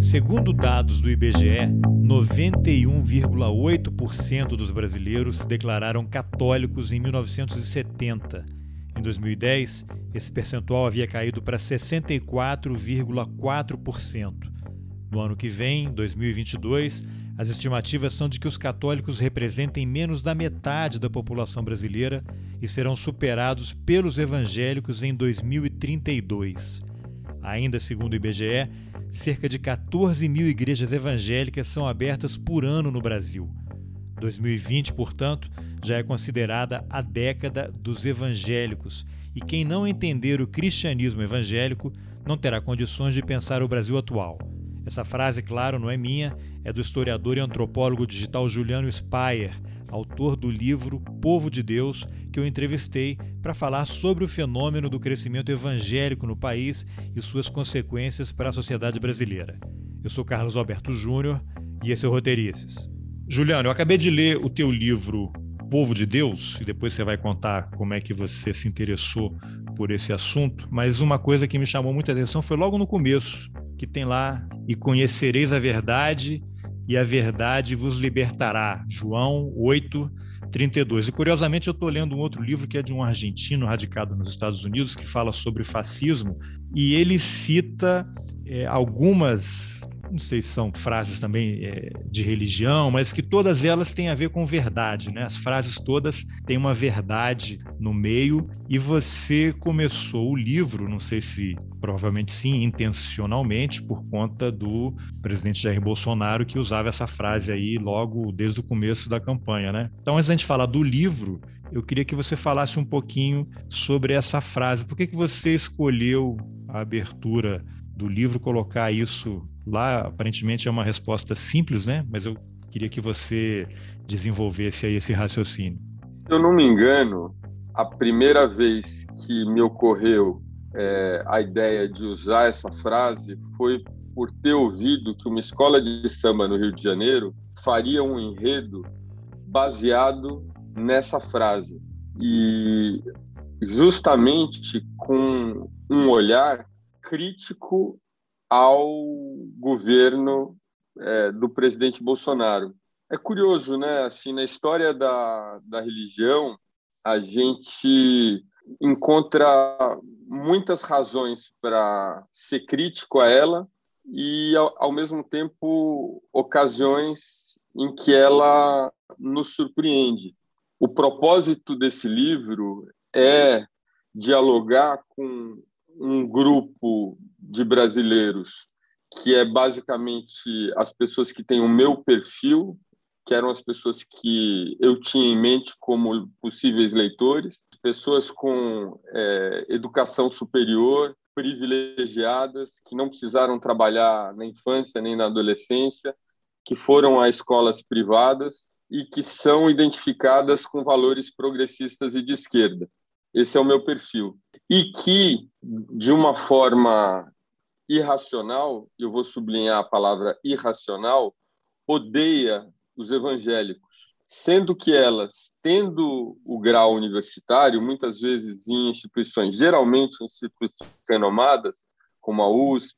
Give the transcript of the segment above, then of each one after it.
Segundo dados do IBGE, 91,8% dos brasileiros se declararam católicos em 1970. Em 2010, esse percentual havia caído para 64,4%. No ano que vem, 2022, as estimativas são de que os católicos representem menos da metade da população brasileira e serão superados pelos evangélicos em 2032. Ainda segundo o IBGE, cerca de 14 mil igrejas evangélicas são abertas por ano no Brasil. 2020, portanto, já é considerada a década dos evangélicos, e quem não entender o cristianismo evangélico não terá condições de pensar o Brasil atual. Essa frase, claro, não é minha, é do historiador e antropólogo digital Juliano Speyer, autor do livro Povo de Deus, que eu entrevistei para falar sobre o fenômeno do crescimento evangélico no país e suas consequências para a sociedade brasileira. Eu sou Carlos Alberto Júnior e esse é o Roteirices. Juliano, eu acabei de ler o teu livro Povo de Deus, e depois você vai contar como é que você se interessou por esse assunto, mas uma coisa que me chamou muita atenção foi logo no começo, que tem lá, e conhecereis a verdade, e a verdade vos libertará. João 8, 32. E curiosamente eu estou lendo um outro livro que é de um argentino radicado nos Estados Unidos que fala sobre fascismo e ele cita é, algumas não sei se são frases também é, de religião, mas que todas elas têm a ver com verdade, né? As frases todas têm uma verdade no meio e você começou o livro, não sei se provavelmente sim, intencionalmente, por conta do presidente Jair Bolsonaro que usava essa frase aí logo desde o começo da campanha, né? Então, antes da gente falar do livro, eu queria que você falasse um pouquinho sobre essa frase. Por que, que você escolheu a abertura do livro colocar isso lá, aparentemente é uma resposta simples, né? Mas eu queria que você desenvolvesse aí esse raciocínio. Se eu não me engano, a primeira vez que me ocorreu é, a ideia de usar essa frase foi por ter ouvido que uma escola de samba no Rio de Janeiro faria um enredo baseado nessa frase. E justamente com um olhar crítico ao governo é, do presidente Bolsonaro. É curioso, né? Assim, na história da, da religião, a gente encontra muitas razões para ser crítico a ela e, ao, ao mesmo tempo, ocasiões em que ela nos surpreende. O propósito desse livro é dialogar com um grupo de brasileiros que é basicamente as pessoas que têm o meu perfil, que eram as pessoas que eu tinha em mente como possíveis leitores, pessoas com é, educação superior, privilegiadas, que não precisaram trabalhar na infância nem na adolescência, que foram a escolas privadas e que são identificadas com valores progressistas e de esquerda. Esse é o meu perfil. E que, de uma forma irracional, eu vou sublinhar a palavra irracional, odeia os evangélicos, sendo que elas, tendo o grau universitário, muitas vezes em instituições, geralmente em instituições renomadas, como a USP,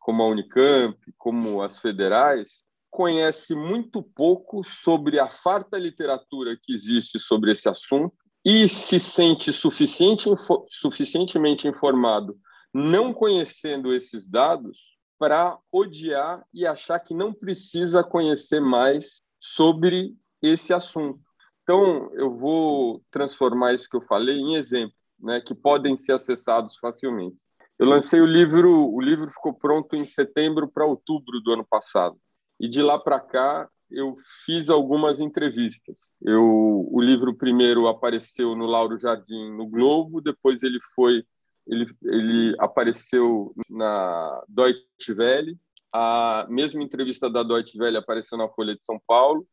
como a Unicamp, como as federais, conhece muito pouco sobre a farta literatura que existe sobre esse assunto e se sente suficiente, suficientemente informado, não conhecendo esses dados, para odiar e achar que não precisa conhecer mais sobre esse assunto. Então, eu vou transformar isso que eu falei em exemplos, né, que podem ser acessados facilmente. Eu lancei o livro, o livro ficou pronto em setembro para outubro do ano passado. E de lá para cá, eu fiz algumas entrevistas. Eu, o livro primeiro apareceu no Lauro Jardim no Globo, depois ele foi ele, ele apareceu na Deutsche Welle, a mesma entrevista da Deutsche Welle apareceu na Folha de São Paulo.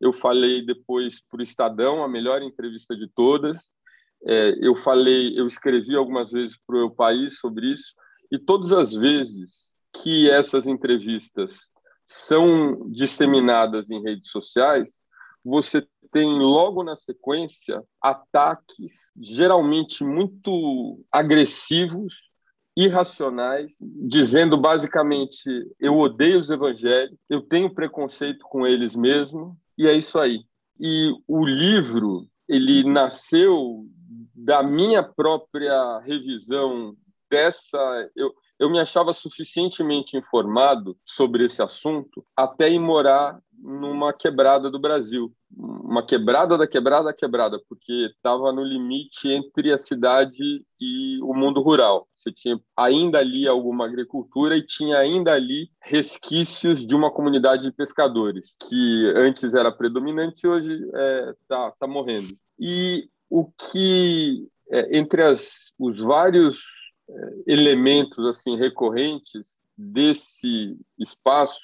Eu falei depois para o Estadão, a melhor entrevista de todas. É, eu falei, eu escrevi algumas vezes para o país sobre isso, e todas as vezes que essas entrevistas são disseminadas em redes sociais, você tem logo na sequência ataques geralmente muito agressivos, irracionais, dizendo basicamente eu odeio os evangelhos, eu tenho preconceito com eles mesmo, e é isso aí. E o livro, ele nasceu da minha própria revisão dessa eu, eu me achava suficientemente informado sobre esse assunto até ir morar numa quebrada do Brasil, uma quebrada da quebrada da quebrada, porque estava no limite entre a cidade e o mundo rural. Você tinha ainda ali alguma agricultura e tinha ainda ali resquícios de uma comunidade de pescadores, que antes era predominante e hoje está é, tá, tá morrendo. E o que, é, entre as, os vários elementos assim recorrentes desse espaço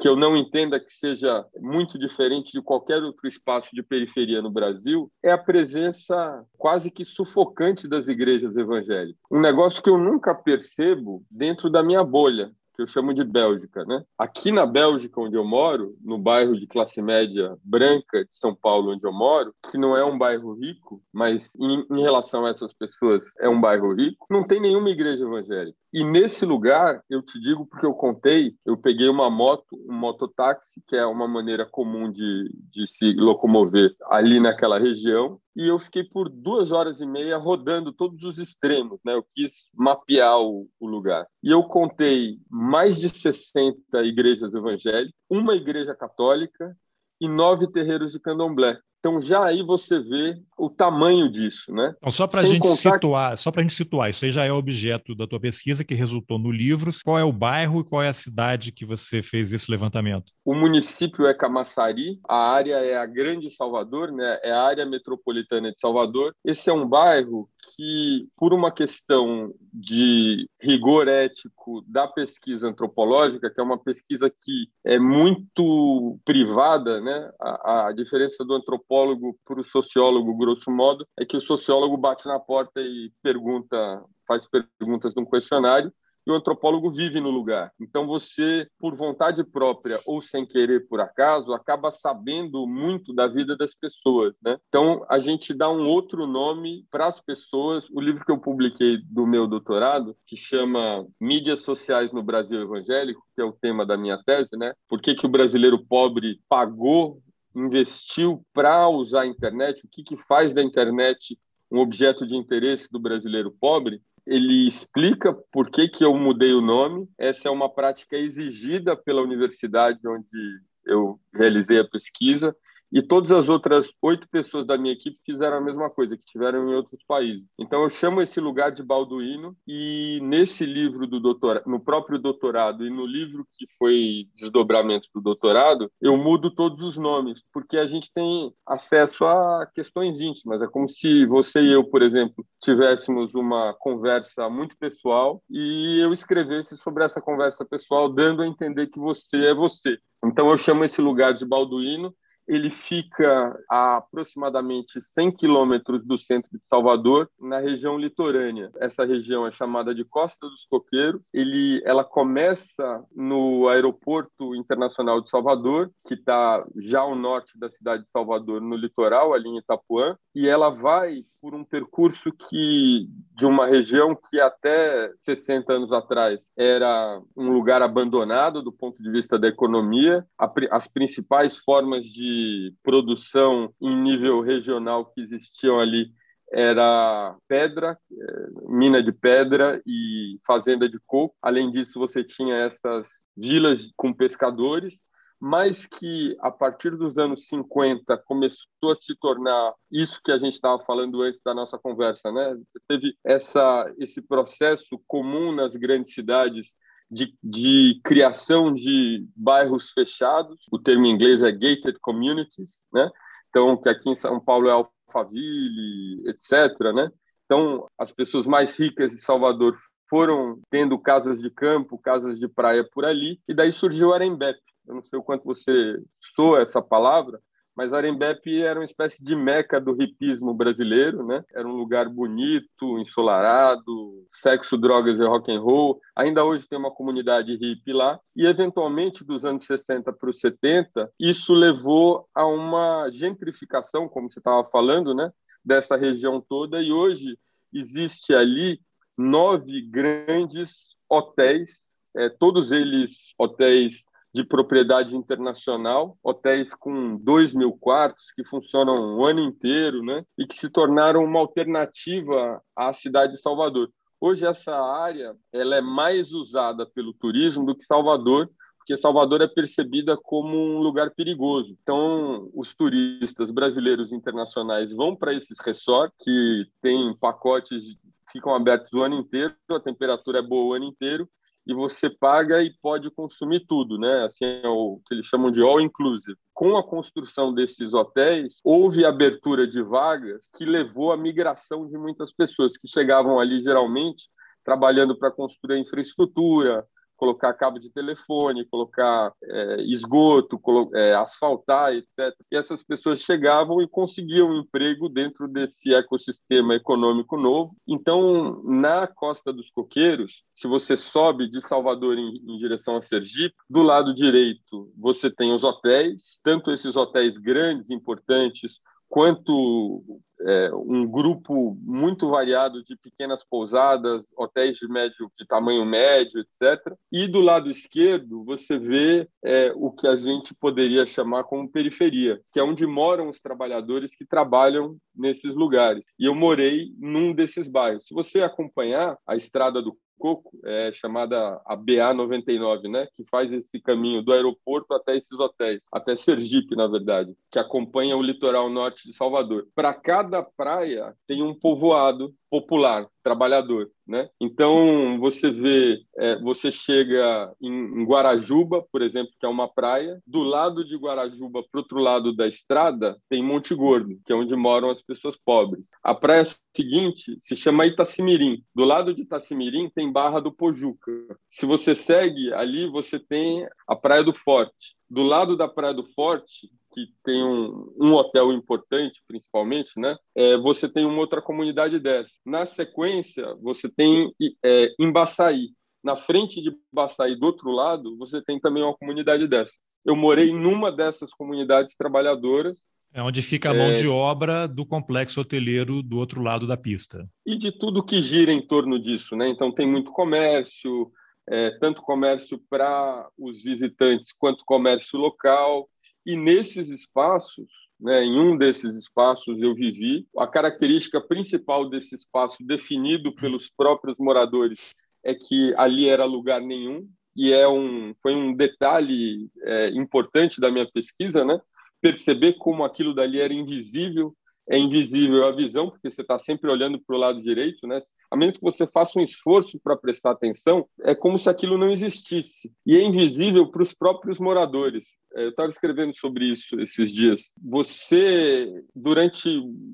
que eu não entenda que seja muito diferente de qualquer outro espaço de periferia no Brasil, é a presença quase que sufocante das igrejas evangélicas. Um negócio que eu nunca percebo dentro da minha bolha que eu chamo de Bélgica, né? Aqui na Bélgica, onde eu moro, no bairro de classe média branca de São Paulo, onde eu moro, que não é um bairro rico, mas em, em relação a essas pessoas é um bairro rico, não tem nenhuma igreja evangélica. E nesse lugar, eu te digo porque eu contei, eu peguei uma moto, um mototáxi, que é uma maneira comum de, de se locomover ali naquela região, e eu fiquei por duas horas e meia rodando todos os extremos, né? Eu quis mapear o, o lugar. E eu contei mais de 60 igrejas evangélicas, uma igreja católica e nove terreiros de candomblé. Então já aí você vê o tamanho disso, né? Então, só para a gente contar... situar, só para a gente situar, isso aí já é objeto da tua pesquisa que resultou no livro. Qual é o bairro e qual é a cidade que você fez esse levantamento? O município é Camaçari, a área é a Grande Salvador, né? É a área metropolitana de Salvador. Esse é um bairro que, por uma questão de rigor ético da pesquisa antropológica, que é uma pesquisa que é muito privada, né? A, a diferença do antropólogo para o sociólogo grosso modo, é que o sociólogo bate na porta e pergunta, faz perguntas num questionário, e o antropólogo vive no lugar. Então você, por vontade própria ou sem querer por acaso, acaba sabendo muito da vida das pessoas, né? Então a gente dá um outro nome para as pessoas. O livro que eu publiquei do meu doutorado, que chama Mídias Sociais no Brasil Evangélico, que é o tema da minha tese, né? Por que, que o brasileiro pobre pagou investiu para usar a internet, o que, que faz da internet um objeto de interesse do brasileiro pobre, ele explica por que, que eu mudei o nome. Essa é uma prática exigida pela universidade onde eu realizei a pesquisa e todas as outras oito pessoas da minha equipe fizeram a mesma coisa, que tiveram em outros países. Então eu chamo esse lugar de Balduino e nesse livro do doutorado, no próprio doutorado e no livro que foi desdobramento do doutorado, eu mudo todos os nomes, porque a gente tem acesso a questões íntimas. É como se você e eu, por exemplo, tivéssemos uma conversa muito pessoal e eu escrevesse sobre essa conversa pessoal, dando a entender que você é você. Então eu chamo esse lugar de Balduino ele fica a aproximadamente 100 quilômetros do centro de Salvador, na região litorânea. Essa região é chamada de Costa dos Coqueiros. Ele, ela começa no Aeroporto Internacional de Salvador, que está já ao norte da cidade de Salvador, no litoral, ali em Itapuã, e ela vai por um percurso que de uma região que até 60 anos atrás era um lugar abandonado do ponto de vista da economia, as principais formas de produção em nível regional que existiam ali era pedra, é, mina de pedra e fazenda de coco. Além disso, você tinha essas vilas com pescadores mas que a partir dos anos 50 começou a se tornar isso que a gente estava falando antes da nossa conversa, né? Teve essa esse processo comum nas grandes cidades de, de, criação de bairros fechados, o termo em inglês é gated communities, né? Então, que aqui em São Paulo é Alphaville, etc., né? Então, as pessoas mais ricas de Salvador foram tendo casas de campo, casas de praia por ali, e daí surgiu Arembepe. Eu não sei o quanto você soa essa palavra, mas Arembepe era uma espécie de meca do hipismo brasileiro, né? Era um lugar bonito, ensolarado, sexo, drogas e rock and roll. Ainda hoje tem uma comunidade hippie lá e eventualmente dos anos 60 para os 70, isso levou a uma gentrificação, como você estava falando, né? Dessa região toda e hoje existe ali nove grandes hotéis, é, todos eles hotéis de propriedade internacional, hotéis com 2 mil quartos que funcionam o ano inteiro, né? E que se tornaram uma alternativa à cidade de Salvador. Hoje essa área ela é mais usada pelo turismo do que Salvador, porque Salvador é percebida como um lugar perigoso. Então, os turistas brasileiros e internacionais vão para esses resorts que têm pacotes ficam abertos o ano inteiro, a temperatura é boa o ano inteiro e você paga e pode consumir tudo, né? Assim, é o que eles chamam de all inclusive. Com a construção desses hotéis, houve abertura de vagas que levou à migração de muitas pessoas que chegavam ali geralmente trabalhando para construir a infraestrutura, colocar cabo de telefone, colocar é, esgoto, colo é, asfaltar, etc. E essas pessoas chegavam e conseguiam emprego dentro desse ecossistema econômico novo. Então, na Costa dos Coqueiros, se você sobe de Salvador em, em direção a Sergipe, do lado direito você tem os hotéis, tanto esses hotéis grandes, importantes, quanto é, um grupo muito variado de pequenas pousadas, hotéis de médio de tamanho médio, etc. E do lado esquerdo você vê é, o que a gente poderia chamar como periferia, que é onde moram os trabalhadores que trabalham nesses lugares. E eu morei num desses bairros. Se você acompanhar a estrada do Coco, é chamada a BA99, né, que faz esse caminho do aeroporto até esses hotéis, até Sergipe, na verdade, que acompanha o litoral norte de Salvador. Para cada praia tem um povoado popular, trabalhador, né? Então você vê, é, você chega em, em, Guarajuba, por exemplo, que é uma praia, do lado de Guarajuba para outro lado da estrada tem Monte Gordo, que é onde moram as pessoas pobres. A praia seguinte se chama Itacimirim. Do lado de Itacimirim tem Barra do Pojuca. Se você segue ali, você tem a Praia do Forte. Do lado da Praia do Forte que tem um, um hotel importante, principalmente, né? É, você tem uma outra comunidade dessa. Na sequência, você tem é, Embaçaí. Na frente de Embaçaí, do outro lado, você tem também uma comunidade dessa. Eu morei numa dessas comunidades trabalhadoras. É onde fica a mão é... de obra do complexo hoteleiro do outro lado da pista. E de tudo que gira em torno disso, né? Então tem muito comércio, é, tanto comércio para os visitantes quanto comércio local. E nesses espaços, né, em um desses espaços eu vivi, a característica principal desse espaço, definido pelos próprios moradores, é que ali era lugar nenhum, e é um, foi um detalhe é, importante da minha pesquisa, né? perceber como aquilo dali era invisível é invisível a visão, porque você está sempre olhando para o lado direito, né? A menos que você faça um esforço para prestar atenção, é como se aquilo não existisse. E é invisível para os próprios moradores. É, eu estava escrevendo sobre isso esses dias. Você, durante,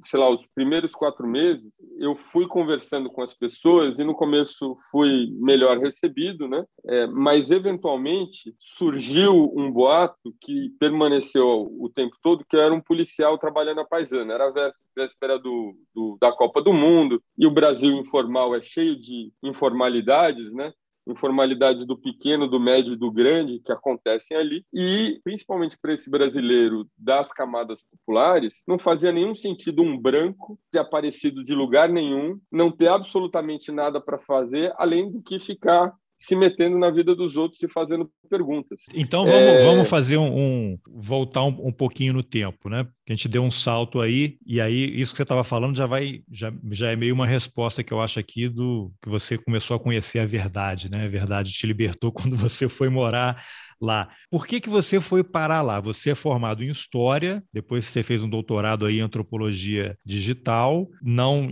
sei lá, os primeiros quatro meses, eu fui conversando com as pessoas e no começo fui melhor recebido, né? É, mas eventualmente surgiu um boato que permaneceu o tempo todo, que era um policial trabalhando a paisana. Era véspera do, do, da Copa do Mundo e o Brasil informal é cheio de informalidades, né? Informalidades do pequeno, do médio e do grande que acontecem ali. E, principalmente para esse brasileiro das camadas populares, não fazia nenhum sentido um branco ter aparecido de lugar nenhum, não ter absolutamente nada para fazer, além do que ficar se metendo na vida dos outros e fazendo perguntas. Então vamos, é... vamos fazer um, um voltar um, um, pouquinho no tempo, né? Que a gente deu um salto aí e aí isso que você estava falando já vai já, já é meio uma resposta que eu acho aqui do que você começou a conhecer a verdade, né? A verdade te libertou quando você foi morar lá. Por que que você foi parar lá? Você é formado em história, depois você fez um doutorado aí em antropologia digital, não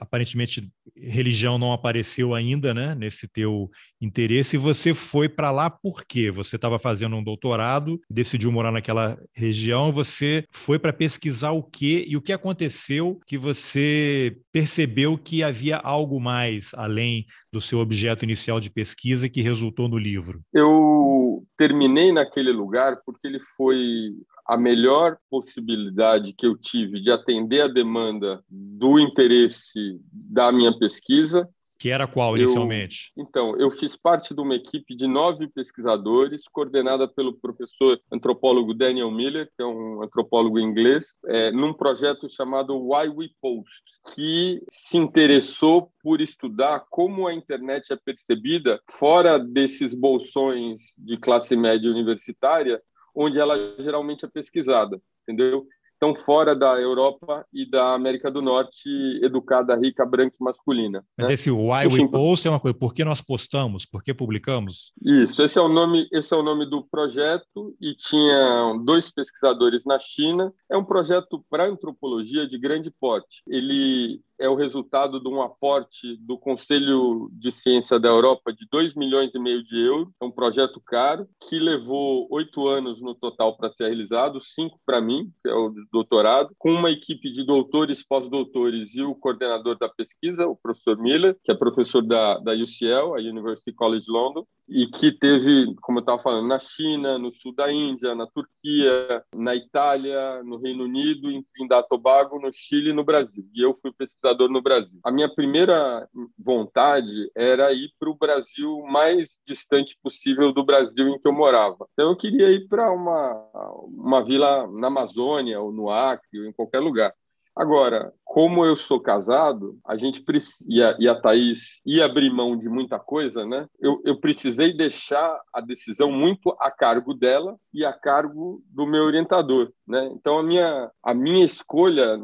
aparentemente religião não apareceu ainda, né, nesse teu interesse, e você foi para lá por quê? Você estava fazendo um doutorado, decidiu morar naquela região, você foi para pesquisar o quê e o que aconteceu que você percebeu que havia algo mais além do seu objeto inicial de pesquisa que resultou no livro? Eu terminei naquele lugar porque ele foi a melhor possibilidade que eu tive de atender a demanda do interesse da minha pesquisa. Que era qual inicialmente? Eu, então, eu fiz parte de uma equipe de nove pesquisadores, coordenada pelo professor antropólogo Daniel Miller, que é um antropólogo inglês, é, num projeto chamado Why We Post, que se interessou por estudar como a internet é percebida fora desses bolsões de classe média universitária onde ela geralmente é pesquisada, entendeu? Então, fora da Europa e da América do Norte, educada, rica, branca e masculina. Mas né? esse Why We Post é uma coisa, por que nós postamos, por que publicamos? Isso, esse é o nome, esse é o nome do projeto e tinha dois pesquisadores na China. É um projeto para antropologia de grande porte. Ele é o resultado de um aporte do Conselho de Ciência da Europa de 2 milhões e meio de euros. É um projeto caro que levou oito anos no total para ser realizado, cinco para mim, que é o doutorado, com uma equipe de doutores, pós-doutores e o coordenador da pesquisa, o professor Miller, que é professor da, da UCL, a University College London, e que teve, como eu estava falando, na China, no sul da Índia, na Turquia, na Itália, no Reino Unido, em Trinidad e Tobago, no Chile e no Brasil. E eu fui pesquisador no Brasil. A minha primeira vontade era ir para o Brasil mais distante possível do Brasil em que eu morava. Então eu queria ir para uma, uma vila na Amazônia ou no Acre ou em qualquer lugar. Agora, como eu sou casado, a gente e a, e a Thaís ia abrir mão de muita coisa, né? Eu, eu precisei deixar a decisão muito a cargo dela e a cargo do meu orientador, né? Então a minha a minha escolha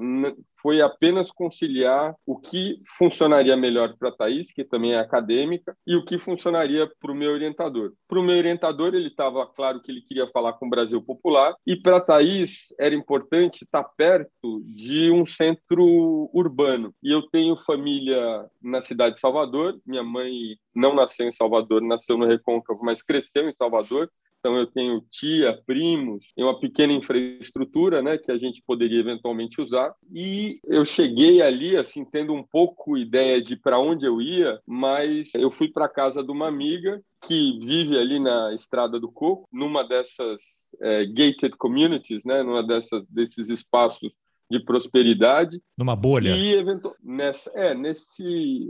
foi apenas conciliar o que funcionaria melhor para a Thaís, que também é acadêmica, e o que funcionaria para o meu orientador. Para o meu orientador, ele estava claro que ele queria falar com o Brasil Popular, e para a Thaís era importante estar perto de um centro urbano. E eu tenho família na cidade de Salvador, minha mãe não nasceu em Salvador, nasceu no Recôncavo, mas cresceu em Salvador, então eu tenho tia, primos, tem uma pequena infraestrutura, né, que a gente poderia eventualmente usar. E eu cheguei ali assim tendo um pouco ideia de para onde eu ia, mas eu fui para casa de uma amiga que vive ali na Estrada do Coco, numa dessas é, gated communities, né, numa dessas desses espaços de prosperidade. Numa bolha. E eventualmente nessa, é, nesse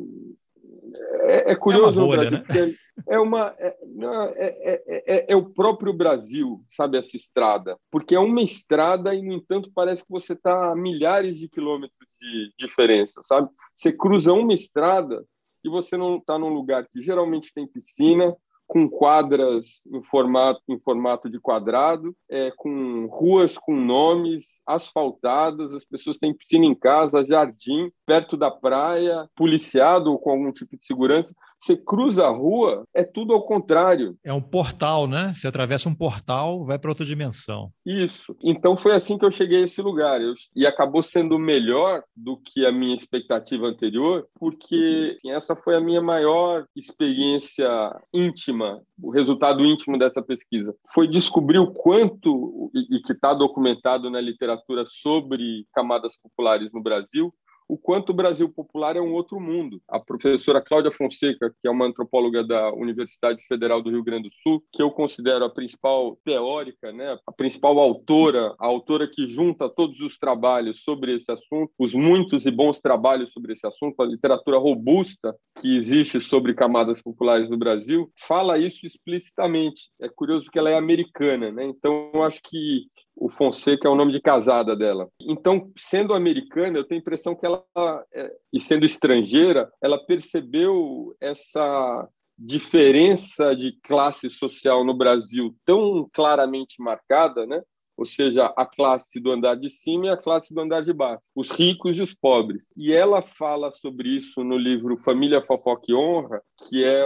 é, é curioso é bolha, no Brasil, né? porque é, uma, é, é, é, é, o próprio Brasil, sabe, essa estrada. Porque é uma estrada e, no entanto, parece que você está a milhares de quilômetros de diferença, sabe? Você cruza uma estrada e você não está num lugar que geralmente tem piscina, com quadras em formato, em formato de quadrado, é, com ruas com nomes, asfaltadas, as pessoas têm piscina em casa, jardim, perto da praia, policiado ou com algum tipo de segurança. Você cruza a rua, é tudo ao contrário. É um portal, né? Você atravessa um portal, vai para outra dimensão. Isso. Então foi assim que eu cheguei a esse lugar. Eu, e acabou sendo melhor do que a minha expectativa anterior, porque assim, essa foi a minha maior experiência íntima, o resultado íntimo dessa pesquisa. Foi descobrir o quanto, e, e que está documentado na literatura sobre camadas populares no Brasil, o quanto o Brasil popular é um outro mundo. A professora Cláudia Fonseca, que é uma antropóloga da Universidade Federal do Rio Grande do Sul, que eu considero a principal teórica, né, a principal autora, a autora que junta todos os trabalhos sobre esse assunto, os muitos e bons trabalhos sobre esse assunto, a literatura robusta que existe sobre camadas populares no Brasil, fala isso explicitamente. É curioso que ela é americana, né? Então, eu acho que o Fonseca é o nome de casada dela. Então, sendo americana, eu tenho a impressão que ela, é, e sendo estrangeira, ela percebeu essa diferença de classe social no Brasil tão claramente marcada, né? ou seja, a classe do andar de cima e a classe do andar de baixo, os ricos e os pobres. E ela fala sobre isso no livro Família Fofoca e Honra, que é,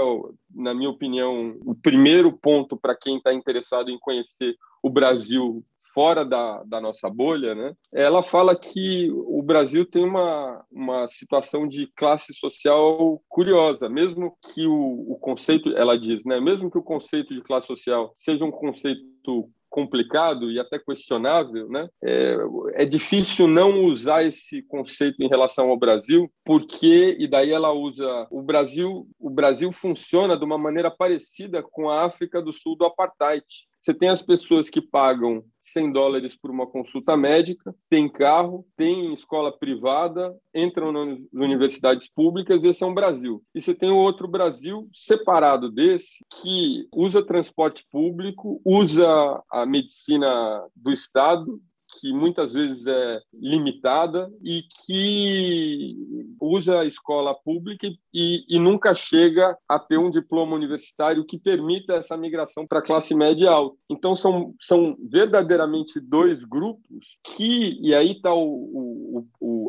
na minha opinião, o primeiro ponto para quem está interessado em conhecer o Brasil fora da, da nossa bolha, né? Ela fala que o Brasil tem uma, uma situação de classe social curiosa, mesmo que o, o conceito, ela diz, né? Mesmo que o conceito de classe social seja um conceito complicado e até questionável, né? É, é, difícil não usar esse conceito em relação ao Brasil, porque e daí ela usa o Brasil. O Brasil funciona de uma maneira parecida com a África do Sul do apartheid. Você tem as pessoas que pagam 100 dólares por uma consulta médica, tem carro, tem escola privada, entram nas universidades públicas, esse é um Brasil. E você tem outro Brasil separado desse, que usa transporte público, usa a medicina do Estado, que muitas vezes é limitada e que usa a escola pública e, e, nunca chega a ter um diploma universitário que permita essa migração para a classe média alta. Então, são, são verdadeiramente dois grupos que, e aí está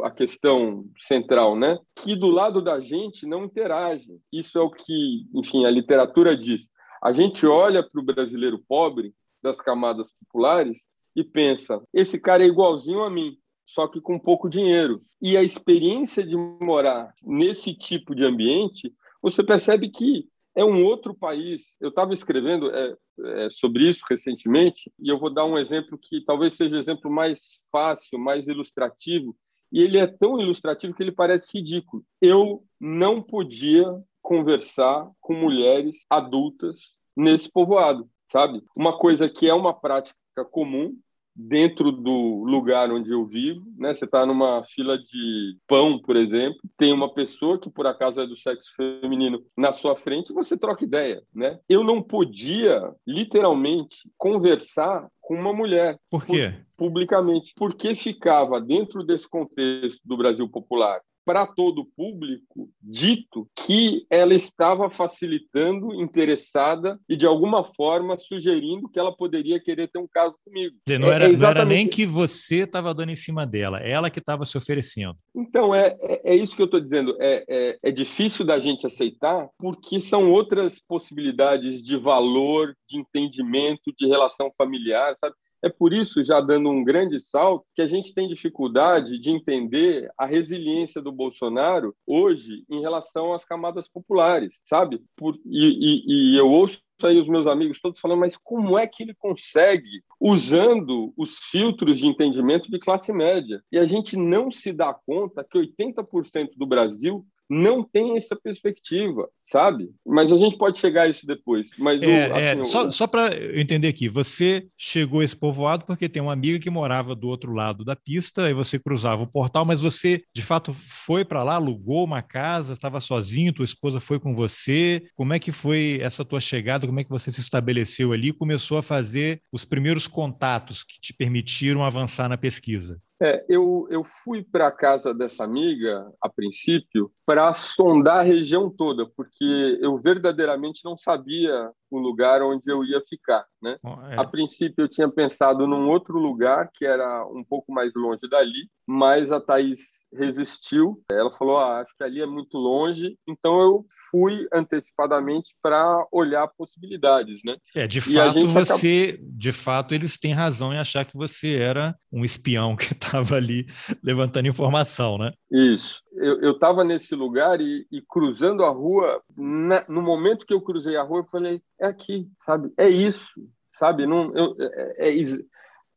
a questão central, né? que do lado da gente não interagem. Isso é o que, enfim, a literatura diz. A gente olha para o brasileiro pobre das camadas populares pensa: esse cara é igualzinho a mim, só que com pouco dinheiro. E a experiência de morar nesse tipo de ambiente, você percebe que é um outro país. Eu estava escrevendo é, é, sobre isso recentemente e eu vou dar um exemplo que talvez seja o exemplo mais fácil, mais ilustrativo. E ele é tão ilustrativo que ele parece ridículo. Eu não podia conversar com mulheres adultas nesse povoado, sabe? Uma coisa que é uma prática comum dentro do lugar onde eu vivo, né? Você está numa fila de pão, por exemplo, tem uma pessoa que por acaso é do sexo feminino na sua frente, você troca ideia, né? Eu não podia literalmente conversar com uma mulher. Por quê? Publicamente, porque ficava dentro desse contexto do Brasil popular para todo o público dito que ela estava facilitando, interessada e de alguma forma sugerindo que ela poderia querer ter um caso comigo. Não era, é, é exatamente... não era nem que você estava dando em cima dela, ela que estava se oferecendo. Então, é, é, é isso que eu estou dizendo. É, é, é difícil da gente aceitar porque são outras possibilidades de valor, de entendimento, de relação familiar, sabe? É por isso, já dando um grande salto, que a gente tem dificuldade de entender a resiliência do Bolsonaro hoje em relação às camadas populares, sabe? Por, e, e, e eu ouço aí os meus amigos todos falando, mas como é que ele consegue usando os filtros de entendimento de classe média? E a gente não se dá conta que 80% do Brasil não tem essa perspectiva, sabe? Mas a gente pode chegar a isso depois. Mas é, o, assim, é, só, só para eu entender aqui, você chegou a esse povoado porque tem uma amiga que morava do outro lado da pista e você cruzava o portal, mas você de fato foi para lá, alugou uma casa, estava sozinho, tua esposa foi com você. Como é que foi essa tua chegada? Como é que você se estabeleceu ali? Começou a fazer os primeiros contatos que te permitiram avançar na pesquisa? É, eu, eu fui para a casa dessa amiga, a princípio, para sondar a região toda, porque eu verdadeiramente não sabia o lugar onde eu ia ficar. Né? É. A princípio, eu tinha pensado num outro lugar, que era um pouco mais longe dali, mas a Thaís resistiu. Ela falou: ah, acho que ali é muito longe, então eu fui antecipadamente para olhar possibilidades, né? É, de e fato você, acabou... de fato, eles têm razão em achar que você era um espião que estava ali levantando informação, né? Isso. Eu estava nesse lugar e, e, cruzando a rua, na, no momento que eu cruzei a rua, eu falei: é aqui, sabe? É isso, sabe? Não, eu, é, é,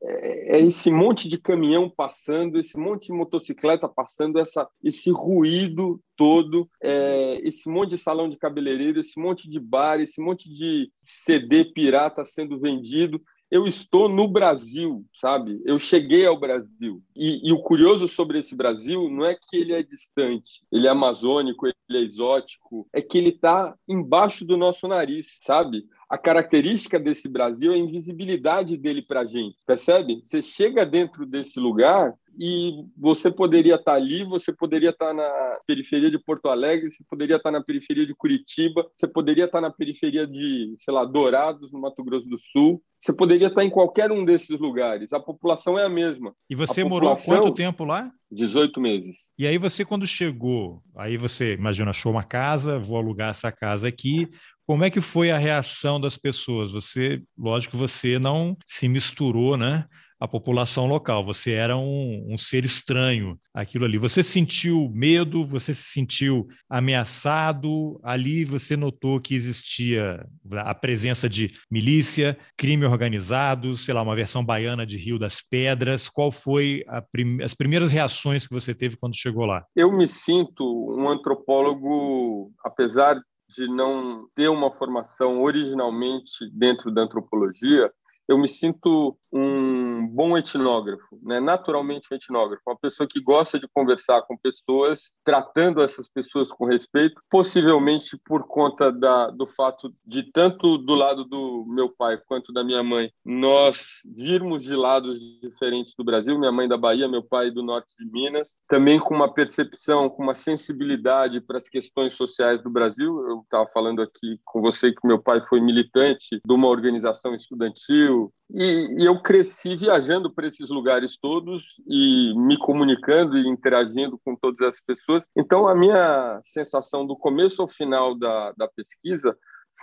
é, esse monte de caminhão passando, esse monte de motocicleta passando, essa, esse ruído todo, é, esse monte de salão de cabeleireiro, esse monte de bar, esse monte de CD pirata sendo vendido eu estou no Brasil, sabe? Eu cheguei ao Brasil. E, e, o curioso sobre esse Brasil não é que ele é distante, ele é amazônico, ele é exótico, é que ele está embaixo do nosso nariz, sabe? A característica desse Brasil é a invisibilidade dele para a gente, percebe? Você chega dentro desse lugar e você poderia estar ali, você poderia estar na periferia de Porto Alegre, você poderia estar na periferia de Curitiba, você poderia estar na periferia de, sei lá, Dourados, no Mato Grosso do Sul, você poderia estar em qualquer um desses lugares. A população é a mesma. E você morou quanto tempo lá? 18 meses. E aí você, quando chegou, aí você, imagina, achou uma casa, vou alugar essa casa aqui, como é que foi a reação das pessoas? Você, lógico, você não se misturou, né? a população local. Você era um, um ser estranho aquilo ali. Você sentiu medo? Você se sentiu ameaçado? Ali você notou que existia a presença de milícia, crime organizado, sei lá, uma versão baiana de Rio das Pedras. Qual foi prim as primeiras reações que você teve quando chegou lá? Eu me sinto um antropólogo, apesar de não ter uma formação originalmente dentro da antropologia, eu me sinto um bom etnógrafo, né? naturalmente um etnógrafo, uma pessoa que gosta de conversar com pessoas, tratando essas pessoas com respeito, possivelmente por conta da, do fato de tanto do lado do meu pai quanto da minha mãe, nós virmos de lados diferentes do Brasil, minha mãe da Bahia, meu pai do norte de Minas, também com uma percepção, com uma sensibilidade para as questões sociais do Brasil. Eu estava falando aqui com você que meu pai foi militante de uma organização estudantil, e, eu cresci viajando para esses lugares todos e me comunicando e interagindo com todas as pessoas. Então, a minha sensação do começo ao final da, da pesquisa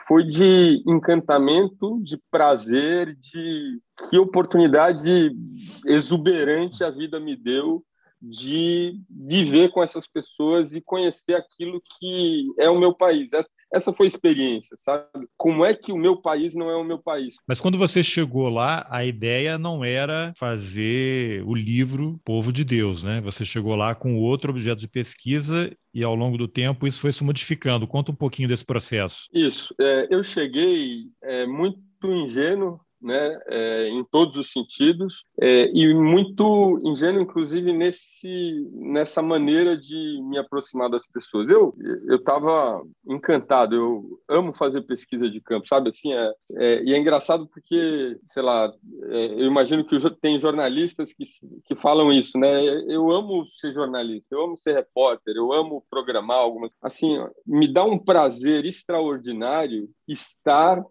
foi de encantamento, de prazer, de que oportunidade exuberante a vida me deu de viver com essas pessoas e conhecer aquilo que é o meu país. Essa foi a experiência, sabe? Como é que o meu país não é o meu país? Mas quando você chegou lá, a ideia não era fazer o livro Povo de Deus, né? Você chegou lá com outro objeto de pesquisa e ao longo do tempo isso foi se modificando. Conta um pouquinho desse processo. Isso. É, eu cheguei é, muito ingênuo né, é, em todos os sentidos, é, e muito ingênuo, inclusive, nesse, nessa maneira de me aproximar das pessoas. Eu estava encantado, eu amo fazer pesquisa de campo, sabe? Assim, é, é e é engraçado porque, sei lá, é, eu imagino que tem jornalistas que, que falam isso, né? Eu amo ser jornalista, eu amo ser repórter, eu amo programar algumas. Assim, me dá um prazer extraordinário estar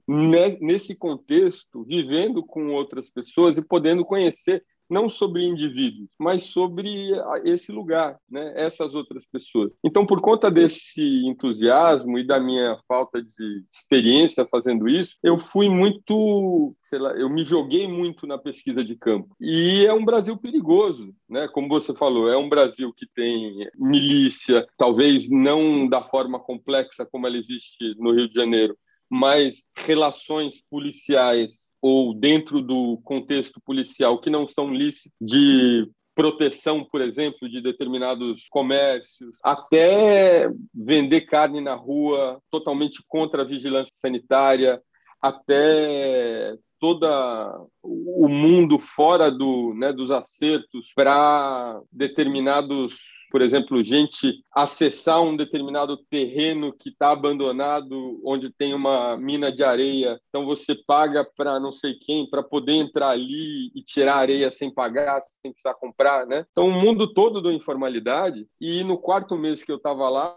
nesse contexto, vivendo com outras pessoas e podendo conhecer não sobre indivíduos, mas sobre esse lugar, né? essas outras pessoas. Então, por conta desse entusiasmo e da minha falta de experiência fazendo isso, eu fui muito, sei lá, eu me joguei muito na pesquisa de campo. E é um Brasil perigoso, né? Como você falou, é um Brasil que tem milícia, talvez não da forma complexa como ela existe no Rio de Janeiro, mas relações policiais ou dentro do contexto policial que não são lícitas de proteção, por exemplo, de determinados comércios, até vender carne na rua totalmente contra a vigilância sanitária, até toda o mundo fora do, né, dos acertos para determinados por exemplo, gente acessar um determinado terreno que está abandonado, onde tem uma mina de areia, então você paga para não sei quem para poder entrar ali e tirar areia sem pagar, sem precisar comprar, né? Então o mundo todo da informalidade. E no quarto mês que eu estava lá,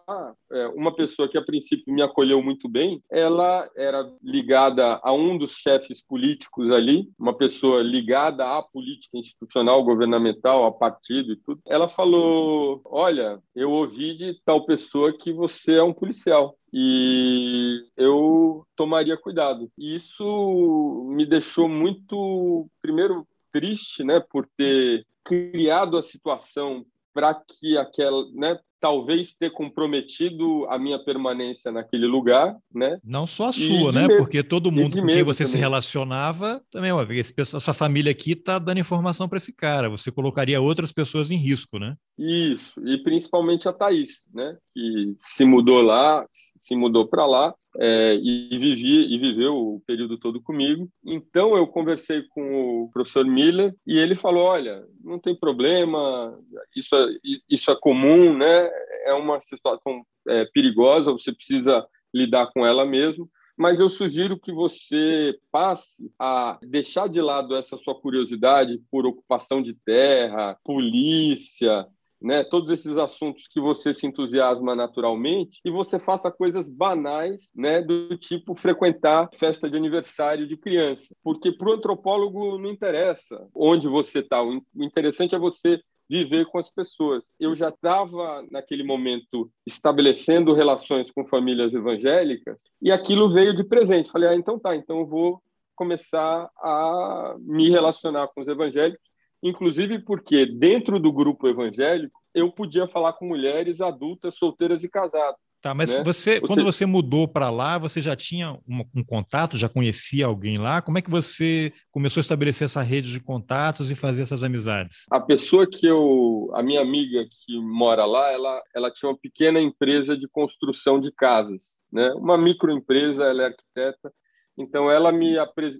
é, uma pessoa que a princípio me acolheu muito bem, ela era ligada a um dos chefes políticos ali, uma pessoa ligada à política institucional, governamental, a partido e tudo. Ela falou olha, eu ouvi de tal pessoa que você é um policial e eu tomaria cuidado. E isso me deixou muito, primeiro, triste, né, por ter criado a situação para que aquela, né, talvez ter comprometido a minha permanência naquele lugar, né? Não só a sua, né? Medo. Porque todo mundo com quem você também. se relacionava também, ó, esse, essa família aqui está dando informação para esse cara. Você colocaria outras pessoas em risco, né? Isso, e principalmente a Thaís, né? Que se mudou lá, se mudou para lá é, e vivia e viveu o período todo comigo. Então eu conversei com o professor Miller e ele falou: olha, não tem problema, isso é, isso é comum, né? É uma situação é, perigosa, você precisa lidar com ela mesmo. Mas eu sugiro que você passe a deixar de lado essa sua curiosidade por ocupação de terra, polícia, né, todos esses assuntos que você se entusiasma naturalmente e você faça coisas banais, né, do tipo frequentar festa de aniversário de criança, porque para o antropólogo não interessa onde você está, o interessante é você viver com as pessoas. Eu já estava naquele momento estabelecendo relações com famílias evangélicas e aquilo veio de presente. Falei, ah, então tá, então eu vou começar a me relacionar com os evangélicos, inclusive porque dentro do grupo evangélico eu podia falar com mulheres adultas, solteiras e casadas. Tá, mas né? você, quando você mudou para lá, você já tinha um, um, contato, já conhecia alguém lá? Como é que você começou a estabelecer essa rede de contatos e fazer essas amizades? A pessoa que eu, a minha amiga que mora lá, ela, ela tinha uma pequena empresa de construção de casas, né? Uma microempresa, ela é arquiteta. Então ela me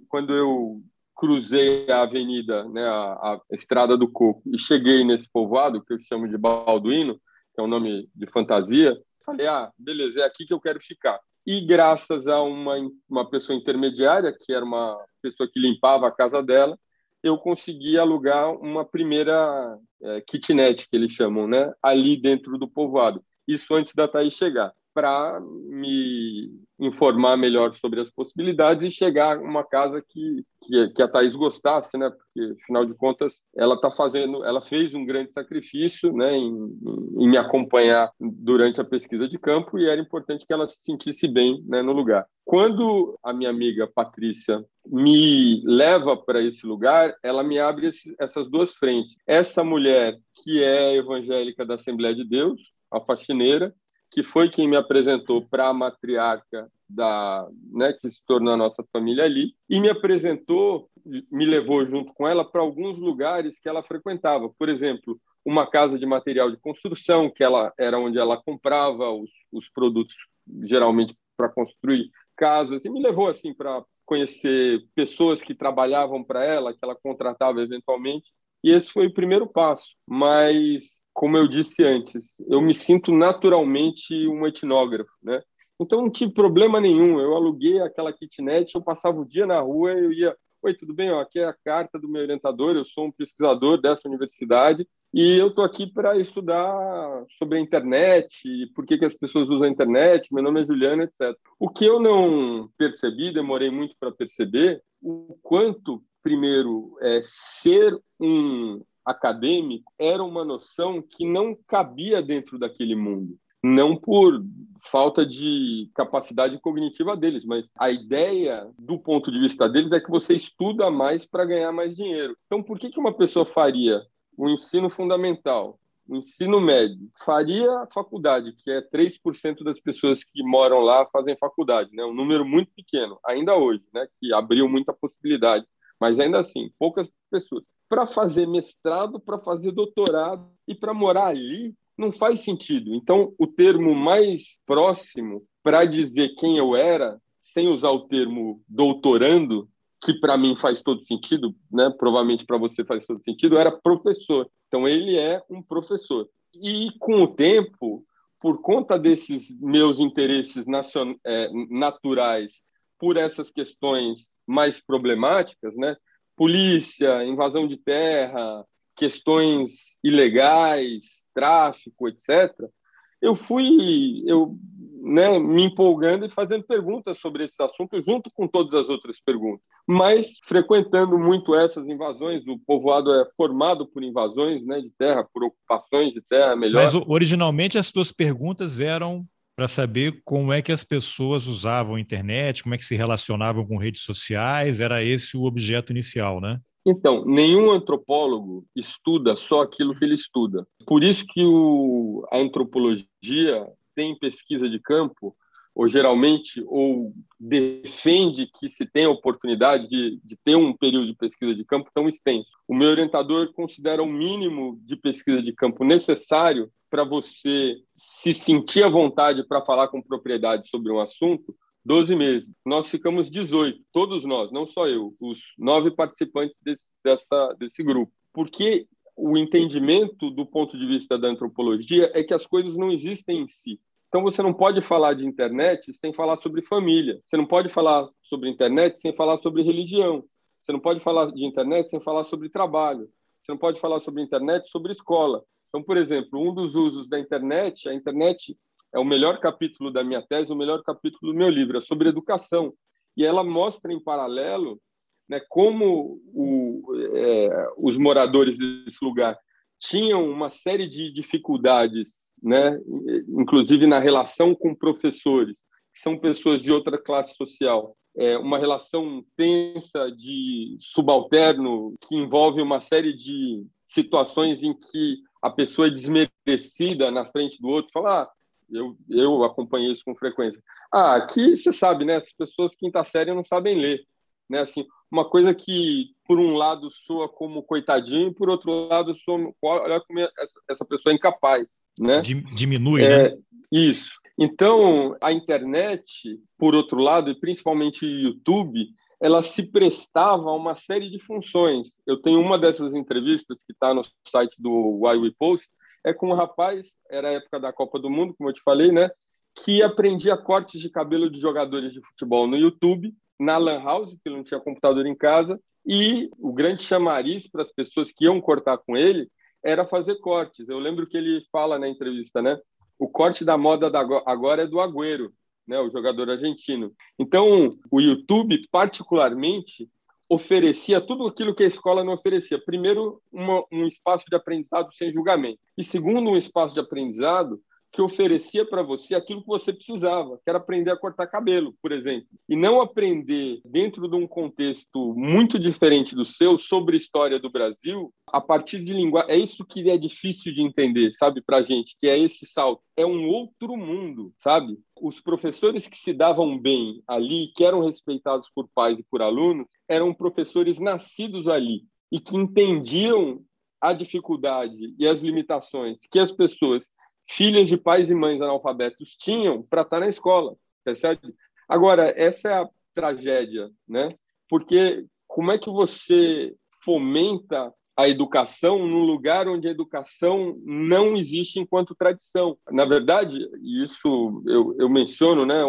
quando eu cruzei a avenida, né, a, a estrada do Coco e cheguei nesse povoado que eu chamo de Balduino, que é um nome de fantasia Falei, ah, beleza, é aqui que eu quero ficar. E graças a uma, uma pessoa intermediária, que era uma pessoa que limpava a casa dela, eu consegui alugar uma primeira é, kitnet, que eles chamam, né? ali dentro do povoado. Isso antes da Thaís chegar para me informar melhor sobre as possibilidades e chegar a uma casa que, que, que a Thais gostasse, né? Porque, afinal de contas, ela está fazendo, ela fez um grande sacrifício, né? Em, em, me acompanhar durante a pesquisa de campo e era importante que ela se sentisse bem, né? No lugar. Quando a minha amiga Patrícia me leva para esse lugar, ela me abre esse, essas duas frentes. Essa mulher que é evangélica da Assembleia de Deus, a faxineira, que foi quem me apresentou para a matriarca da, né, que se tornou a nossa família ali, e me apresentou, me levou junto com ela para alguns lugares que ela frequentava. Por exemplo, uma casa de material de construção, que ela era onde ela comprava os, os produtos, geralmente para construir casas, e me levou assim para conhecer pessoas que trabalhavam para ela, que ela contratava eventualmente. E esse foi o primeiro passo. Mas como eu disse antes, eu me sinto naturalmente um etnógrafo, né? Então não tive problema nenhum. Eu aluguei aquela kitnet, eu passava o dia na rua, eu ia, oi, tudo bem? Aqui é a carta do meu orientador. Eu sou um pesquisador dessa universidade e eu estou aqui para estudar sobre a internet, por que, que as pessoas usam a internet. Meu nome é Juliana, etc. O que eu não percebi, demorei muito para perceber, o quanto primeiro é ser um acadêmico era uma noção que não cabia dentro daquele mundo. Não por falta de capacidade cognitiva deles, mas a ideia, do ponto de vista deles, é que você estuda mais para ganhar mais dinheiro. Então, por que, que uma pessoa faria o ensino fundamental, o ensino médio, faria faculdade, que é 3% das pessoas que moram lá fazem faculdade, né? um número muito pequeno, ainda hoje, né? que abriu muita possibilidade, mas ainda assim, poucas pessoas para fazer mestrado, para fazer doutorado e para morar ali não faz sentido. Então, o termo mais próximo para dizer quem eu era, sem usar o termo doutorando, que para mim faz todo sentido, né? Provavelmente para você faz todo sentido, era professor. Então ele é um professor. E com o tempo, por conta desses meus interesses nacion... é, naturais por essas questões mais problemáticas, né? Polícia, invasão de terra, questões ilegais, tráfico, etc. Eu fui, eu, né, me empolgando e fazendo perguntas sobre esse assunto junto com todas as outras perguntas, mas frequentando muito essas invasões. O povoado é formado por invasões, né, de terra, por ocupações de terra, melhor. Mas originalmente as suas perguntas eram para saber como é que as pessoas usavam a internet, como é que se relacionavam com redes sociais, era esse o objeto inicial, né? Então, nenhum antropólogo estuda só aquilo que ele estuda. Por isso que o, a antropologia tem pesquisa de campo, ou geralmente, ou defende que se tenha a oportunidade de, de ter um período de pesquisa de campo tão extenso. O meu orientador considera o mínimo de pesquisa de campo necessário para você se sentir à vontade para falar com propriedade sobre um assunto, 12 meses. Nós ficamos 18, todos nós, não só eu, os nove participantes desse, dessa, desse grupo. Porque o entendimento do ponto de vista da antropologia é que as coisas não existem em si. Então você não pode falar de internet sem falar sobre família. Você não pode falar sobre internet sem falar sobre religião. Você não pode falar de internet sem falar sobre trabalho. Você não pode falar sobre internet sobre escola. Então, por exemplo, um dos usos da internet, a internet é o melhor capítulo da minha tese, o melhor capítulo do meu livro, é sobre educação. E ela mostra em paralelo né, como o, é, os moradores desse lugar tinham uma série de dificuldades, né, inclusive na relação com professores, que são pessoas de outra classe social, é, uma relação tensa de subalterno que envolve uma série de situações em que a pessoa é desmerecida na frente do outro, fala, ah, eu, eu acompanhei isso com frequência. Ah, aqui você sabe, né? As pessoas quinta série não sabem ler, né? Assim, uma coisa que por um lado soa como coitadinho, e por outro lado soa, olha como essa, essa pessoa é incapaz, né? Diminui, é, né? Isso. Então, a internet, por outro lado, e principalmente o YouTube, ela se prestava a uma série de funções. Eu tenho uma dessas entrevistas que está no site do Why We Post, é com um rapaz, era a época da Copa do Mundo, como eu te falei, né? Que aprendia cortes de cabelo de jogadores de futebol no YouTube, na Lan House, que não tinha computador em casa, e o grande chamariz para as pessoas que iam cortar com ele era fazer cortes. Eu lembro que ele fala na entrevista, né? o corte da moda da agora é do Agüero, né, o jogador argentino. Então, o YouTube, particularmente, oferecia tudo aquilo que a escola não oferecia. Primeiro, uma, um espaço de aprendizado sem julgamento. E segundo, um espaço de aprendizado que oferecia para você aquilo que você precisava, que era aprender a cortar cabelo, por exemplo. E não aprender dentro de um contexto muito diferente do seu sobre a história do Brasil, a partir de linguagem. É isso que é difícil de entender, sabe, para gente, que é esse salto. É um outro mundo, sabe? Os professores que se davam bem ali, que eram respeitados por pais e por alunos, eram professores nascidos ali e que entendiam a dificuldade e as limitações que as pessoas filhas de pais e mães analfabetos tinham para estar tá na escola, percebe? Agora, essa é a tragédia, né? Porque como é que você fomenta a educação num lugar onde a educação não existe enquanto tradição? Na verdade, isso eu, eu menciono, né?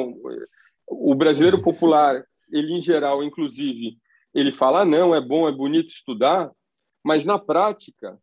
O brasileiro popular, ele em geral, inclusive, ele fala, ah, não, é bom, é bonito estudar, mas na prática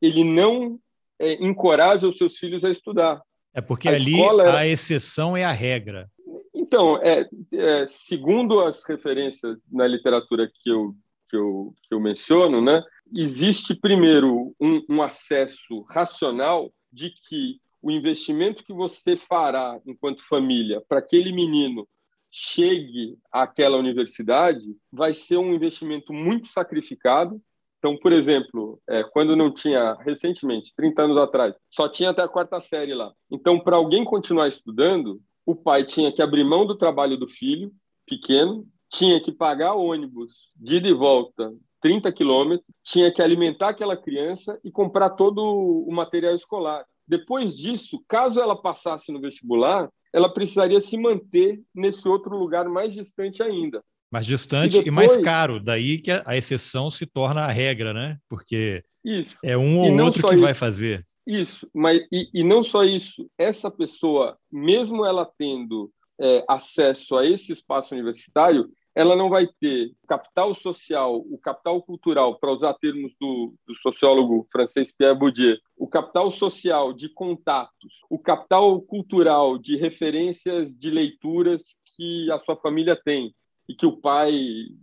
ele não é, encoraja os seus filhos a estudar. É porque a ali era... a exceção é a regra. Então, é, é, segundo as referências na literatura que eu, que eu, que eu menciono, né, existe primeiro um, um acesso racional de que o investimento que você fará enquanto família para aquele menino chegue àquela universidade vai ser um investimento muito sacrificado, então, por exemplo, é, quando não tinha, recentemente, 30 anos atrás, só tinha até a quarta série lá. Então, para alguém continuar estudando, o pai tinha que abrir mão do trabalho do filho, pequeno, tinha que pagar ônibus de ida e volta 30 quilômetros, tinha que alimentar aquela criança e comprar todo o material escolar. Depois disso, caso ela passasse no vestibular, ela precisaria se manter nesse outro lugar mais distante ainda. Mais distante e, depois... e, mais caro. Daí que a exceção se torna a regra, né? Porque isso. é um ou outro que isso. vai fazer. Isso, mas e, e, não só isso, essa pessoa, mesmo ela tendo é, acesso a esse espaço universitário, ela não vai ter capital social, o capital cultural, para usar termos do, do, sociólogo francês Pierre Bourdieu, o capital social de contatos, o capital cultural de referências de leituras que a sua família tem, e que o pai,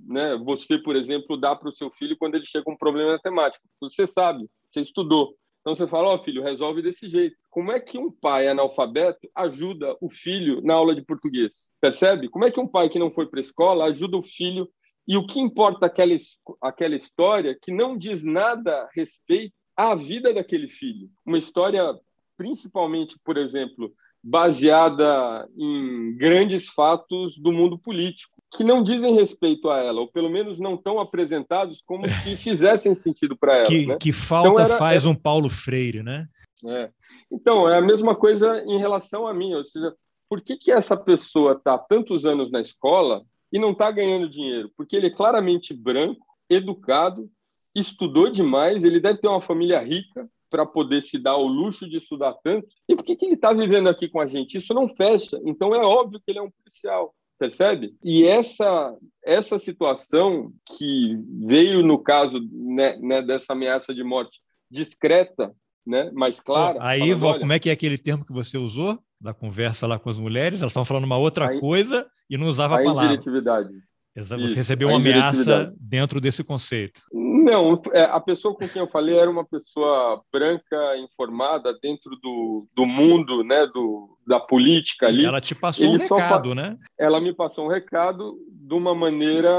né, você, por exemplo, dá para o seu filho quando ele chega com um problema matemático. Você sabe, você estudou. Então você fala, ó oh, filho, resolve desse jeito. Como é que um pai analfabeto ajuda o filho na aula de português? Percebe? Como é que um pai que não foi para a escola ajuda o filho? E o que importa aquela, aquela história que não diz nada a respeito à vida daquele filho? Uma história, principalmente, por exemplo, baseada em grandes fatos do mundo político que não dizem respeito a ela, ou pelo menos não estão apresentados como se fizessem sentido para ela. Que, né? que falta então era, faz um Paulo Freire, né? É. Então, é a mesma coisa em relação a mim, ou seja, por que, que essa pessoa está tantos anos na escola e não está ganhando dinheiro? Porque ele é claramente branco, educado, estudou demais, ele deve ter uma família rica para poder se dar o luxo de estudar tanto. E por que, que ele está vivendo aqui com a gente? Isso não fecha. Então é óbvio que ele é um policial percebe? E essa essa situação que veio no caso né, né, dessa ameaça de morte discreta, né, mais clara. aí, falando, olha, como é que é aquele termo que você usou da conversa lá com as mulheres? Elas estavam falando uma outra a, coisa e não usava a, a palavra. Indiretividade. Você Isso, recebeu uma ameaça dentro desse conceito. Não, é, a pessoa com quem eu falei era uma pessoa branca, informada dentro do, do mundo, né, do, da política ali. Ela te passou Ele um recado, né? Ela me passou um recado de uma maneira.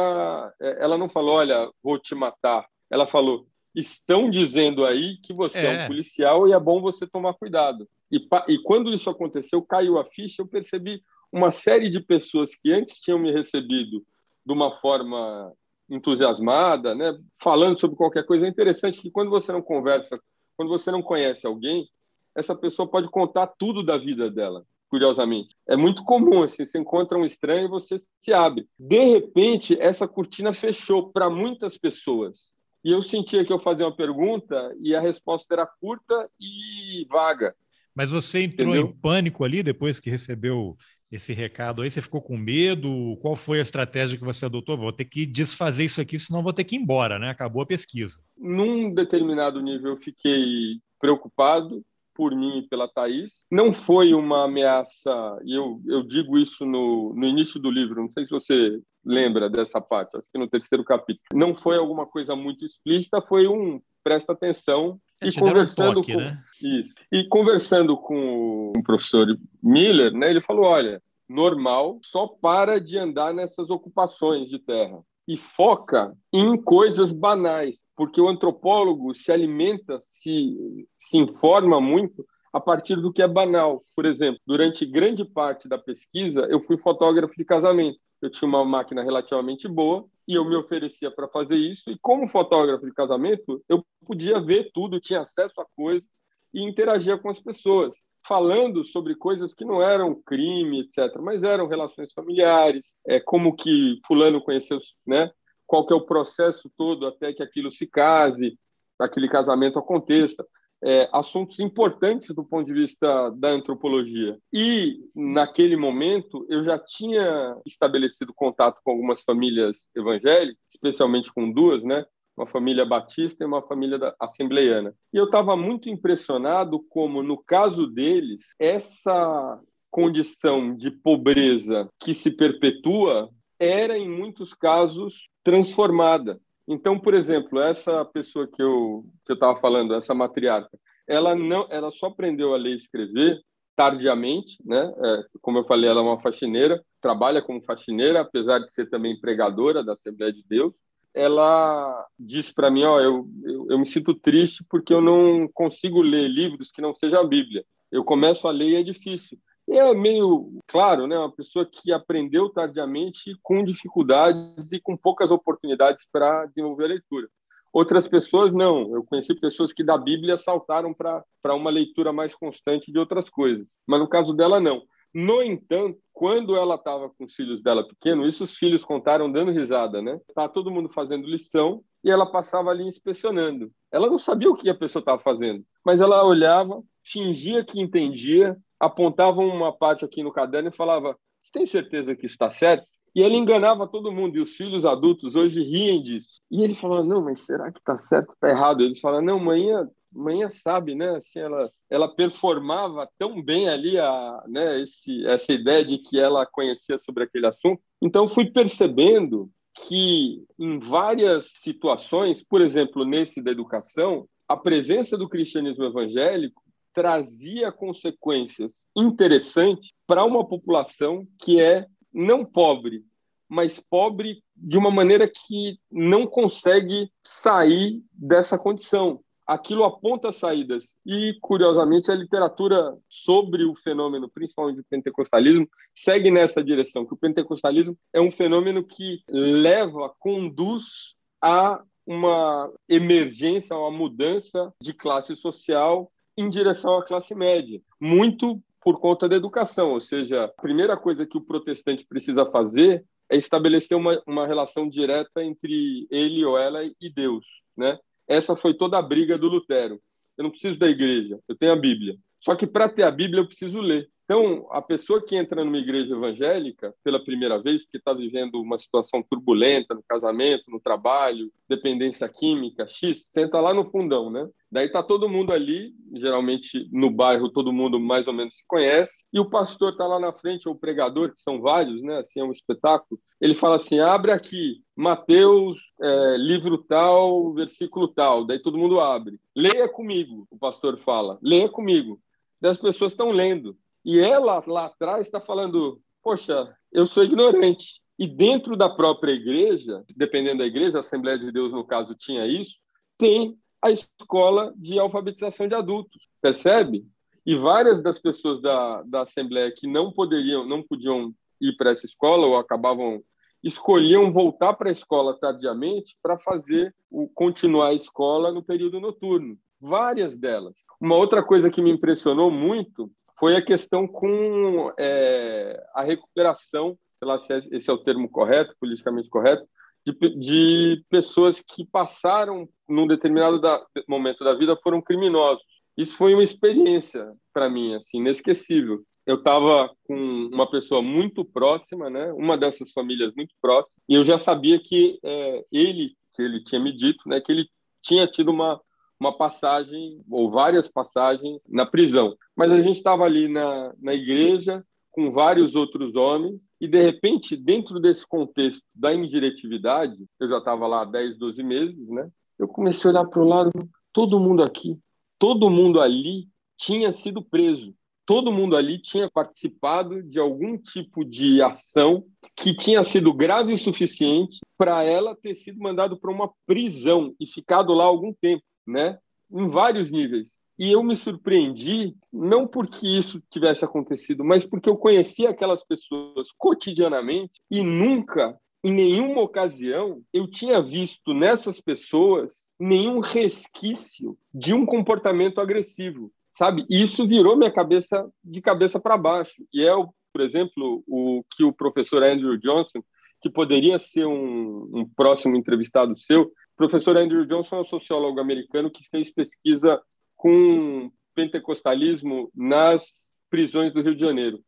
É, ela não falou, olha, vou te matar. Ela falou, estão dizendo aí que você é, é um policial e é bom você tomar cuidado. E, e quando isso aconteceu, caiu a ficha, eu percebi uma série de pessoas que antes tinham me recebido de uma forma entusiasmada, né, falando sobre qualquer coisa. É interessante que quando você não conversa, quando você não conhece alguém, essa pessoa pode contar tudo da vida dela, curiosamente. É muito comum, assim, você encontra um estranho e você se abre. De repente, essa cortina fechou para muitas pessoas. E eu sentia que eu fazia uma pergunta e a resposta era curta e vaga. Mas você entrou Entendeu? em pânico ali depois que recebeu esse recado aí? Você ficou com medo? Qual foi a estratégia que você adotou? Vou ter que desfazer isso aqui, senão vou ter que ir embora, né? Acabou a pesquisa. Num determinado nível, eu fiquei preocupado por mim e pela Thaís. Não foi uma ameaça, e eu, eu digo isso no, no início do livro, não sei se você lembra dessa parte, acho que no terceiro capítulo. Não foi alguma coisa muito explícita, foi um presta atenção é, e conversando um toque, com né? isso, e conversando com o professor Miller, né, ele falou, olha, normal, só para de andar nessas ocupações de terra e foca em coisas banais, porque o antropólogo se alimenta, se, se informa muito a partir do que é banal. Por exemplo, durante grande parte da pesquisa, eu fui fotógrafo de casamento. Eu tinha uma máquina relativamente boa e eu me oferecia para fazer isso. E como fotógrafo de casamento, eu podia ver tudo, tinha acesso a coisas e interagia com as pessoas falando sobre coisas que não eram crime, etc., mas eram relações familiares, é, como que fulano conheceu, né? qual que é o processo todo até que aquilo se case, aquele casamento aconteça. É, assuntos importantes do ponto de vista da antropologia. E, naquele momento, eu já tinha estabelecido contato com algumas famílias evangélicas, especialmente com duas, né? uma família batista e uma família assembleiana. E eu estava muito impressionado como, no caso deles, essa condição de pobreza que se perpetua era, em muitos casos, transformada. Então, por exemplo, essa pessoa que eu que eu estava falando, essa matriarca, ela não, ela só aprendeu a ler e escrever tardiamente, né? É, como eu falei, ela é uma faxineira, trabalha como faxineira, apesar de ser também pregadora da Assembleia de Deus ela disse para mim, ó, eu, eu, eu, me sinto triste porque eu não consigo ler livros que não sejam a Bíblia. Eu começo a ler e é difícil. É meio claro, né, uma pessoa que aprendeu tardiamente com dificuldades e com poucas oportunidades para desenvolver a leitura. Outras pessoas não. Eu conheci pessoas que da Bíblia saltaram para uma leitura mais constante de outras coisas. Mas no caso dela, não. No entanto, quando ela estava com os filhos dela pequeno, isso os filhos contaram dando risada, né? Tá todo mundo fazendo lição e ela passava ali inspecionando. Ela não sabia o que a pessoa estava fazendo, mas ela olhava, fingia que entendia, apontava uma parte aqui no caderno e falava: "Você tem certeza que está certo?" E ele enganava todo mundo, e os filhos adultos hoje riem disso. E ele falava: Não, mas será que está certo? Está errado? Eles falam: Não, manhã manhã sabe, né? Assim, ela, ela performava tão bem ali a, né, esse, essa ideia de que ela conhecia sobre aquele assunto. Então, fui percebendo que em várias situações, por exemplo, nesse da educação, a presença do cristianismo evangélico trazia consequências interessantes para uma população que é não pobre, mas pobre de uma maneira que não consegue sair dessa condição aquilo aponta saídas. E, curiosamente, a literatura sobre o fenômeno, principalmente do pentecostalismo, segue nessa direção, que o pentecostalismo é um fenômeno que leva, conduz a uma emergência, uma mudança de classe social em direção à classe média. Muito por conta da educação, ou seja, a primeira coisa que o protestante precisa fazer é estabelecer uma, uma relação direta entre ele ou ela e Deus, né? Essa foi toda a briga do Lutero. Eu não preciso da igreja, eu tenho a Bíblia. Só que para ter a Bíblia eu preciso ler. Então, a pessoa que entra numa igreja evangélica pela primeira vez, porque está vivendo uma situação turbulenta no casamento, no trabalho, dependência química, X, senta lá no fundão, né? Daí tá todo mundo ali, geralmente no bairro todo mundo mais ou menos se conhece, e o pastor tá lá na frente, ou o pregador, que são vários, né? Assim é um espetáculo. Ele fala assim: abre aqui, Mateus, é, livro tal, versículo tal. Daí todo mundo abre. Leia comigo, o pastor fala. Leia comigo. Daí as pessoas estão lendo. E ela lá atrás está falando: Poxa, eu sou ignorante. E dentro da própria igreja, dependendo da igreja, a Assembleia de Deus, no caso, tinha isso, tem a escola de alfabetização de adultos, percebe? E várias das pessoas da, da Assembleia que não poderiam, não podiam ir para essa escola ou acabavam escolhiam voltar para a escola tardiamente para fazer o continuar a escola no período noturno. Várias delas. Uma outra coisa que me impressionou muito foi a questão com é, a recuperação, sei lá se esse é o termo correto, politicamente correto, de, de pessoas que passaram num determinado da, momento da vida foram criminosos. Isso foi uma experiência para mim assim inesquecível. Eu estava com uma pessoa muito próxima, né? Uma dessas famílias muito próxima, e eu já sabia que é, ele, que ele tinha me dito, né? Que ele tinha tido uma uma passagem ou várias passagens na prisão. Mas a gente estava ali na, na igreja com vários outros homens, e de repente, dentro desse contexto da indiretividade, eu já estava lá há 10, 12 meses, né? Eu comecei a olhar para o lado, todo mundo aqui, todo mundo ali tinha sido preso. Todo mundo ali tinha participado de algum tipo de ação que tinha sido grave o suficiente para ela ter sido mandado para uma prisão e ficado lá algum tempo, né? Em vários níveis. E eu me surpreendi, não porque isso tivesse acontecido, mas porque eu conhecia aquelas pessoas cotidianamente e nunca, em nenhuma ocasião, eu tinha visto nessas pessoas nenhum resquício de um comportamento agressivo, sabe? E isso virou minha cabeça de cabeça para baixo. E é, por exemplo, o que o professor Andrew Johnson, que poderia ser um, um próximo entrevistado seu, professor Andrew Johnson é um sociólogo americano que fez pesquisa com pentecostalismo nas prisões do Rio de Janeiro.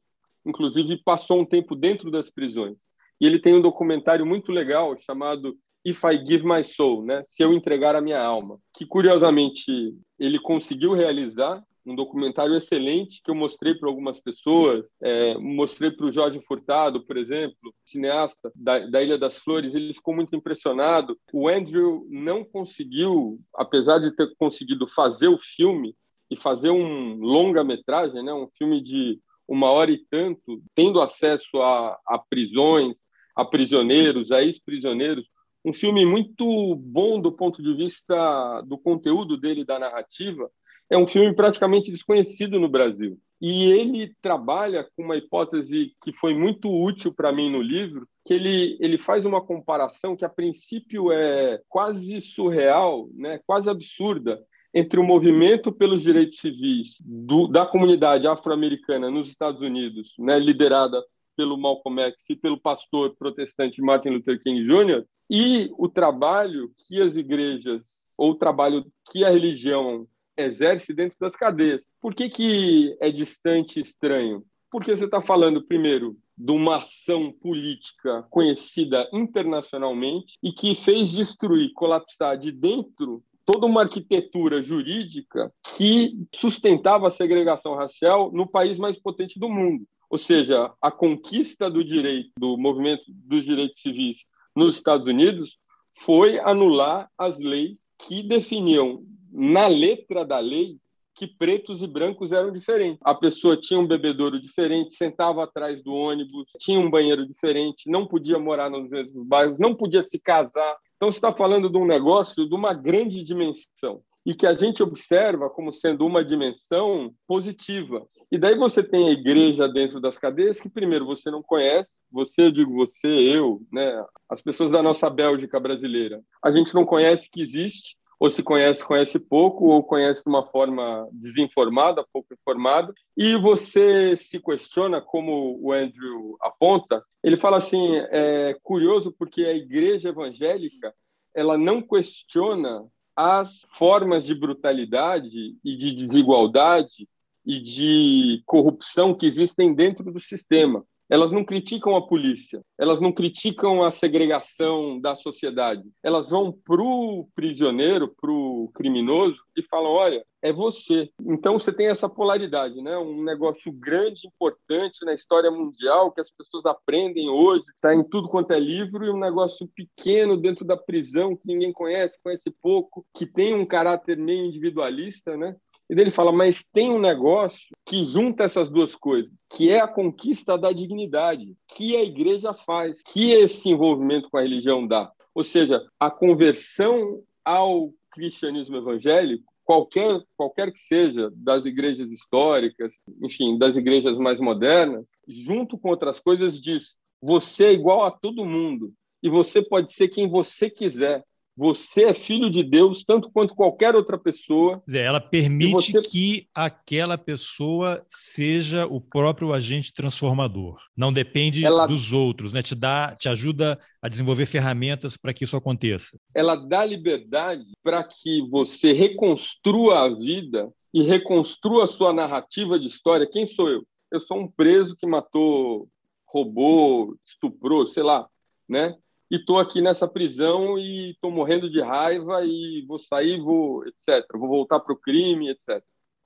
Inclusive, passou um tempo dentro das prisões. E ele tem um documentário muito legal chamado If I Give My Soul, né? Se eu entregar a minha alma, que curiosamente ele conseguiu realizar um documentário excelente que eu mostrei para algumas pessoas, é, mostrei para o Jorge Furtado, por exemplo, cineasta da, da, Ilha das Flores, ele ficou muito impressionado. O Andrew não conseguiu, apesar de ter conseguido fazer o filme e fazer um longa-metragem, né, um filme de uma hora e tanto, tendo acesso a, a prisões, a prisioneiros, a ex-prisioneiros, um filme muito bom do ponto de vista do conteúdo dele, da narrativa, é um filme praticamente desconhecido no Brasil. E ele trabalha com uma hipótese que foi muito útil para mim no livro, que ele, ele faz uma comparação que a princípio é quase surreal, né, quase absurda, entre o movimento pelos direitos civis do, da comunidade afro-americana nos Estados Unidos, né, liderada pelo Malcolm X e pelo pastor protestante Martin Luther King Jr., e o trabalho que as igrejas, ou o trabalho que a religião exerce dentro das cadeias. Por que, que é distante e estranho? Porque você está falando, primeiro, de uma ação política conhecida internacionalmente e que fez destruir, colapsar de dentro toda uma arquitetura jurídica que sustentava a segregação racial no país mais potente do mundo. Ou seja, a conquista do direito, do movimento dos direitos civis nos Estados Unidos foi anular as leis que definiam na letra da lei que pretos e brancos eram diferentes. A pessoa tinha um bebedouro diferente, sentava atrás do ônibus, tinha um banheiro diferente, não podia morar nos mesmos bairros, não podia se casar. Então, você está falando de um negócio de uma grande dimensão e que a gente observa como sendo uma dimensão positiva. E daí você tem a igreja dentro das cadeias que, primeiro, você não conhece, você, eu digo você, eu, né, as pessoas da nossa Bélgica brasileira, a gente não conhece que existe, ou se conhece, conhece pouco, ou conhece de uma forma desinformada, pouco informada, e você se questiona, como o Andrew aponta, ele fala assim, é curioso porque a igreja evangélica, ela não questiona as formas de brutalidade e de desigualdade e de corrupção que existem dentro do sistema elas não criticam a polícia, elas não criticam a segregação da sociedade. Elas vão para o prisioneiro, para o criminoso e falam: olha, é você. Então você tem essa polaridade, né? Um negócio grande, importante na história mundial que as pessoas aprendem hoje, está em tudo quanto é livro, e um negócio pequeno dentro da prisão que ninguém conhece, conhece pouco, que tem um caráter meio individualista, né? E ele fala, mas tem um negócio que junta essas duas coisas, que é a conquista da dignidade, que a igreja faz, que esse envolvimento com a religião dá. Ou seja, a conversão ao cristianismo evangélico, qualquer, qualquer que seja, das igrejas históricas, enfim, das igrejas mais modernas, junto com outras coisas, diz: você é igual a todo mundo e você pode ser quem você quiser. Você é filho de Deus tanto quanto qualquer outra pessoa. Ela permite você... que aquela pessoa seja o próprio agente transformador. Não depende ela... dos outros, né? Te dá, te ajuda a desenvolver ferramentas para que isso aconteça. Ela dá liberdade para que você reconstrua a vida e reconstrua a sua narrativa de história. Quem sou eu? Eu sou um preso que matou, roubou, estuprou, sei lá, né? E estou aqui nessa prisão e estou morrendo de raiva e vou sair, vou, etc. Vou voltar para o crime, etc.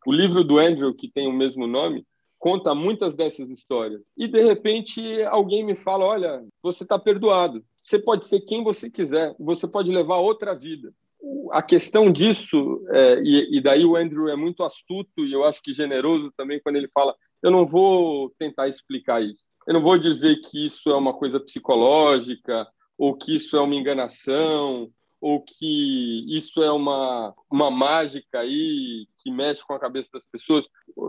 O livro do Andrew, que tem o mesmo nome, conta muitas dessas histórias. E, de repente, alguém me fala, olha, você está perdoado. Você pode ser quem você quiser. Você pode levar outra vida. A questão disso, é, e, e daí o Andrew é muito astuto e eu acho que generoso também quando ele fala, eu não vou tentar explicar isso. Eu não vou dizer que isso é uma coisa psicológica, ou que isso é uma enganação, ou que isso é uma, uma mágica aí que mexe com a cabeça das pessoas.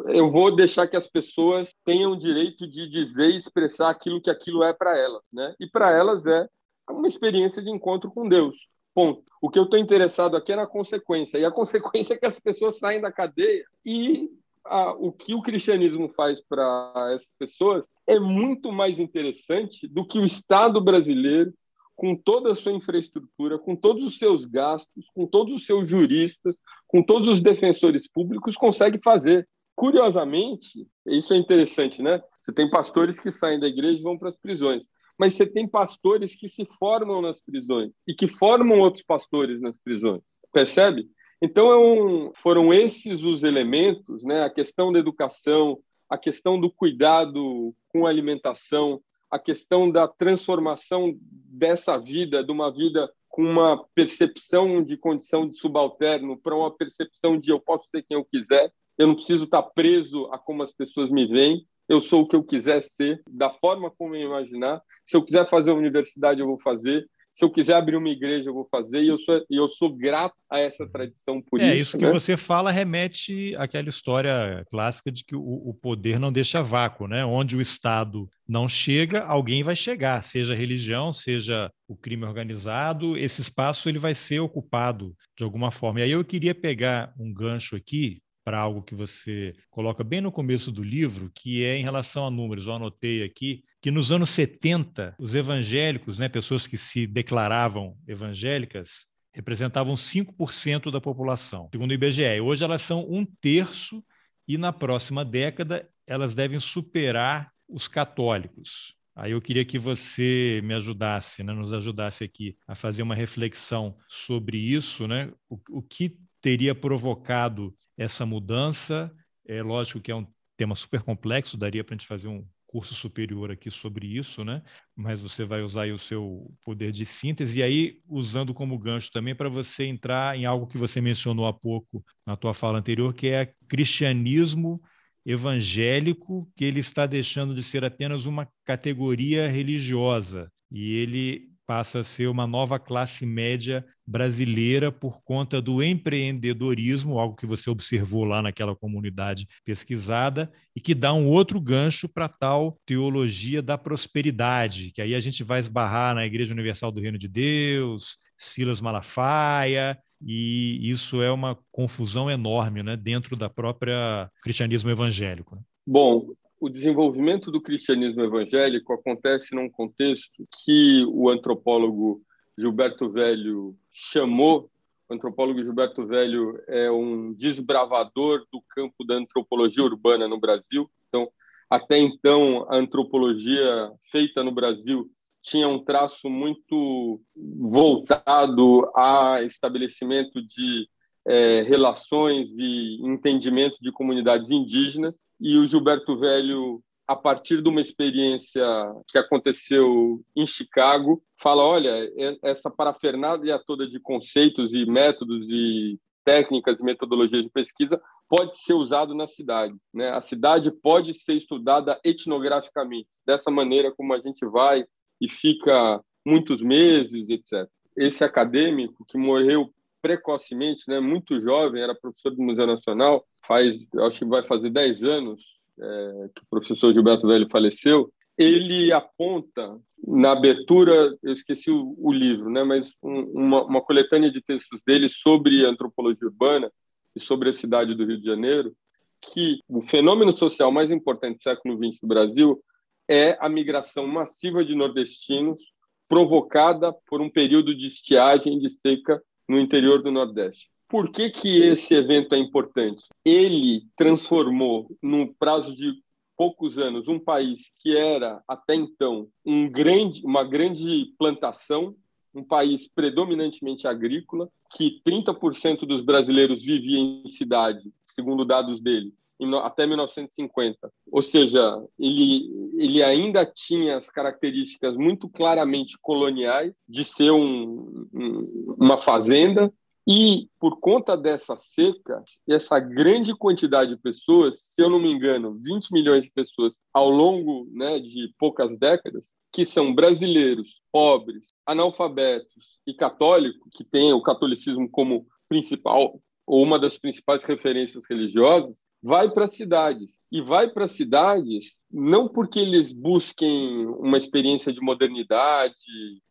Eu vou deixar que as pessoas tenham o direito de dizer e expressar aquilo que aquilo é para elas, né? E para elas é uma experiência de encontro com Deus. Ponto. O que eu estou interessado aqui é na consequência. E a consequência é que as pessoas saem da cadeia e a, o que o cristianismo faz para essas pessoas é muito mais interessante do que o Estado brasileiro com toda a sua infraestrutura, com todos os seus gastos, com todos os seus juristas, com todos os defensores públicos, consegue fazer. Curiosamente, isso é interessante, né? Você tem pastores que saem da igreja e vão para as prisões, mas você tem pastores que se formam nas prisões e que formam outros pastores nas prisões, percebe? Então, é um, foram esses os elementos, né? A questão da educação, a questão do cuidado com a alimentação, a questão da transformação dessa vida, de uma vida com uma percepção de condição de subalterno para uma percepção de eu posso ser quem eu quiser, eu não preciso estar preso a como as pessoas me veem, eu sou o que eu quiser ser, da forma como eu imaginar. Se eu quiser fazer uma universidade, eu vou fazer se eu quiser abrir uma igreja, eu vou fazer, e eu sou, eu sou grato a essa tradição por é, isso. É, isso que né? você fala remete àquela história clássica de que o, o, poder não deixa vácuo, né? Onde o Estado não chega, alguém vai chegar, seja religião, seja o crime organizado, esse espaço ele vai ser ocupado de alguma forma. E aí eu queria pegar um gancho aqui para algo que você coloca bem no começo do livro, que é em relação a números. Eu anotei aqui que nos anos 70, os evangélicos, né, pessoas que se declaravam evangélicas, representavam 5% da população, segundo o IBGE. Hoje elas são um terço e na próxima década elas devem superar os católicos. Aí eu queria que você me ajudasse, né, nos ajudasse aqui a fazer uma reflexão sobre isso, né? O, o que teria provocado essa mudança. É lógico que é um tema super complexo, daria para a gente fazer um curso superior aqui sobre isso, né? Mas você vai usar o seu poder de síntese e aí usando como gancho também para você entrar em algo que você mencionou há pouco na tua fala anterior, que é cristianismo evangélico, que ele está deixando de ser apenas uma categoria religiosa e ele passa a ser uma nova classe média brasileira por conta do empreendedorismo, algo que você observou lá naquela comunidade pesquisada, e que dá um outro gancho para tal teologia da prosperidade, que aí a gente vai esbarrar na Igreja Universal do Reino de Deus, Silas Malafaia, e isso é uma confusão enorme né, dentro da própria cristianismo evangélico. Né? Bom, o desenvolvimento do cristianismo evangélico acontece num contexto que o antropólogo Gilberto Velho chamou. O antropólogo Gilberto Velho é um desbravador do campo da antropologia urbana no Brasil. Então, até então, a antropologia feita no Brasil tinha um traço muito voltado a estabelecimento de é, relações e entendimento de comunidades indígenas e o Gilberto Velho, a partir de uma experiência que aconteceu em Chicago, fala: olha, essa parafernália toda de conceitos e métodos e técnicas e metodologias de pesquisa pode ser usado na cidade. Né? A cidade pode ser estudada etnograficamente, dessa maneira como a gente vai e fica muitos meses, etc. Esse acadêmico que morreu precocemente, né, muito jovem, era professor do Museu Nacional, faz, acho que vai fazer 10 anos é, que o professor Gilberto Velho faleceu, ele aponta na abertura, eu esqueci o, o livro, né, mas um, uma, uma coletânea de textos dele sobre antropologia urbana e sobre a cidade do Rio de Janeiro, que o fenômeno social mais importante do século XX do Brasil é a migração massiva de nordestinos provocada por um período de estiagem de seca no interior do Nordeste. Por que, que esse evento é importante? Ele transformou, no prazo de poucos anos, um país que era até então um grande, uma grande plantação, um país predominantemente agrícola, que 30% dos brasileiros viviam em cidade, segundo dados dele, até 1950. Ou seja, ele, ele ainda tinha as características muito claramente coloniais de ser um, um, uma fazenda. E por conta dessa seca, essa grande quantidade de pessoas, se eu não me engano, 20 milhões de pessoas ao longo né, de poucas décadas, que são brasileiros, pobres, analfabetos e católicos, que têm o catolicismo como principal ou uma das principais referências religiosas, vai para cidades. E vai para cidades não porque eles busquem uma experiência de modernidade,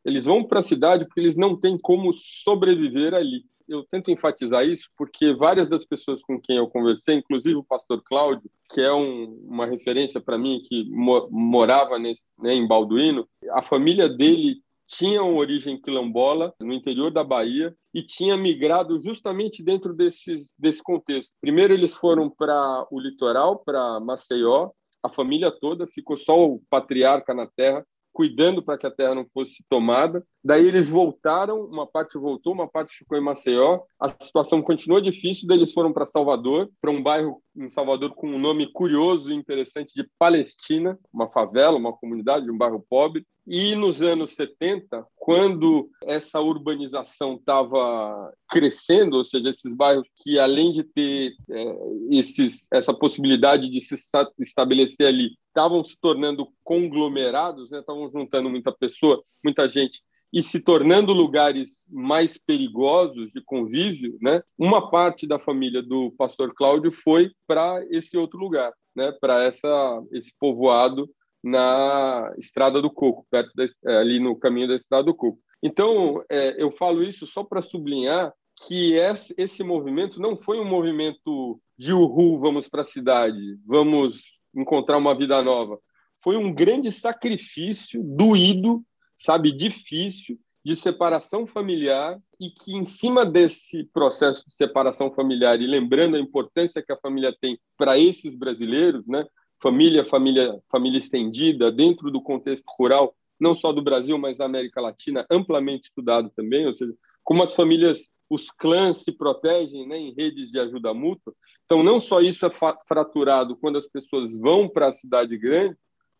eles vão para a cidade porque eles não têm como sobreviver ali. Eu tento enfatizar isso porque várias das pessoas com quem eu conversei, inclusive o pastor Cláudio, que é um, uma referência para mim, que mo morava nesse, né, em Balduino, a família dele tinham origem quilombola no interior da Bahia e tinha migrado justamente dentro desse, desse contexto. Primeiro eles foram para o litoral, para Maceió, a família toda, ficou só o patriarca na terra, cuidando para que a terra não fosse tomada. Daí eles voltaram, uma parte voltou, uma parte ficou em Maceió. A situação continuou difícil, daí eles foram para Salvador, para um bairro em Salvador com um nome curioso e interessante de Palestina, uma favela, uma comunidade, um bairro pobre. E nos anos 70, quando essa urbanização estava crescendo, ou seja, esses bairros que, além de ter é, esses, essa possibilidade de se estabelecer ali, estavam se tornando conglomerados, né? estavam juntando muita pessoa, muita gente e se tornando lugares mais perigosos de convívio, né? Uma parte da família do pastor Cláudio foi para esse outro lugar, né? Para essa esse povoado na Estrada do Coco, perto da, é, ali no caminho da Estrada do Coco. Então, é, eu falo isso só para sublinhar que esse, movimento não foi um movimento de uhul, vamos para a cidade, vamos encontrar uma vida nova. Foi um grande sacrifício, doído, sabe, difícil, de separação familiar e que em cima desse processo de separação familiar e lembrando a importância que a família tem para esses brasileiros, né? Família, família, família estendida dentro do contexto rural, não só do Brasil, mas da América Latina, amplamente estudado também, ou seja, como as famílias, os clãs se protegem, né, em redes de ajuda mútua. Então, não só isso é fraturado quando as pessoas vão para a cidade grande,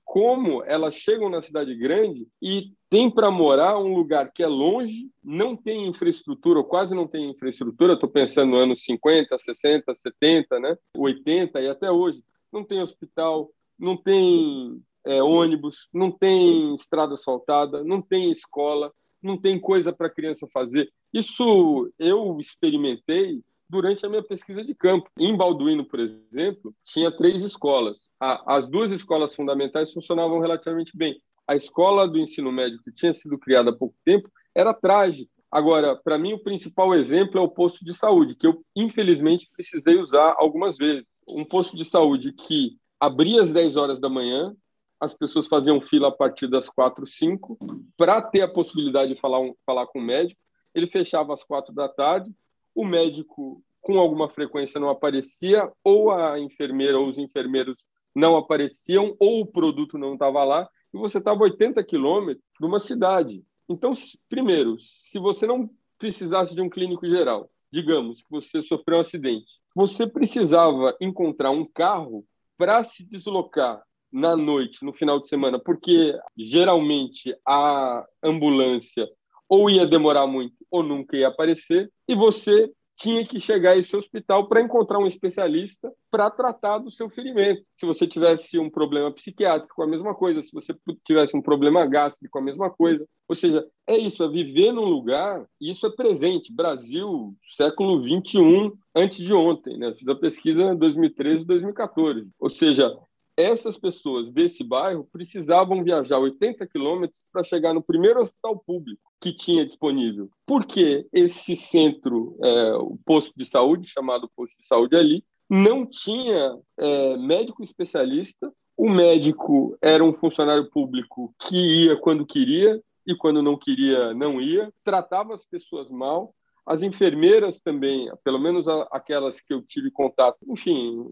como elas chegam na cidade grande e tem para morar um lugar que é longe, não tem infraestrutura, ou quase não tem infraestrutura, estou pensando no anos 50, 60, 70, né? 80 e até hoje. Não tem hospital, não tem é, ônibus, não tem estrada asfaltada, não tem escola, não tem coisa para a criança fazer. Isso eu experimentei durante a minha pesquisa de campo. Em Balduino, por exemplo, tinha três escolas. As duas escolas fundamentais funcionavam relativamente bem. A escola do ensino médio, que tinha sido criada há pouco tempo, era trágica. Agora, para mim, o principal exemplo é o posto de saúde, que eu, infelizmente, precisei usar algumas vezes. Um posto de saúde que abria às 10 horas da manhã, as pessoas faziam fila a partir das 4, 5, para ter a possibilidade de falar, um, falar com o médico. Ele fechava às 4 da tarde, o médico com alguma frequência não aparecia, ou a enfermeira ou os enfermeiros não apareciam, ou o produto não estava lá, e você estava 80 quilômetros de uma cidade. Então, primeiro, se você não precisasse de um clínico geral, digamos que você sofreu um acidente, você precisava encontrar um carro para se deslocar na noite, no final de semana, porque geralmente a ambulância ou ia demorar muito ou nunca ia aparecer, e você tinha que chegar a esse hospital para encontrar um especialista para tratar do seu ferimento. Se você tivesse um problema psiquiátrico, a mesma coisa. Se você tivesse um problema gástrico, a mesma coisa. Ou seja, é isso, é viver num lugar, e isso é presente. Brasil, século 21, antes de ontem, né? Fiz a pesquisa em 2013 e 2014. Ou seja, essas pessoas desse bairro precisavam viajar 80 quilômetros para chegar no primeiro hospital público que tinha disponível. Porque esse centro, é, o posto de saúde, chamado posto de saúde ali, não tinha é, médico especialista. O médico era um funcionário público que ia quando queria e quando não queria, não ia, tratava as pessoas mal, as enfermeiras também, pelo menos aquelas que eu tive contato, enfim,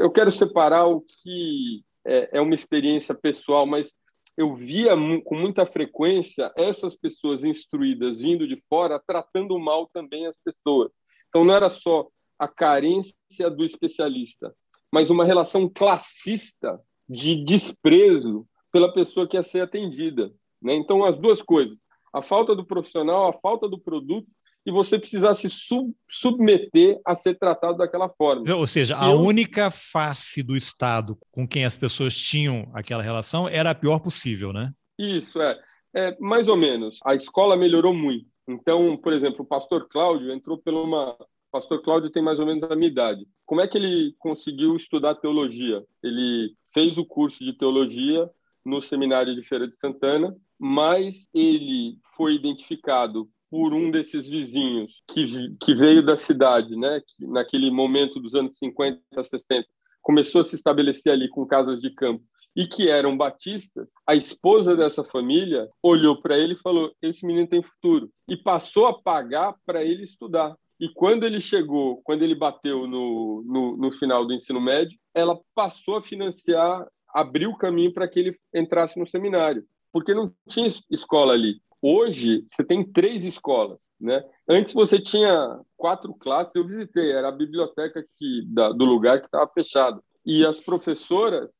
eu quero separar o que é, é uma experiência pessoal, mas eu via com muita frequência essas pessoas instruídas vindo de fora tratando mal também as pessoas. Então não era só a carência do especialista, mas uma relação classista de desprezo pela pessoa que ia ser atendida. Né? Então as duas coisas, a falta do profissional, a falta do produto e você precisar se sub submeter a ser tratado daquela forma. Ou seja, a eu... única face do Estado com quem as pessoas tinham aquela relação era a pior possível, né? Isso, é. é mais ou menos. A escola melhorou muito. Então, por exemplo, o pastor Cláudio entrou pela uma. O pastor Cláudio tem mais ou menos a minha idade. Como é que ele conseguiu estudar teologia? Ele fez o curso de teologia no seminário de Feira de Santana, mas ele foi identificado por um desses vizinhos que, que veio da cidade, né, que naquele momento dos anos 50, 60, começou a se estabelecer ali com casas de campo e que eram batistas, a esposa dessa família olhou para ele e falou: Esse menino tem futuro. E passou a pagar para ele estudar. E quando ele chegou, quando ele bateu no, no, no final do ensino médio, ela passou a financiar, abriu o caminho para que ele entrasse no seminário, porque não tinha escola ali. Hoje, você tem três escolas. Né? Antes você tinha quatro classes, eu visitei, era a biblioteca que, da, do lugar que estava fechado. E as professoras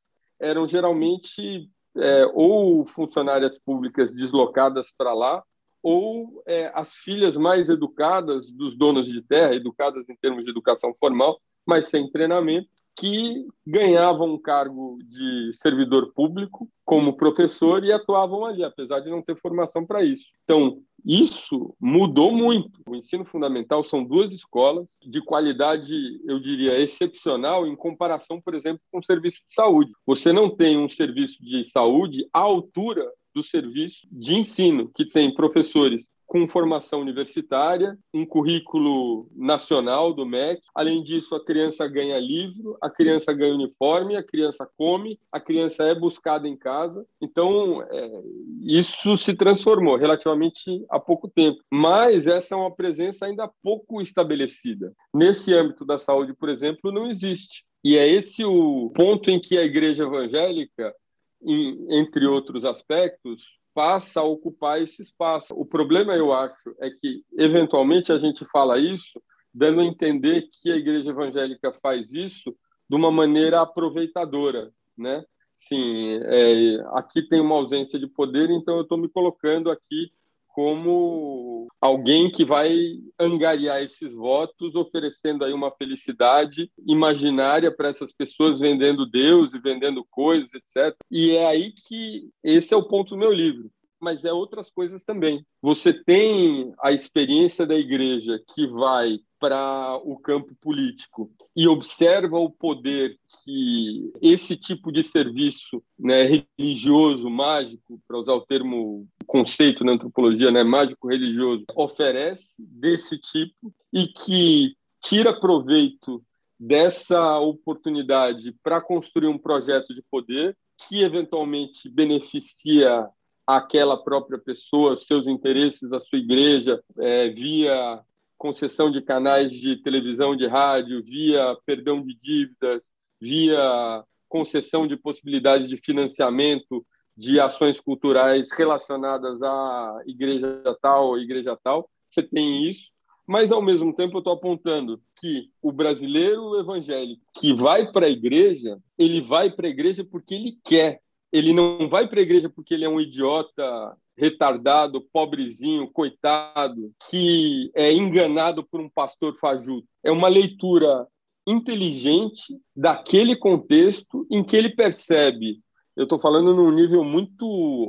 eram geralmente é, ou funcionárias públicas deslocadas para lá, ou é, as filhas mais educadas dos donos de terra, educadas em termos de educação formal, mas sem treinamento, que ganhavam um cargo de servidor público como professor e atuavam ali, apesar de não ter formação para isso. Então, isso mudou muito. O ensino fundamental são duas escolas de qualidade, eu diria, excepcional em comparação, por exemplo, com o serviço de saúde. Você não tem um serviço de saúde à altura do serviço de ensino, que tem professores com formação universitária, um currículo nacional do MEC. Além disso, a criança ganha livro, a criança ganha uniforme, a criança come, a criança é buscada em casa. Então, é, isso se transformou relativamente há pouco tempo. Mas essa é uma presença ainda pouco estabelecida. Nesse âmbito da saúde, por exemplo, não existe. E é esse o ponto em que a igreja evangélica, em, entre outros aspectos, passa a ocupar esse espaço. O problema, eu acho, é que, eventualmente, a gente fala isso dando a entender que a igreja evangélica faz isso de uma maneira aproveitadora, né? Sim, é, aqui tem uma ausência de poder, então eu estou me colocando aqui como alguém que vai angariar esses votos, oferecendo aí uma felicidade imaginária para essas pessoas, vendendo Deus e vendendo coisas, etc. E é aí que esse é o ponto do meu livro. Mas é outras coisas também. Você tem a experiência da igreja que vai para o campo político e observa o poder que esse tipo de serviço né, religioso, mágico, para usar o termo conceito na antropologia, né, mágico religioso, oferece desse tipo e que tira proveito dessa oportunidade para construir um projeto de poder que eventualmente beneficia aquela própria pessoa, seus interesses, a sua igreja, é, via concessão de canais de televisão, de rádio, via perdão de dívidas, via concessão de possibilidades de financiamento de ações culturais relacionadas à igreja tal, igreja tal. Você tem isso, mas ao mesmo tempo eu estou apontando que o brasileiro evangélico que vai para a igreja, ele vai para a igreja porque ele quer. Ele não vai para a igreja porque ele é um idiota retardado, pobrezinho, coitado, que é enganado por um pastor fajuto. É uma leitura inteligente daquele contexto em que ele percebe. Eu estou falando num nível muito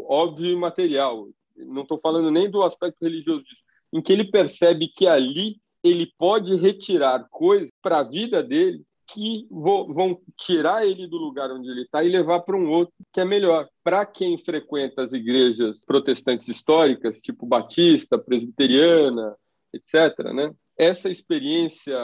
óbvio e material, não estou falando nem do aspecto religioso disso, em que ele percebe que ali ele pode retirar coisas para a vida dele que vão tirar ele do lugar onde ele está e levar para um outro que é melhor. Para quem frequenta as igrejas protestantes históricas, tipo batista, presbiteriana, etc., né? essa experiência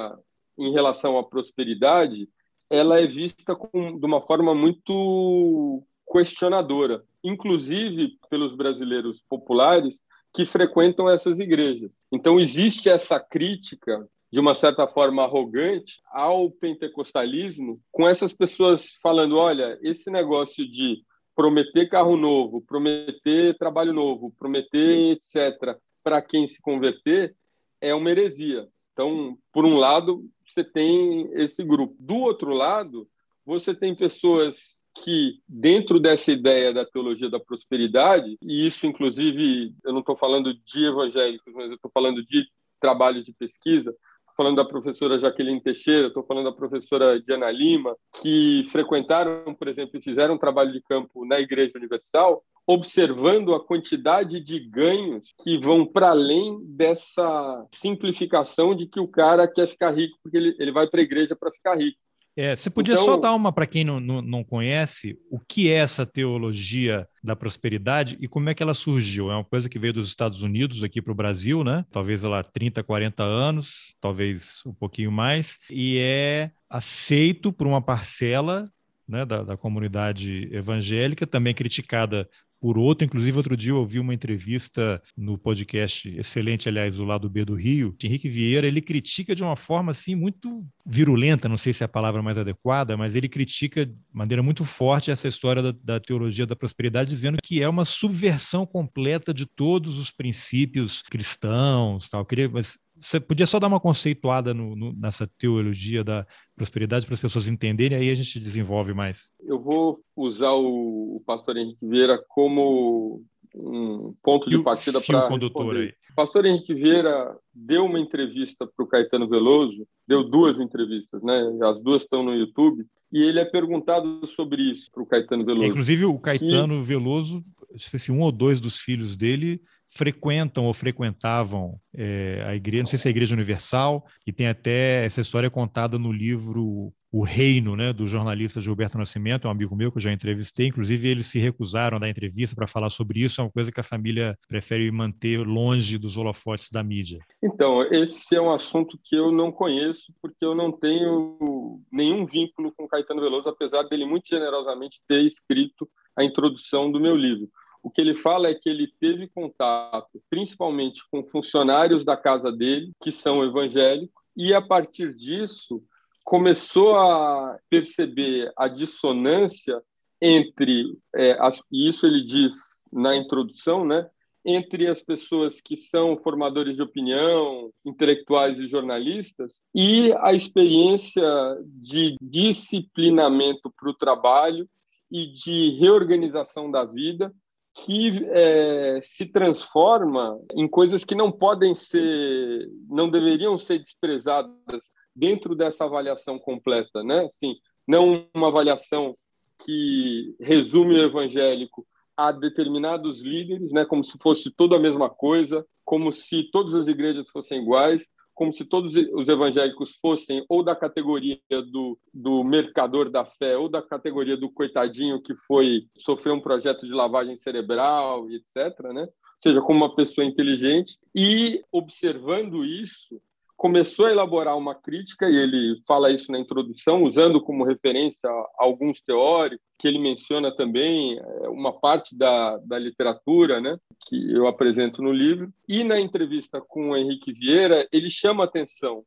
em relação à prosperidade, ela é vista com, de uma forma muito questionadora, inclusive pelos brasileiros populares que frequentam essas igrejas. Então existe essa crítica de uma certa forma arrogante ao pentecostalismo, com essas pessoas falando, olha, esse negócio de prometer carro novo, prometer trabalho novo, prometer etc, para quem se converter, é uma heresia. Então, por um lado, você tem esse grupo. Do outro lado, você tem pessoas que, dentro dessa ideia da teologia da prosperidade, e isso, inclusive, eu não estou falando de evangélicos, mas eu estou falando de trabalhos de pesquisa, falando da professora Jaqueline Teixeira, estou falando da professora Diana Lima, que frequentaram, por exemplo, e fizeram um trabalho de campo na Igreja Universal, observando a quantidade de ganhos que vão para além dessa simplificação de que o cara quer ficar rico porque ele, ele vai para a igreja para ficar rico. É, você podia então, só dar uma para quem não, não, não, conhece, o que é essa teologia da prosperidade e como é que ela surgiu? É uma coisa que veio dos Estados Unidos aqui para o Brasil, né? Talvez lá 30, 40 anos, talvez um pouquinho mais, e é aceito por uma parcela né, da, da, comunidade evangélica, também criticada por outro. Inclusive, outro dia eu ouvi uma entrevista no podcast excelente, aliás, do lado B do Rio. Henrique Vieira, ele critica de uma forma assim muito virulenta, não sei se é a palavra mais adequada, mas ele critica de maneira muito forte essa história da, da teologia da prosperidade, dizendo que é uma subversão completa de todos os princípios cristãos. Tal. Eu queria, mas você podia só dar uma conceituada no, no, nessa teologia da prosperidade para as pessoas entenderem, aí a gente desenvolve mais. Eu vou usar o, o pastor Henrique Vieira como um ponto de partida para condutor aí. O pastor Henrique Vieira deu uma entrevista para o Caetano Veloso, deu duas entrevistas, né? As duas estão no YouTube. E ele é perguntado sobre isso para o Caetano Veloso. Inclusive, o Caetano que... Veloso, não sei se um ou dois dos filhos dele frequentam ou frequentavam é, a igreja, não sei se é a Igreja Universal, e tem até essa história contada no livro O Reino, né, do jornalista Gilberto Nascimento, um amigo meu que eu já entrevistei, inclusive eles se recusaram a entrevista para falar sobre isso, é uma coisa que a família prefere manter longe dos holofotes da mídia. Então, esse é um assunto que eu não conheço, porque eu não tenho nenhum vínculo com Caetano Veloso, apesar dele muito generosamente ter escrito a introdução do meu livro. O que ele fala é que ele teve contato principalmente com funcionários da casa dele, que são evangélicos, e a partir disso começou a perceber a dissonância entre, é, as, e isso ele diz na introdução, né, entre as pessoas que são formadores de opinião, intelectuais e jornalistas, e a experiência de disciplinamento para o trabalho e de reorganização da vida que é, se transforma em coisas que não podem ser, não deveriam ser desprezadas dentro dessa avaliação completa, né? Assim, não uma avaliação que resume o evangélico a determinados líderes, né? Como se fosse tudo a mesma coisa, como se todas as igrejas fossem iguais, como se todos os evangélicos fossem ou da categoria do, do mercador da fé ou da categoria do coitadinho que foi sofrer um projeto de lavagem cerebral etc, né? Ou seja, como uma pessoa inteligente e observando isso, começou a elaborar uma crítica, e ele fala isso na introdução, usando como referência alguns teóricos, que ele menciona também é, uma parte da, da literatura né, que eu apresento no livro. E na entrevista com o Henrique Vieira, ele chama atenção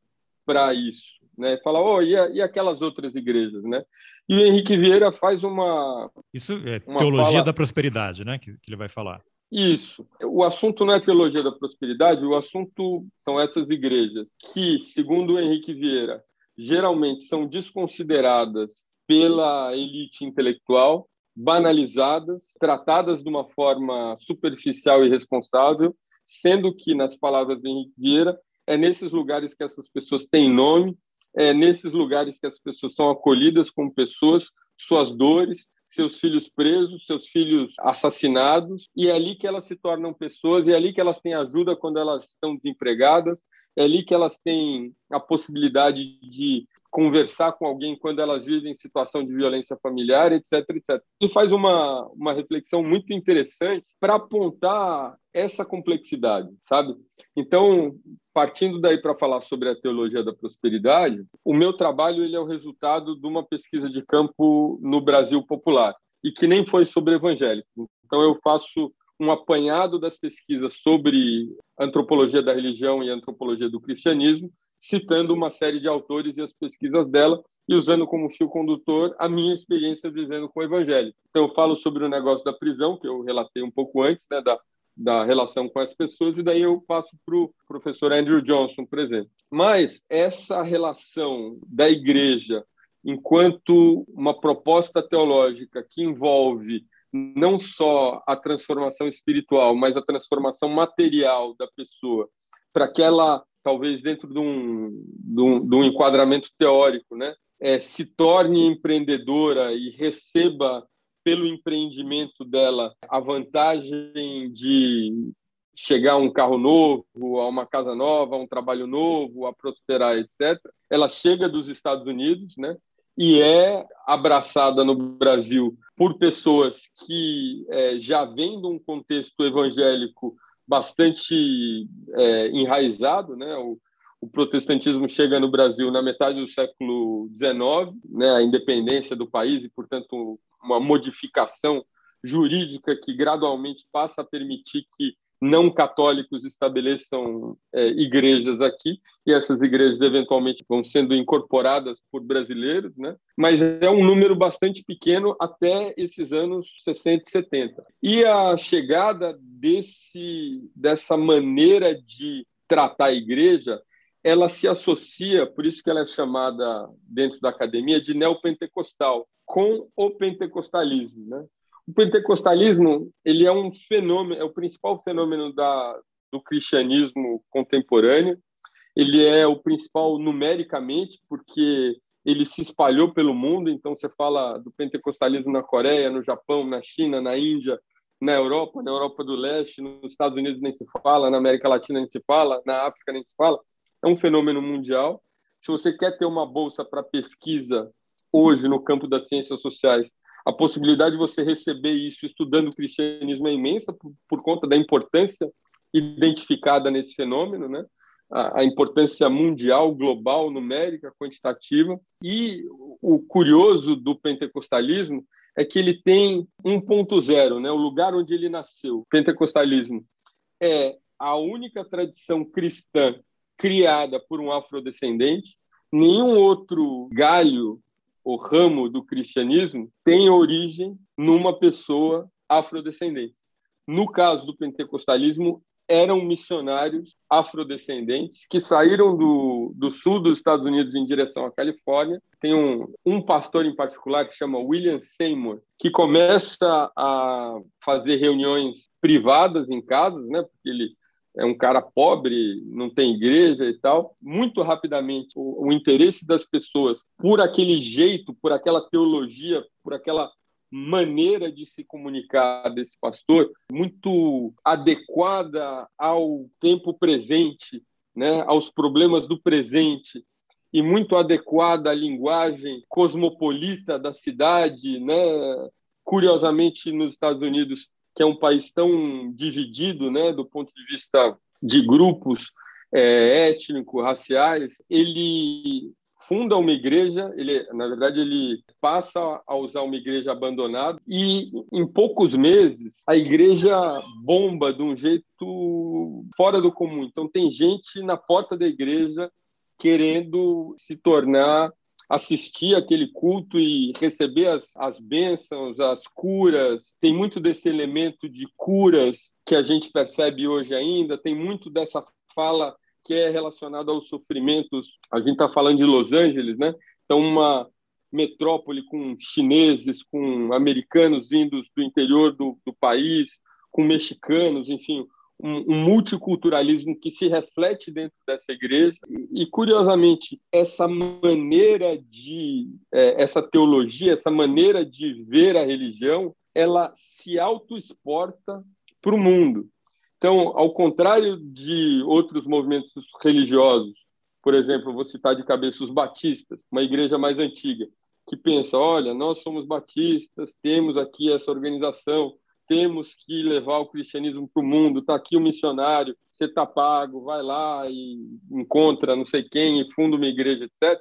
para isso. Né, fala, oh, e, a, e, aquelas outras igrejas, né? E o Henrique Vieira faz uma... Isso é teologia fala... da prosperidade, né? Que, que ele vai falar. Isso. O assunto não é teologia da prosperidade, o assunto são essas igrejas que, segundo o Henrique Vieira, geralmente são desconsideradas pela elite intelectual banalizadas, tratadas de uma forma superficial e irresponsável, sendo que, nas palavras de Henrique Vieira, é nesses lugares que essas pessoas têm nome, é nesses lugares que as pessoas são acolhidas como pessoas, suas dores, seus filhos presos, seus filhos assassinados, e é ali que elas se tornam pessoas, e é ali que elas têm ajuda quando elas estão desempregadas, é ali que elas têm a possibilidade de conversar com alguém quando elas vivem situação de violência familiar, etc, etc. E faz uma, uma reflexão muito interessante para apontar essa complexidade, sabe? Então, partindo daí para falar sobre a teologia da prosperidade, o meu trabalho ele é o resultado de uma pesquisa de campo no Brasil popular e que nem foi sobre evangélico. Então, eu faço um apanhado das pesquisas sobre antropologia da religião e antropologia do cristianismo citando uma série de autores e as pesquisas dela e usando como fio condutor a minha experiência vivendo com o evangelho. Então, eu falo sobre o negócio da prisão, que eu relatei um pouco antes, né, da, da relação com as pessoas, e daí eu passo para o professor Andrew Johnson, por exemplo. Mas essa relação da igreja enquanto uma proposta teológica que envolve não só a transformação espiritual, mas a transformação material da pessoa, para que ela talvez dentro de um, de um, de um enquadramento teórico, né, é, se torne empreendedora e receba pelo empreendimento dela a vantagem de chegar a um carro novo, a uma casa nova, a um trabalho novo, a prosperar, etc. Ela chega dos Estados Unidos, né? E é abraçada no Brasil por pessoas que é, já vêm de um contexto evangélico bastante é, enraizado, né? O, o, protestantismo chega no Brasil na metade do século XIX, né? A independência do país e, portanto, uma modificação jurídica que gradualmente passa a permitir que não católicos estabeleçam é, igrejas aqui e essas igrejas eventualmente vão sendo incorporadas por brasileiros, né? Mas é um número bastante pequeno até esses anos 60 e 70. E a chegada desse dessa maneira de tratar a igreja, ela se associa, por isso que ela é chamada dentro da academia de neopentecostal, com o pentecostalismo, né? O pentecostalismo ele é um fenômeno, é o principal fenômeno da, do cristianismo contemporâneo. Ele é o principal numericamente porque ele se espalhou pelo mundo. Então você fala do pentecostalismo na Coreia, no Japão, na China, na Índia, na Europa, na Europa do Leste, nos Estados Unidos nem se fala, na América Latina nem se fala, na África nem se fala. É um fenômeno mundial. Se você quer ter uma bolsa para pesquisa hoje no campo das ciências sociais, a possibilidade de você receber isso estudando o cristianismo é imensa por, por conta da importância identificada nesse fenômeno, né? A, importância mundial, global, numérica, quantitativa. E o curioso do pentecostalismo é que ele tem 1.0, né? o lugar onde ele nasceu. O pentecostalismo é a única tradição cristã criada por um afrodescendente. Nenhum outro galho o ramo do cristianismo tem origem numa pessoa afrodescendente. No caso do pentecostalismo, eram missionários afrodescendentes que saíram do, do sul dos Estados Unidos em direção à Califórnia. Tem um, um pastor em particular que chama William Seymour, que começa a fazer reuniões privadas em casas, né? Porque ele é um cara pobre, não tem igreja e tal. Muito rapidamente, o, o, interesse das pessoas por aquele jeito, por aquela teologia, por aquela maneira de se comunicar desse pastor, muito adequada ao tempo presente, né, aos problemas do presente e muito adequada à linguagem cosmopolita da cidade, né? Curiosamente, nos Estados Unidos que é um país tão dividido, né, do ponto de vista de grupos é, raciais, ele funda uma igreja, ele, na verdade, ele passa a usar uma igreja abandonada e em poucos meses a igreja bomba de um jeito fora do comum. Então tem gente na porta da igreja querendo se tornar assistir aquele culto e receber as, as bênçãos, as curas. Tem muito desse elemento de curas que a gente percebe hoje ainda, tem muito dessa fala que é relacionada aos sofrimentos. A gente está falando de Los Angeles, né? Então, uma, metrópole com chineses, com americanos vindos do interior do, do país, com mexicanos, enfim, um, um, multiculturalismo que se reflete dentro dessa igreja. E, curiosamente, essa maneira de, é, essa teologia, essa maneira de ver a religião, ela se auto-exporta para o mundo. Então, ao contrário de outros movimentos religiosos, por exemplo, vou citar de cabeça os batistas, uma igreja mais antiga, que pensa: olha, nós somos batistas, temos aqui essa organização, temos que levar o cristianismo para o mundo, está aqui o missionário, você está pago, vai lá e encontra não sei quem e funda uma igreja, etc.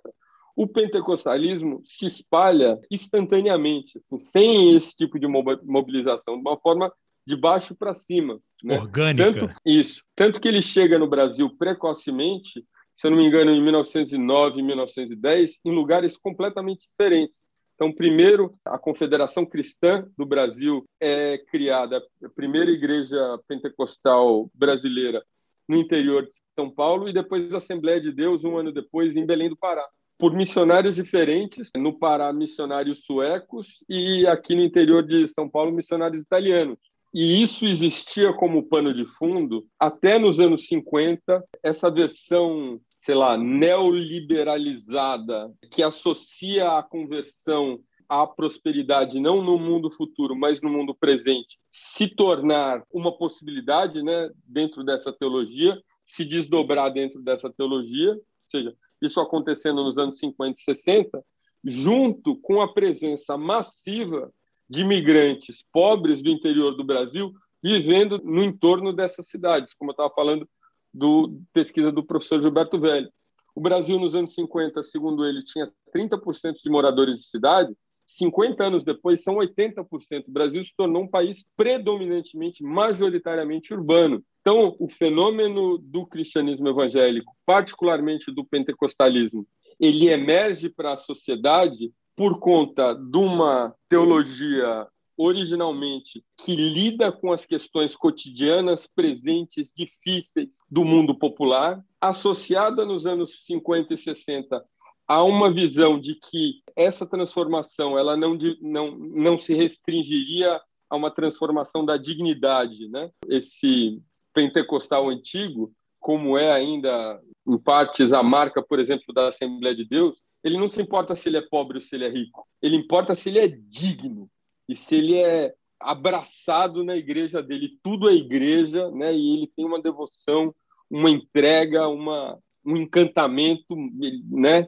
O pentecostalismo se espalha instantaneamente, assim, sem esse tipo de mobilização, de uma forma de baixo para cima. Né? Orgânica. Tanto, isso. Tanto que ele chega no Brasil precocemente, se eu não me engano, em 1909 e 1910, em lugares completamente diferentes. Então, primeiro, a Confederação Cristã do Brasil é criada, a primeira igreja pentecostal brasileira no interior de São Paulo, e depois a Assembleia de Deus, um ano depois, em Belém do Pará. Por missionários diferentes, no Pará, missionários suecos, e aqui no interior de São Paulo, missionários italianos. E isso existia como pano de fundo até nos anos 50, essa versão sei lá, neoliberalizada, que associa a conversão à prosperidade não no mundo futuro, mas no mundo presente, se tornar uma possibilidade, né, dentro dessa teologia, se desdobrar dentro dessa teologia, ou seja, isso acontecendo nos anos 50 e 60, junto com a presença massiva de imigrantes pobres do interior do Brasil vivendo no entorno dessas cidades, como eu estava falando do pesquisa do professor Gilberto Velho. O Brasil, nos anos 50, segundo ele, tinha 30% de moradores de cidade. 50 anos depois, são 80%. O Brasil se tornou um país predominantemente, majoritariamente urbano. Então, o fenômeno do cristianismo evangélico, particularmente do pentecostalismo, ele emerge para a sociedade por conta de uma teologia originalmente que lida com as questões cotidianas, presentes, difíceis do mundo popular, associada nos anos 50 e 60 a uma visão de que essa transformação ela não, não, não se restringiria a uma transformação da dignidade. Né? Esse pentecostal antigo, como é ainda em partes a marca, por exemplo, da Assembleia de Deus, ele não se importa se ele é pobre ou se ele é rico, ele importa se ele é digno e se ele é abraçado na igreja dele, tudo é igreja, né? E ele tem uma devoção, uma entrega, uma um encantamento, né?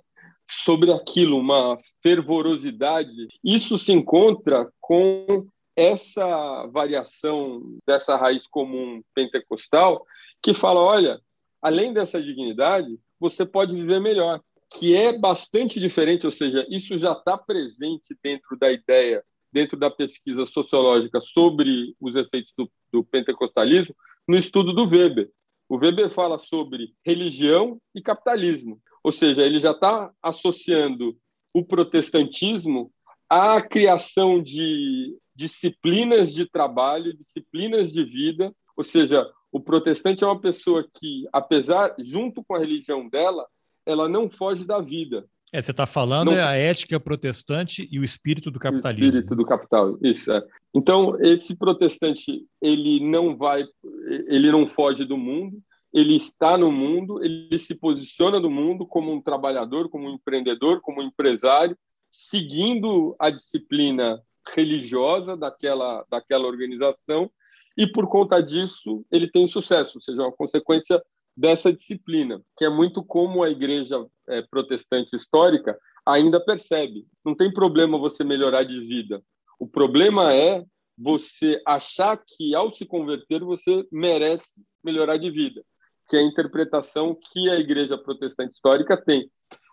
Sobre aquilo, uma fervorosidade. Isso se encontra com essa variação dessa raiz comum pentecostal que fala, olha, além dessa dignidade, você pode viver melhor, que é bastante diferente, ou seja, isso já está presente dentro da ideia dentro da pesquisa sociológica sobre os efeitos do, do pentecostalismo, no estudo do Weber. O Weber fala sobre religião e capitalismo, ou seja, ele já está associando o protestantismo à criação de disciplinas de trabalho, disciplinas de vida, ou seja, o protestante é uma pessoa que, apesar, junto com a religião dela, ela não foge da vida. É, você está falando não... é a ética protestante e o espírito do capitalismo. O espírito do capital, isso é. Então esse protestante ele não vai, ele não foge do mundo, ele está no mundo, ele se posiciona no mundo como um trabalhador, como um empreendedor, como um empresário, seguindo a disciplina religiosa daquela daquela organização e por conta disso ele tem sucesso, ou seja, uma consequência dessa disciplina, que é muito como a igreja é, protestante histórica ainda percebe. Não tem problema você melhorar de vida. O problema é você achar que, ao se converter, você merece melhorar de vida, que é a interpretação que a igreja protestante histórica tem.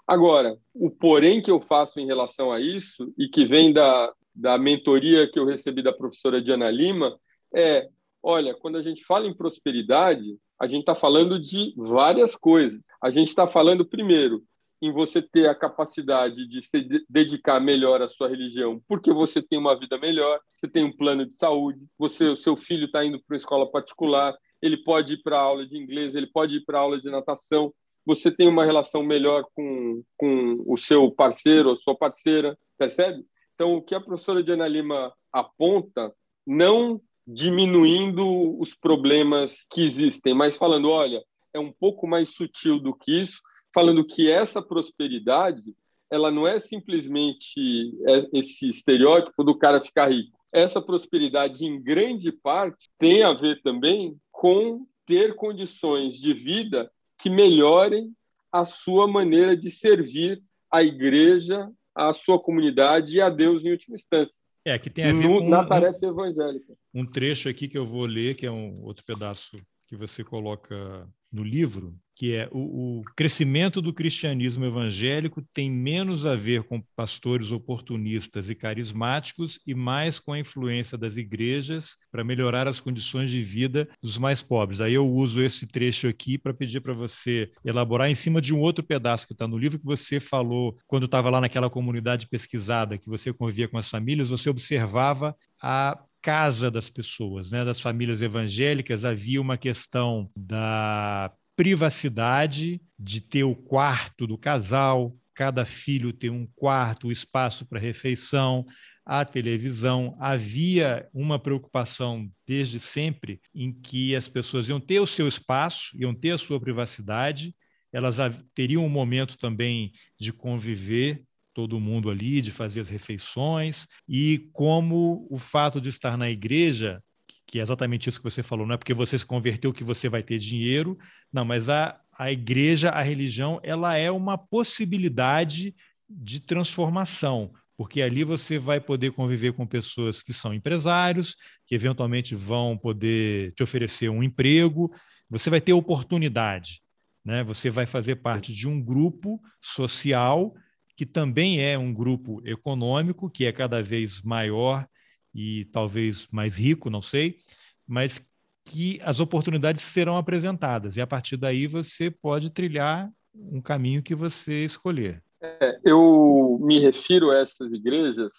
Agora, o porém que eu faço em relação a isso, e que vem da, da mentoria que eu recebi da professora Diana Lima, é: olha, quando a gente fala em prosperidade, a gente está falando de várias coisas. A gente está falando, primeiro, em você ter a capacidade de se dedicar melhor à sua religião, porque você tem uma vida melhor, você tem um plano de saúde, você, o seu filho está indo para uma escola particular, ele pode ir para aula de inglês, ele pode ir para aula de natação, você tem uma relação melhor com, com o seu parceiro ou sua parceira, percebe? Então, o que a professora Diana Lima aponta, não diminuindo os problemas que existem, mas falando, olha, é um pouco mais sutil do que isso, falando que essa prosperidade ela não é simplesmente é, esse estereótipo do cara ficar rico. Essa prosperidade, em grande parte, tem a ver também com ter condições de vida que melhorem a sua maneira de servir a igreja, a sua comunidade e a Deus em última instância. É, que tem a ver no, com na tarefa um, evangélica. Um trecho aqui que eu vou ler, que é um outro pedaço que você coloca no livro, que é o, o, crescimento do cristianismo evangélico tem menos a ver com pastores oportunistas e carismáticos e mais com a influência das igrejas para melhorar as condições de vida dos mais pobres. Aí eu uso esse trecho aqui para pedir para você elaborar em cima de um outro pedaço que está no livro que você falou quando estava lá naquela comunidade pesquisada, que você convivia com as famílias, você observava a casa das pessoas, né, das famílias evangélicas, havia uma questão da privacidade, de ter o quarto do casal, cada filho ter um quarto, o espaço para refeição, a televisão. Havia uma preocupação desde sempre em que as pessoas iam ter o seu espaço, iam ter a sua privacidade, elas teriam um momento também de conviver todo mundo ali, de fazer as refeições, e como o fato de estar na igreja, que é exatamente isso que você falou, não é porque você se converteu que você vai ter dinheiro, não, mas a, a igreja, a religião, ela é uma possibilidade de transformação, porque ali você vai poder conviver com pessoas que são empresários, que eventualmente vão poder te oferecer um emprego, você vai ter oportunidade, né? Você vai fazer parte de um grupo social que também é um grupo econômico que é cada vez maior e talvez mais rico, não sei, mas que as oportunidades serão apresentadas e a partir daí você pode trilhar um caminho que você escolher. É, eu me refiro a essas igrejas.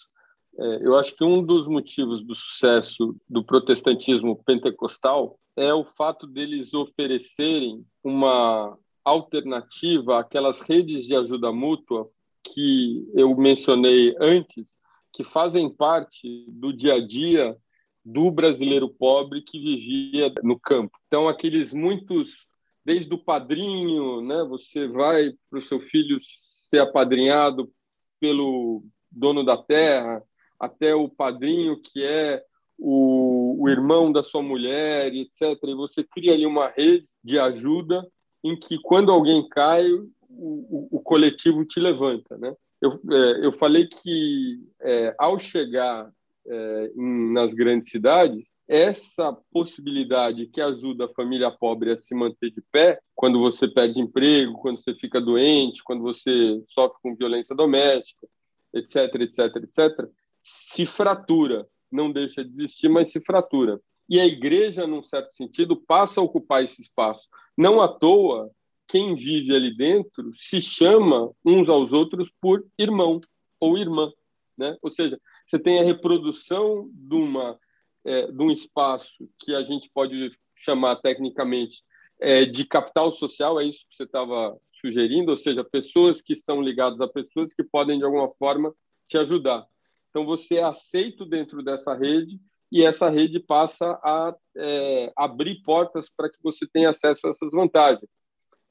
É, eu acho que um dos motivos do sucesso do protestantismo pentecostal é o fato deles oferecerem uma alternativa àquelas redes de ajuda mútua que eu mencionei antes, que fazem parte do dia a dia do brasileiro pobre que vivia no campo. Então, aqueles muitos, desde o padrinho, né, você vai para o seu filho ser apadrinhado pelo dono da terra, até o padrinho que é o, o irmão da sua mulher, etc. E você cria ali uma rede de ajuda em que, quando alguém cai, o, o, coletivo te levanta, né? Eu, é, eu falei que é, ao chegar é, em, nas grandes cidades, essa possibilidade que ajuda a família pobre a se manter de pé, quando você perde emprego, quando você fica doente, quando você sofre com violência doméstica, etc, etc, etc, se fratura. Não deixa de existir, mas se fratura. E a igreja, num certo sentido, passa a ocupar esse espaço. Não à toa, quem vive ali dentro se chama uns aos outros por irmão ou irmã, né? Ou seja, você tem a reprodução de uma é, de um espaço que a gente pode chamar tecnicamente é, de capital social, é isso que você estava sugerindo, ou seja, pessoas que estão ligadas a pessoas que podem de alguma forma te ajudar. Então você é aceito dentro dessa rede e essa rede passa a é, abrir portas para que você tenha acesso a essas vantagens.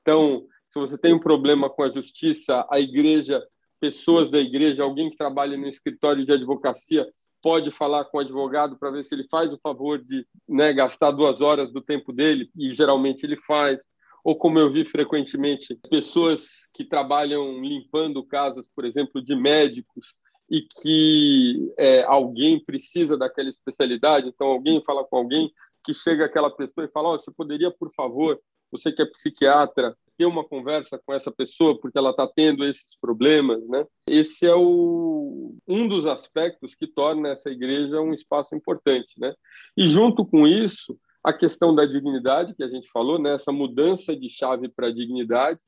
Então, se você tem um problema com a justiça, a igreja, pessoas da igreja, alguém que trabalha no escritório de advocacia, pode falar com o advogado para ver se ele faz o favor de né, gastar duas horas do tempo dele, e geralmente ele faz. Ou, como eu vi frequentemente, pessoas que trabalham limpando casas, por exemplo, de médicos, e que é, alguém precisa daquela especialidade, então alguém fala com alguém que chega aquela pessoa e fala: oh, você poderia, por favor, você que é psiquiatra, ter uma conversa com essa pessoa porque ela está tendo esses problemas, né? Esse é o, um dos aspectos que torna essa igreja um espaço importante, né? E junto com isso, a questão da dignidade que a gente falou, né? Essa mudança de chave para a dignidade,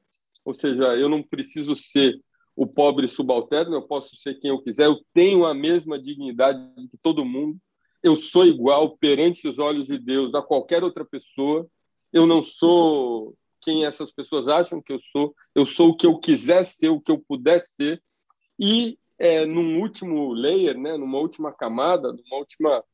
ou seja, eu não preciso ser o pobre subalterno, eu posso ser quem eu quiser, eu tenho a mesma dignidade que todo mundo, eu sou igual perante os olhos de Deus a qualquer outra pessoa, eu não sou quem essas pessoas acham que eu sou, eu sou o que eu quiser ser, o que eu puder ser, e é, num último layer, né, numa última camada, numa última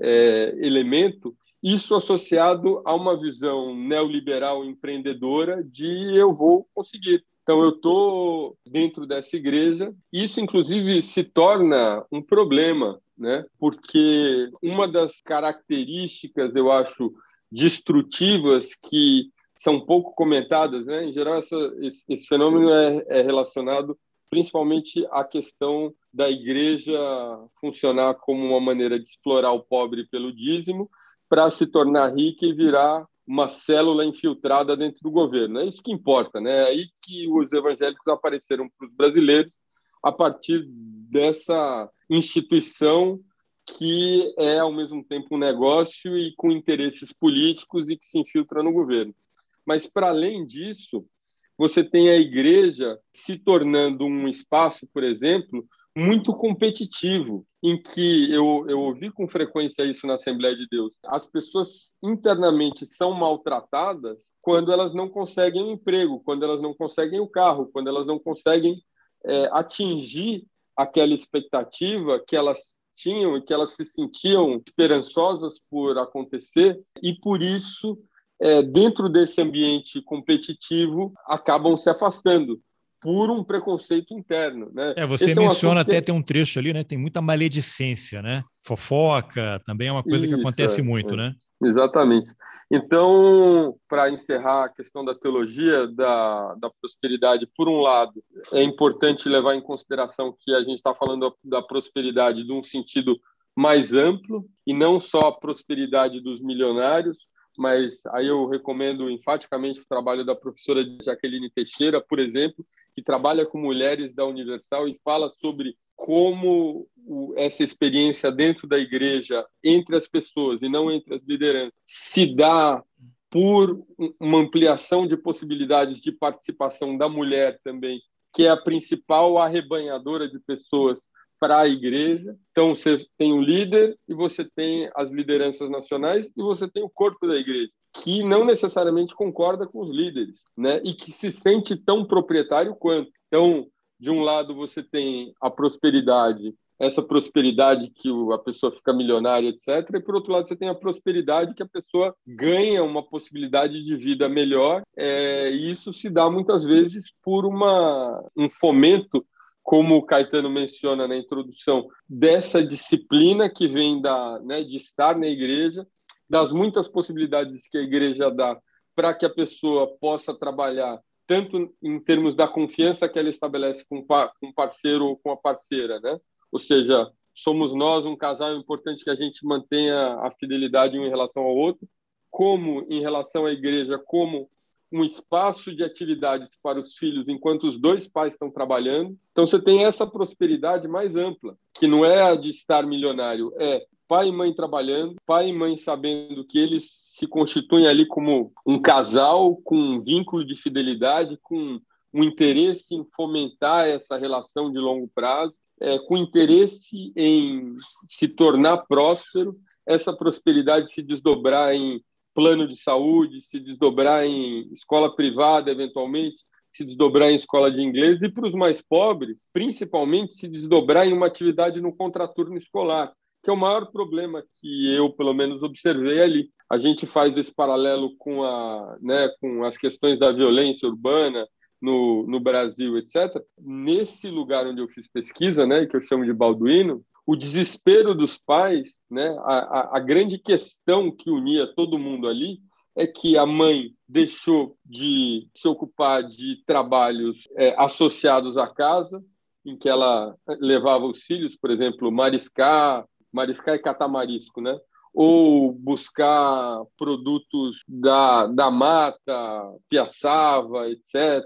é, elemento, isso associado a uma visão neoliberal empreendedora de eu vou conseguir. Então, eu estou dentro dessa igreja. Isso, inclusive, se torna um problema, né? porque uma das características, eu acho, destrutivas que são pouco comentadas, né? em geral, essa, esse, esse, fenômeno é, é relacionado principalmente à questão da igreja funcionar como uma maneira de explorar o pobre pelo dízimo para se tornar rica e virar uma célula infiltrada dentro do governo. É isso que importa, né? É aí que os evangélicos apareceram para os brasileiros a partir dessa instituição que é ao mesmo tempo um negócio e com interesses políticos e que se infiltra no governo. Mas para além disso, você tem a igreja se tornando um espaço, por exemplo, muito competitivo, em que eu, eu ouvi com frequência isso na Assembleia de Deus. As pessoas internamente são maltratadas quando elas não conseguem o um emprego, quando elas não conseguem o carro, quando elas não conseguem é, atingir aquela expectativa que elas tinham e que elas se sentiam esperançosas por acontecer, e por isso, é, dentro desse ambiente competitivo, acabam se afastando por um preconceito interno, né? É, você Esse menciona é um até que... tem um trecho ali, né? Tem muita maledicência, né? Fofoca também é uma coisa Isso, que acontece é, muito, é. né? Exatamente. Então, para encerrar a questão da teologia da, da prosperidade, por um lado, é importante levar em consideração que a gente está falando da prosperidade de um sentido mais amplo e não só a prosperidade dos milionários, mas aí eu recomendo enfaticamente o trabalho da professora Jaqueline Teixeira, por exemplo, que trabalha com mulheres da Universal e fala sobre como essa experiência dentro da igreja, entre as pessoas e não entre as lideranças, se dá por uma ampliação de possibilidades de participação da mulher também, que é a principal arrebanhadora de pessoas para a igreja. Então, você tem o líder e você tem as lideranças nacionais e você tem o corpo da igreja que não necessariamente concorda com os líderes, né? E que se sente tão proprietário quanto. Então, de um lado você tem a prosperidade, essa prosperidade que a pessoa fica milionária, etc. E por outro lado você tem a prosperidade que a pessoa ganha uma possibilidade de vida melhor. É, e isso se dá muitas vezes por uma um fomento como o Caetano menciona na introdução, dessa disciplina que vem da, né, de estar na igreja, das muitas possibilidades que a igreja dá para que a pessoa possa trabalhar tanto em termos da confiança que ela estabelece com um parceiro ou com a parceira, né? Ou seja, somos nós um casal importante que a gente mantenha a fidelidade um em relação ao outro, como em relação à igreja, como um espaço de atividades para os filhos enquanto os dois pais estão trabalhando. Então você tem essa prosperidade mais ampla, que não é a de estar milionário, é pai e mãe trabalhando, pai e mãe sabendo que eles se constituem ali como um casal com um vínculo de fidelidade, com um interesse em fomentar essa relação de longo prazo, é, com interesse em se tornar próspero, essa prosperidade se desdobrar em plano de saúde, se desdobrar em escola privada, eventualmente, se desdobrar em escola de inglês, e para os mais pobres, principalmente, se desdobrar em uma atividade no contraturno escolar que é o maior problema que eu, pelo menos, observei ali. A gente faz esse paralelo com, a, né, com as questões da violência urbana no, no Brasil, etc. Nesse lugar onde eu fiz pesquisa, né, que eu chamo de Balduino, o desespero dos pais, né, a, a, a grande questão que unia todo mundo ali é que a mãe deixou de se ocupar de trabalhos é, associados à casa, em que ela levava os filhos, por exemplo, mariscar, mariscar e catar marisco, né? Ou buscar produtos da, da mata, piaçava, etc.,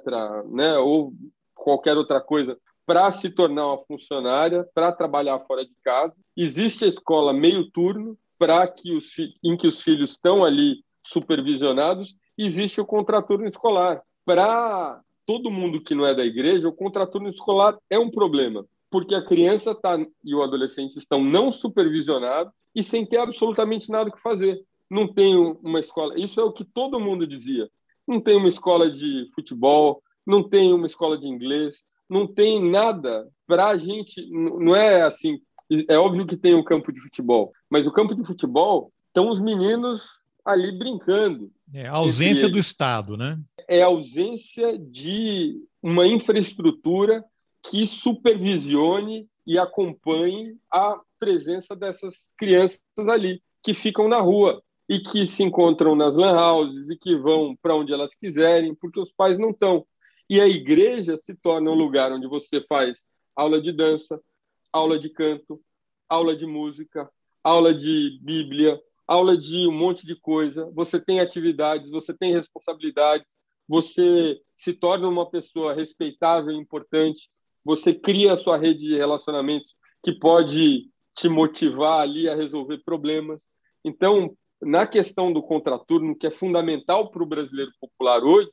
né? Ou qualquer outra coisa para se tornar uma funcionária, para trabalhar fora de casa. Existe a escola meio turno para que os em que os filhos estão ali supervisionados. Existe o contraturno escolar. Para todo mundo que não é da igreja, o contraturno escolar é um problema, porque a criança tá, e o adolescente estão não supervisionados e sem ter absolutamente nada que fazer. Não tem uma escola. Isso é o que todo mundo dizia. não tem uma escola de futebol, não tem uma escola de inglês, não tem nada para a gente. Não é assim. É óbvio que tem um campo de futebol, mas o campo de futebol estão os meninos ali brincando. É a ausência do Estado, né? É a ausência de uma infraestrutura que supervisione e acompanhe a presença dessas crianças ali que ficam na rua e que se encontram nas lan houses e que vão para onde elas quiserem, porque os pais não estão. E a igreja se torna um lugar onde você faz aula de dança, aula de canto, aula de música, aula de Bíblia, aula de um monte de coisa. Você tem atividades, você tem responsabilidades, você se torna uma pessoa respeitável e importante, você cria a sua rede de relacionamentos que pode te motivar ali a resolver problemas. Então, na questão do contraturno, que é fundamental para o brasileiro popular hoje,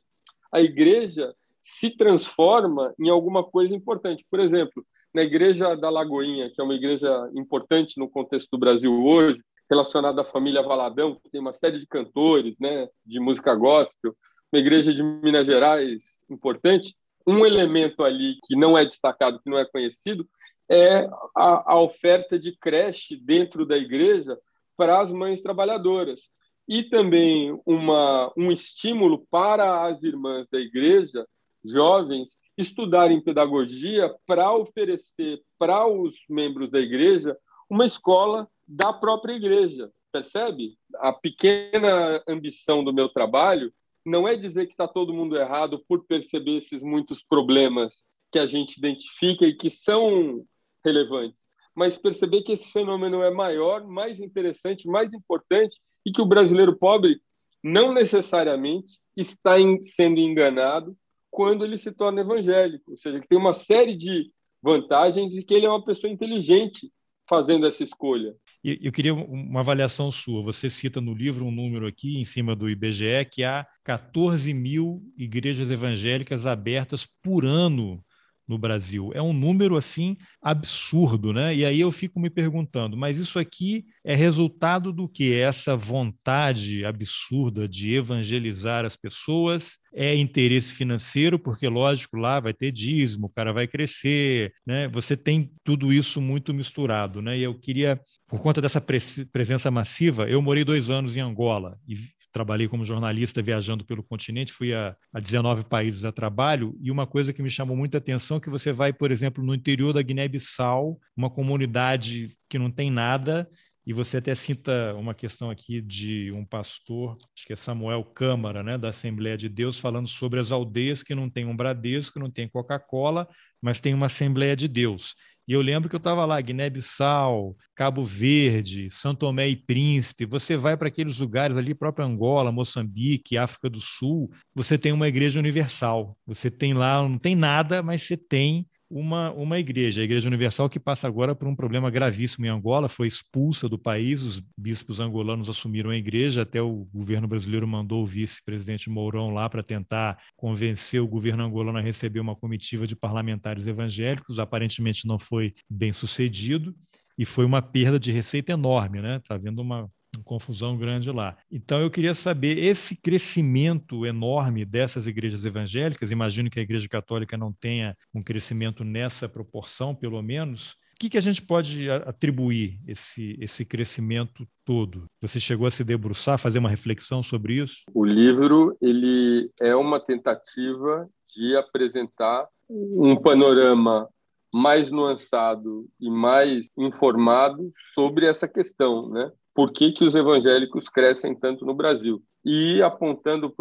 a igreja se transforma em alguma coisa importante. Por exemplo, na igreja da Lagoinha, que é uma igreja importante no contexto do Brasil hoje, relacionada à família Valadão, que tem uma série de cantores, né, de música gospel, uma igreja de Minas Gerais importante, um elemento ali que não é destacado, que não é conhecido, é a, a oferta de creche dentro da igreja para as mães trabalhadoras. E também uma, um estímulo para as irmãs da igreja, jovens, estudarem pedagogia para oferecer para os membros da igreja uma escola da própria igreja. Percebe? A pequena ambição do meu trabalho não é dizer que está todo mundo errado por perceber esses muitos problemas que a gente identifica e que são relevantes, mas perceber que esse fenômeno é maior, mais interessante, mais importante e que o brasileiro pobre não necessariamente está sendo enganado quando ele se torna evangélico, ou seja, que tem uma série de vantagens e que ele é uma pessoa inteligente fazendo essa escolha. Eu queria uma avaliação sua. Você cita no livro um número aqui em cima do IBGE que há 14 mil igrejas evangélicas abertas por ano no Brasil. É um número assim absurdo, né? E aí eu fico me perguntando, mas isso aqui é resultado do que? Essa vontade absurda de evangelizar as pessoas? É interesse financeiro, porque lógico, lá vai ter dízimo, o cara vai crescer, né? Você tem tudo isso muito misturado, né? E eu queria, por conta dessa presença massiva, eu morei dois anos em Angola e trabalhei como jornalista viajando pelo continente, fui a, a 19 países a trabalho, e uma coisa que me chamou muita atenção é que você vai, por exemplo, no interior da Guiné-Bissau, uma comunidade que não tem nada, e você até cita uma questão aqui de um pastor, acho que é Samuel Câmara, né, da Assembleia de Deus, falando sobre as aldeias que não têm um Bradesco, não tem Coca-Cola, mas tem uma Assembleia de Deus. E eu lembro que eu estava lá, Guiné-Bissau, Cabo Verde, São Tomé e Príncipe. Você vai para aqueles lugares ali, próprio Angola, Moçambique, África do Sul, você tem uma igreja universal. Você tem lá, não tem nada, mas você tem uma, uma igreja, a Igreja Universal, que passa agora por um problema gravíssimo em Angola, foi expulsa do país, os bispos angolanos assumiram a igreja, até o governo brasileiro mandou o vice-presidente Mourão lá para tentar convencer o governo angolano a receber uma comitiva de parlamentares evangélicos, aparentemente não foi bem sucedido, e foi uma perda de receita enorme, né? Está havendo uma, confusão grande lá. Então eu queria saber esse crescimento enorme dessas igrejas evangélicas, imagino que a Igreja Católica não tenha um crescimento nessa proporção, pelo menos. O que, que a gente pode atribuir esse, esse crescimento todo? Você chegou a se debruçar, fazer uma reflexão sobre isso? O livro ele é uma tentativa de apresentar um panorama mais nuançado e mais informado sobre essa questão, né? Por que, que os evangélicos crescem tanto no Brasil. E apontando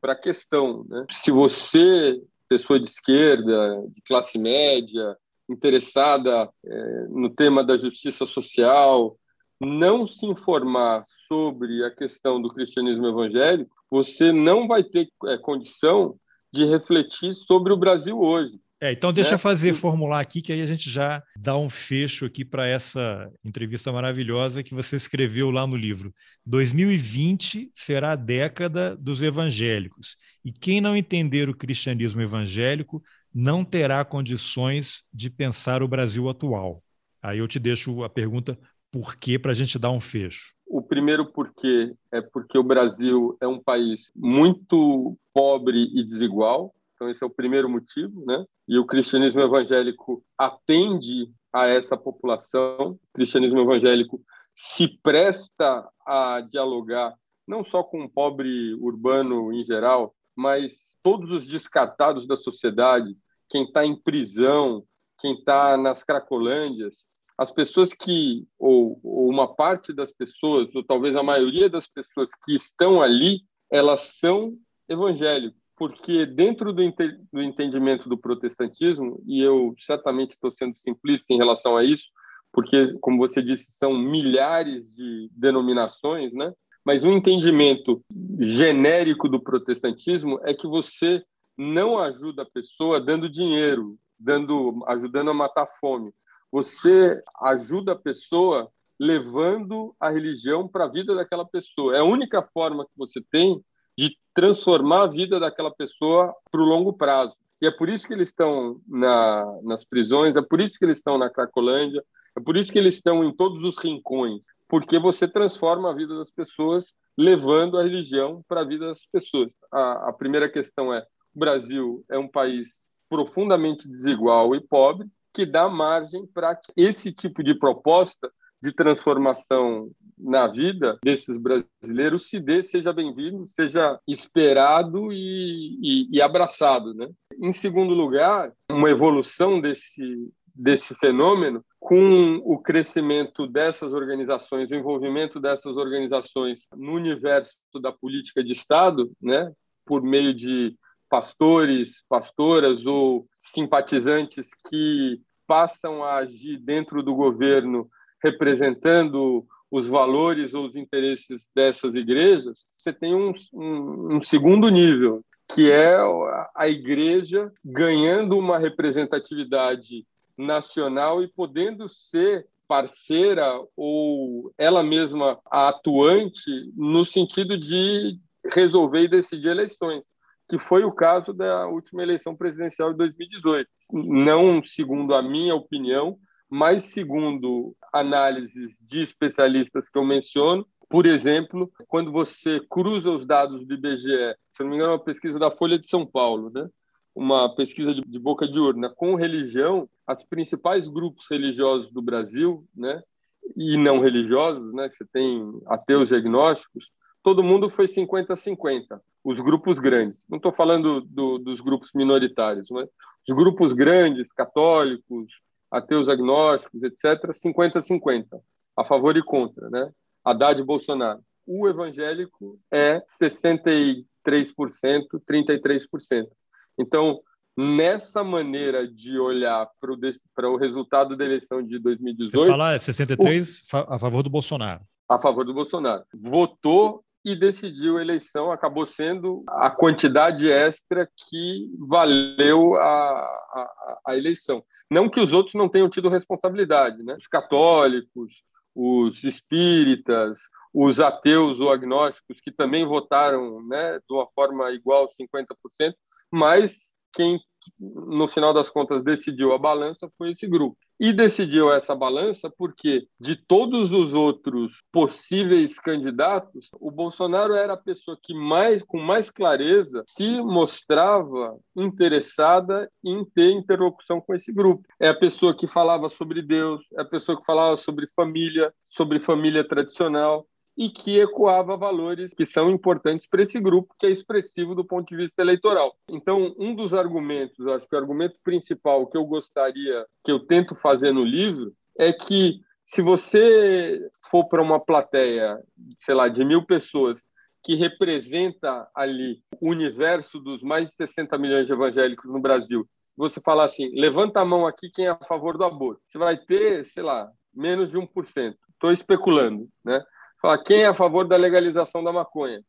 para a questão, né? se você, pessoa de esquerda, de classe média, interessada é, no tema da justiça social, não se informar sobre a questão do cristianismo evangélico, você não vai ter é, condição de refletir sobre o Brasil hoje. É, então deixa né? eu fazer, formular aqui, que aí a gente já dá um fecho aqui para essa entrevista maravilhosa que você escreveu lá no livro. 2020 será a década dos evangélicos. E quem não entender o cristianismo evangélico não terá condições de pensar o Brasil atual. Aí eu te deixo a pergunta por quê para a gente dar um fecho. O primeiro porquê é porque o Brasil é um país muito pobre e desigual. Então, esse é o primeiro motivo, né? E o cristianismo evangélico atende a essa população. O cristianismo evangélico se presta a dialogar não só com o pobre urbano em geral, mas todos os descartados da sociedade, quem está em prisão, quem está nas cracolândias, as pessoas que, ou, ou, uma parte das pessoas, ou talvez a maioria das pessoas que estão ali, elas são evangélicos. Porque dentro do, do entendimento do protestantismo, e eu certamente estou sendo simplista em relação a isso, porque, como você disse, são milhares de denominações, né? Mas o um entendimento genérico do protestantismo é que você não ajuda a pessoa dando dinheiro, dando, ajudando a matar fome. Você ajuda a pessoa levando a religião para a vida daquela pessoa. É a única forma que você tem transformar a vida daquela pessoa para o longo prazo. E é por isso que eles estão na, nas prisões, é por isso que eles estão na Cracolândia, é por isso que eles estão em todos os rincões, porque você transforma a vida das pessoas levando a religião para a vida das pessoas. A, a primeira questão é: o Brasil é um país profundamente desigual e pobre, que dá margem para que esse tipo de proposta de transformação na vida desses brasileiros se dê, seja bem-vindo, seja esperado e, e, e, abraçado. Né? Em segundo lugar, uma evolução desse, desse fenômeno com o crescimento dessas organizações, o envolvimento dessas organizações no universo da política de Estado, né, por meio de pastores, pastoras ou simpatizantes que passam a agir dentro do governo representando os valores ou os interesses dessas igrejas, você tem um, um, um segundo nível, que é a igreja ganhando uma representatividade nacional e podendo ser parceira ou ela mesma atuante no sentido de resolver e decidir eleições que foi o caso da última eleição presidencial de 2018. Não segundo a minha opinião, mas segundo análises de especialistas que eu menciono, por exemplo, quando você cruza os dados do IBGE, se não me engano, é uma pesquisa da Folha de São Paulo, né? uma pesquisa de, de boca de urna com religião, os principais grupos religiosos do Brasil, né, e não religiosos, né, você tem ateus e agnósticos, todo mundo foi 50-50 os grupos grandes. Não estou falando do, dos grupos minoritários, mas os grupos grandes, católicos, ateus agnósticos, etc., 50-50, a favor e contra, né? Haddad e Bolsonaro. O evangélico é 63%, 33%. Então, nessa maneira de olhar para o resultado da eleição de 2018. Você fala 63 o, a favor do Bolsonaro. A favor do Bolsonaro. Votou e decidiu a eleição, acabou sendo a quantidade extra que valeu a, a, a, eleição. Não que os outros não tenham tido responsabilidade, né? Os católicos, os espíritas, os ateus ou agnósticos que também votaram, né, de uma forma igual 50%, mas quem no final das contas decidiu a balança foi esse grupo e decidiu essa balança porque, de todos os outros possíveis candidatos, o Bolsonaro era a pessoa que mais, com mais clareza, se mostrava interessada em ter interlocução com esse grupo. É a pessoa que falava sobre Deus, é a pessoa que falava sobre família, sobre família tradicional, e que ecoava valores que são importantes para esse grupo, que é expressivo do ponto de vista eleitoral. Então, um dos argumentos, acho que o argumento principal que eu gostaria, que eu tento fazer no livro, é que se você for para uma plateia, sei lá, de mil pessoas, que representa ali o universo dos mais de 60 milhões de evangélicos no Brasil, você falar assim, levanta a mão aqui quem é a favor do aborto. Você vai ter, sei lá, menos de 1%. Estou especulando, né? Fala, quem é a favor da legalização da maconha?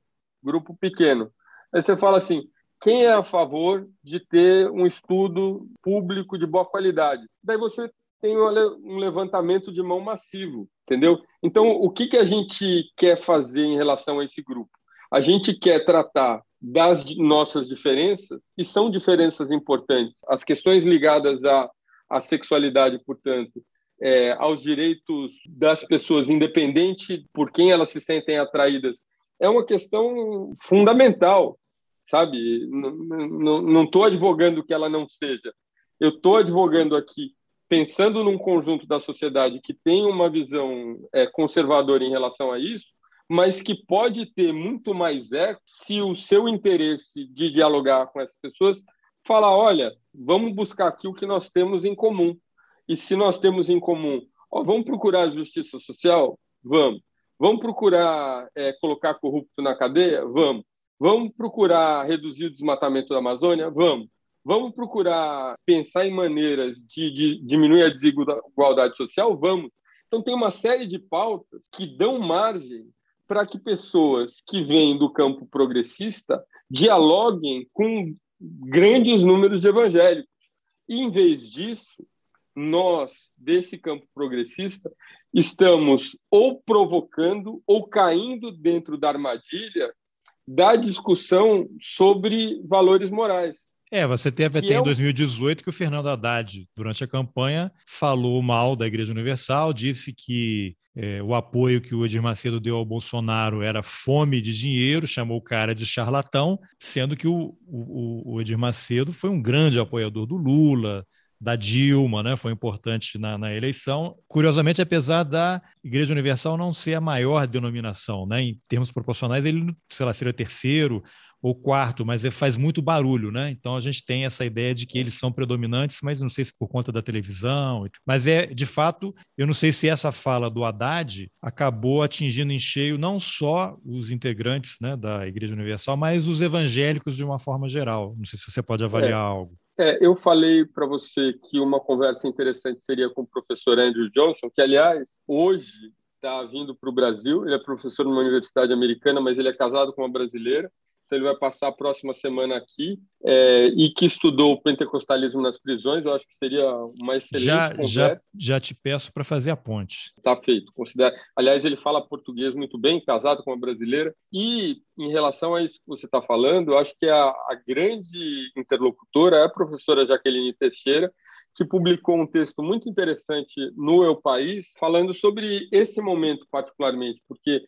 Grupo pequeno. Aí você fala assim, quem é a favor de ter um estudo público de boa qualidade? Daí você tem um levantamento de mão massivo, entendeu? Então, o que, que a gente quer fazer em relação a esse grupo? A gente quer tratar das nossas diferenças, e são diferenças importantes. As questões ligadas à, à sexualidade, portanto, é, aos direitos das pessoas, independente por quem elas se sentem atraídas, é uma questão fundamental, sabe? Não estou advogando que ela não seja. Eu estou advogando aqui, pensando num conjunto da sociedade que tem uma visão é, conservadora em relação a isso, mas que pode ter muito mais eco se o seu interesse de dialogar com essas pessoas falar, olha, vamos buscar aqui o que nós temos em comum. E se nós temos em comum, ó, vamos procurar justiça social? Vamos. Vamos procurar é, colocar corrupto na cadeia? Vamos. Vamos procurar reduzir o desmatamento da Amazônia? Vamos. Vamos procurar pensar em maneiras de, de diminuir a desigualdade social? Vamos. Então, tem uma série de pautas que dão margem para que pessoas que vêm do campo progressista dialoguem com grandes números evangélicos. E, em vez disso, nós, desse campo progressista, estamos ou provocando ou caindo dentro da armadilha da discussão sobre valores morais. É, você teve até é em 2018 que o Fernando Haddad, durante a campanha, falou mal da Igreja Universal, disse que é, o apoio que o Edir Macedo deu ao Bolsonaro era fome de dinheiro, chamou o cara de charlatão, sendo que o, o, o Edir Macedo foi um grande apoiador do Lula, da Dilma, né? Foi importante na, na, eleição. Curiosamente, apesar da Igreja Universal não ser a maior denominação, né? Em termos proporcionais, ele, sei lá, seria terceiro ou quarto, mas faz muito barulho, né? Então a gente tem essa ideia de que eles são predominantes, mas não sei se por conta da televisão. Mas é, de fato, eu não sei se essa fala do Haddad acabou atingindo em cheio não só os integrantes né, da Igreja Universal, mas os evangélicos de uma forma geral. Não sei se você pode avaliar é. algo. É, eu falei para você que uma conversa interessante seria com o professor Andrew Johnson, que, aliás, hoje está vindo para o Brasil. Ele é professor numa universidade americana, mas ele é casado com uma brasileira então ele vai passar a próxima semana aqui, é, e que estudou o pentecostalismo nas prisões, eu acho que seria uma excelente já, conversa. Já, já te peço para fazer a ponte. Está feito. Considera... Aliás, ele fala português muito bem, casado com uma brasileira, e em relação a isso que você está falando, eu acho que a, a grande interlocutora é a professora Jaqueline Teixeira, que publicou um texto muito interessante no Eu País, falando sobre esse momento particularmente, porque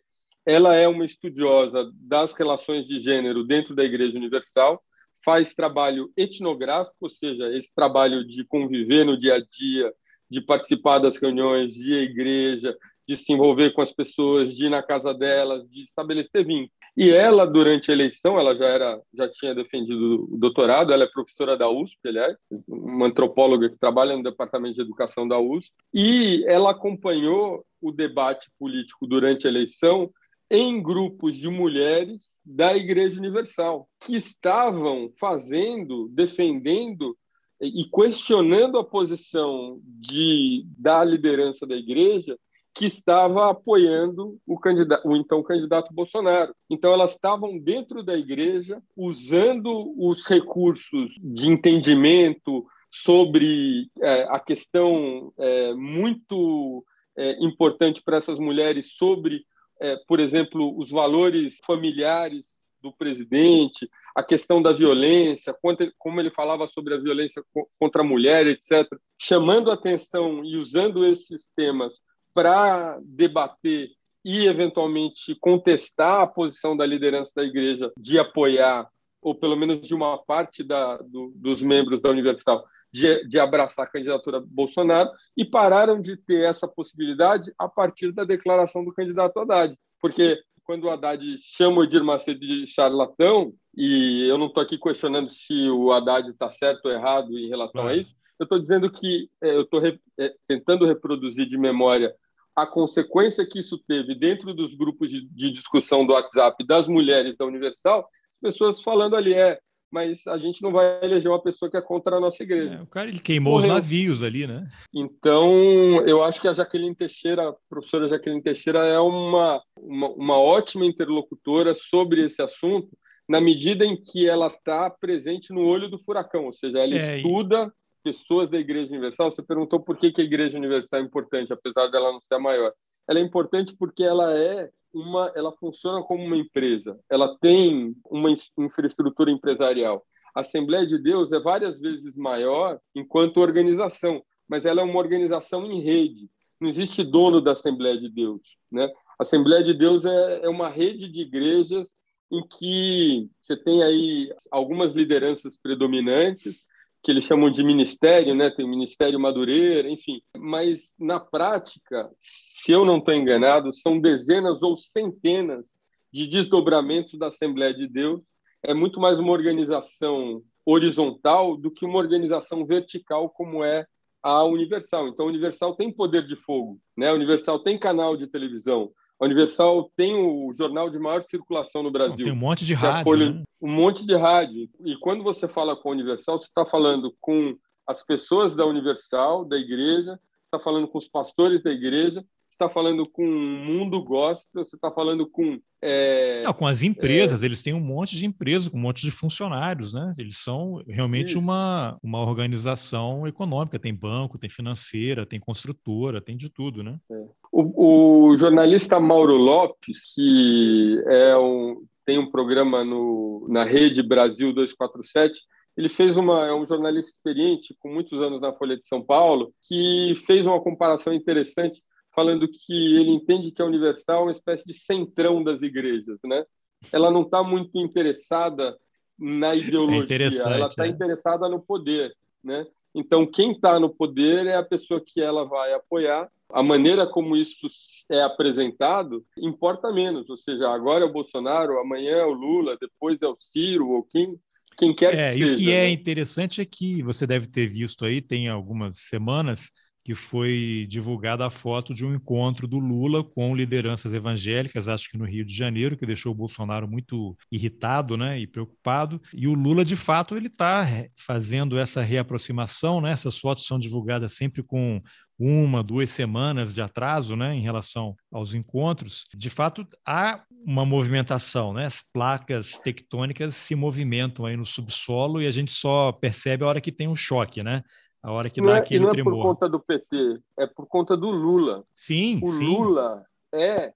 ela é uma estudiosa das relações de gênero dentro da Igreja Universal, faz trabalho etnográfico, ou seja, esse trabalho de conviver no dia a dia, de participar das reuniões de igreja, de se envolver com as pessoas, de ir na casa delas, de estabelecer vínculo. E ela, durante a eleição, ela já era, já tinha defendido o doutorado. Ela é professora da USP, aliás, uma antropóloga que trabalha no departamento de educação da USP. E ela acompanhou o debate político durante a eleição em grupos de mulheres da Igreja Universal, que estavam fazendo, defendendo e questionando a posição de, da liderança da igreja que estava apoiando o, candidato, o então candidato Bolsonaro. Então, elas estavam dentro da igreja, usando os recursos de entendimento sobre é, a questão é, muito é, importante para essas mulheres sobre é, por exemplo, os valores familiares do presidente, a questão da violência, como ele falava sobre a violência contra a mulher, etc., chamando atenção e usando esses temas para debater e, eventualmente, contestar a posição da liderança da igreja de apoiar, ou pelo menos de uma parte da, do, dos membros da Universal, de, de abraçar a candidatura Bolsonaro e pararam de ter essa possibilidade a partir da declaração do candidato Haddad. Porque quando o Haddad chama o Edir Macedo de charlatão, e eu não estou aqui questionando se o Haddad está certo ou errado em relação a isso, eu estou dizendo que é, eu estou re, é, tentando reproduzir de memória a consequência que isso teve dentro dos grupos de, de discussão do WhatsApp das mulheres da Universal, as pessoas falando ali, é, mas a gente não vai eleger uma pessoa que é contra a nossa igreja. É, o cara ele queimou Morreu. os navios ali, né? Então, eu acho que a Jaqueline Teixeira, a professora Jaqueline Teixeira, é uma, uma, uma ótima interlocutora sobre esse assunto, na medida em que ela está presente no olho do furacão, ou seja, ela é, estuda pessoas da Igreja Universal. Você perguntou por que, que a Igreja Universal é importante, apesar dela não ser a maior. Ela é importante porque ela é uma, ela funciona como uma empresa, ela tem uma infraestrutura empresarial. A Assembleia de Deus é várias vezes maior enquanto organização, mas ela é uma organização em rede. Não existe dono da Assembleia de Deus. Né? A Assembleia de Deus é, é uma rede de igrejas em que você tem aí algumas lideranças predominantes, que eles chamam de ministério, né? Tem o Ministério Madureira, enfim. Mas na prática, se eu não estou enganado, são dezenas ou centenas de desdobramentos da Assembleia de Deus. É muito mais uma organização horizontal do que uma organização vertical como é a Universal. Então, a Universal tem poder de fogo, né? A Universal tem canal de televisão, a Universal tem o jornal de maior circulação no Brasil. Tem um monte de rádio. Folha, né? Um monte de rádio. E quando você fala com a Universal, você está falando com as pessoas da Universal, da igreja, está falando com os pastores da igreja, está falando com o mundo gospel, você está falando com. É, Não, com as empresas, é, eles têm um monte de empresas, com um monte de funcionários, né? Eles são realmente uma, uma organização econômica, tem banco, tem financeira, tem construtora, tem de tudo, né? É. O, o, jornalista Mauro Lopes, que é um, tem um programa no, na rede Brasil 247, ele fez uma é um jornalista experiente com muitos anos na Folha de São Paulo que fez uma comparação interessante falando que ele entende que a Universal é uma espécie de centrão das igrejas, né? Ela não está muito interessada na ideologia, é ela está é. interessada no poder, né? Então, quem está no poder é a pessoa que ela vai apoiar. A maneira como isso é apresentado importa menos. Ou seja, agora é o Bolsonaro, amanhã é o Lula, depois é o Ciro ou quem, quem quer é, que seja. E o que é né? interessante é que você deve ter visto aí, tem algumas semanas, que foi divulgada a foto de um encontro do Lula com lideranças evangélicas, acho que no Rio de Janeiro, que deixou o Bolsonaro muito irritado né, e preocupado. E o Lula, de fato, ele está fazendo essa reaproximação, né? essas fotos são divulgadas sempre com uma, duas semanas de atraso né, em relação aos encontros. De fato, há uma movimentação, né? as placas tectônicas se movimentam aí no subsolo e a gente só percebe a hora que tem um choque, né? A hora que não dá é, aquele não é tremor. por conta do PT, é por conta do Lula. Sim, o sim. Lula é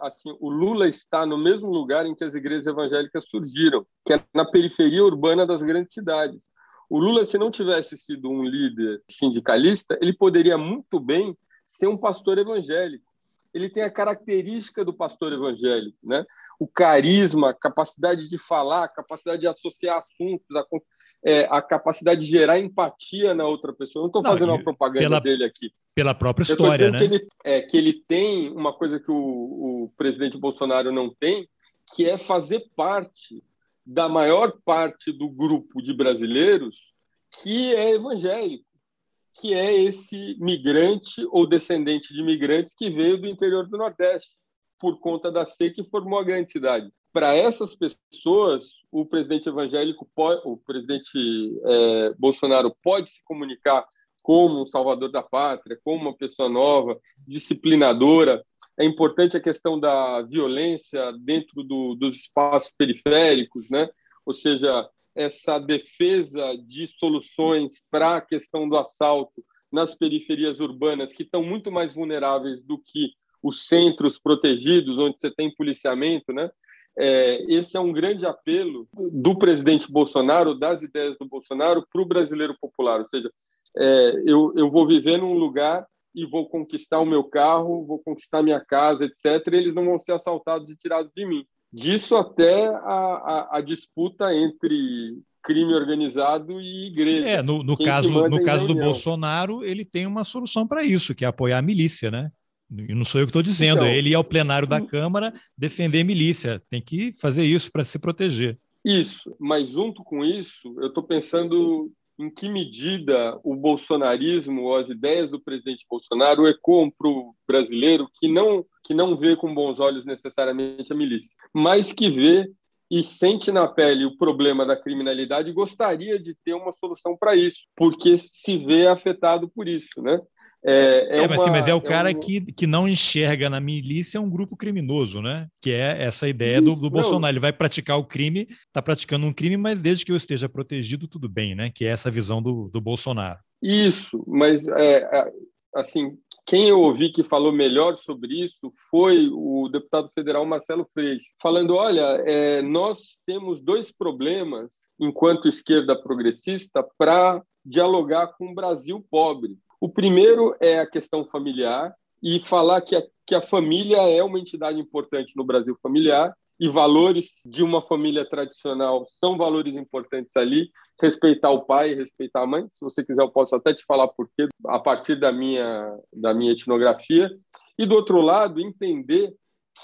assim, o Lula está no mesmo lugar em que as igrejas evangélicas surgiram, que é na periferia urbana das grandes cidades. O Lula, se não tivesse sido um líder sindicalista, ele poderia muito bem ser um pastor evangélico. Ele tem a característica do pastor evangélico, né? O carisma, a capacidade de falar, a capacidade de associar assuntos, a é, a capacidade de gerar empatia na outra pessoa. não estou fazendo uma propaganda pela, dele aqui. Pela própria história, né? Que ele, é, que ele tem uma coisa que o, o presidente Bolsonaro não tem, que é fazer parte da maior parte do grupo de brasileiros que é evangélico, que é esse migrante ou descendente de imigrantes que veio do interior do Nordeste por conta da seca e formou a grande cidade para essas pessoas, o presidente evangélico, o presidente é, Bolsonaro pode se comunicar como um salvador da pátria, como uma pessoa nova, disciplinadora. É importante a questão da violência dentro do, dos espaços periféricos, né? ou seja, essa defesa de soluções para a questão do assalto nas periferias urbanas, que estão muito mais vulneráveis do que os centros protegidos, onde você tem policiamento, né? É, esse é um grande apelo do presidente Bolsonaro, das ideias do Bolsonaro, para o brasileiro popular. Ou seja, é, eu, eu vou viver num lugar e vou conquistar o meu carro, vou conquistar minha casa, etc. E eles não vão ser assaltados e tirados de mim. Disso até a, a, a disputa entre crime organizado e igreja. É, no, no caso, no caso do Bolsonaro, ele tem uma solução para isso, que é apoiar a milícia, né? E não sou eu que estou dizendo, então, é ele ir ao plenário da Câmara defender milícia. Tem que fazer isso para se proteger. Isso, mas junto com isso, eu estou pensando em que medida o bolsonarismo ou as ideias do presidente Bolsonaro ecoam para o brasileiro que não, que não vê com bons olhos necessariamente a milícia, mas que vê e sente na pele o problema da criminalidade e gostaria de ter uma solução para isso, porque se vê afetado por isso, né? É, é, é mas, uma, mas, é o cara um... que, que não enxerga na milícia um grupo criminoso, né? Que é essa ideia Isso, do, do Bolsonaro. Ele vai praticar o crime, está praticando um crime, mas desde que eu esteja protegido, tudo bem, né? Que é essa visão do, do Bolsonaro. Isso, mas é, é assim, quem eu ouvi que falou melhor sobre isso foi o deputado federal Marcelo Freixo, falando: olha, é, nós temos dois problemas enquanto esquerda progressista para dialogar com o Brasil pobre O primeiro é a questão familiar e falar que a, que a família é uma entidade importante no Brasil familiar e valores de uma família tradicional são valores importantes ali. Respeitar o pai, respeitar a mãe. Se você quiser, eu posso até te falar por quê, a partir da minha, da minha etnografia. E, do outro lado, entender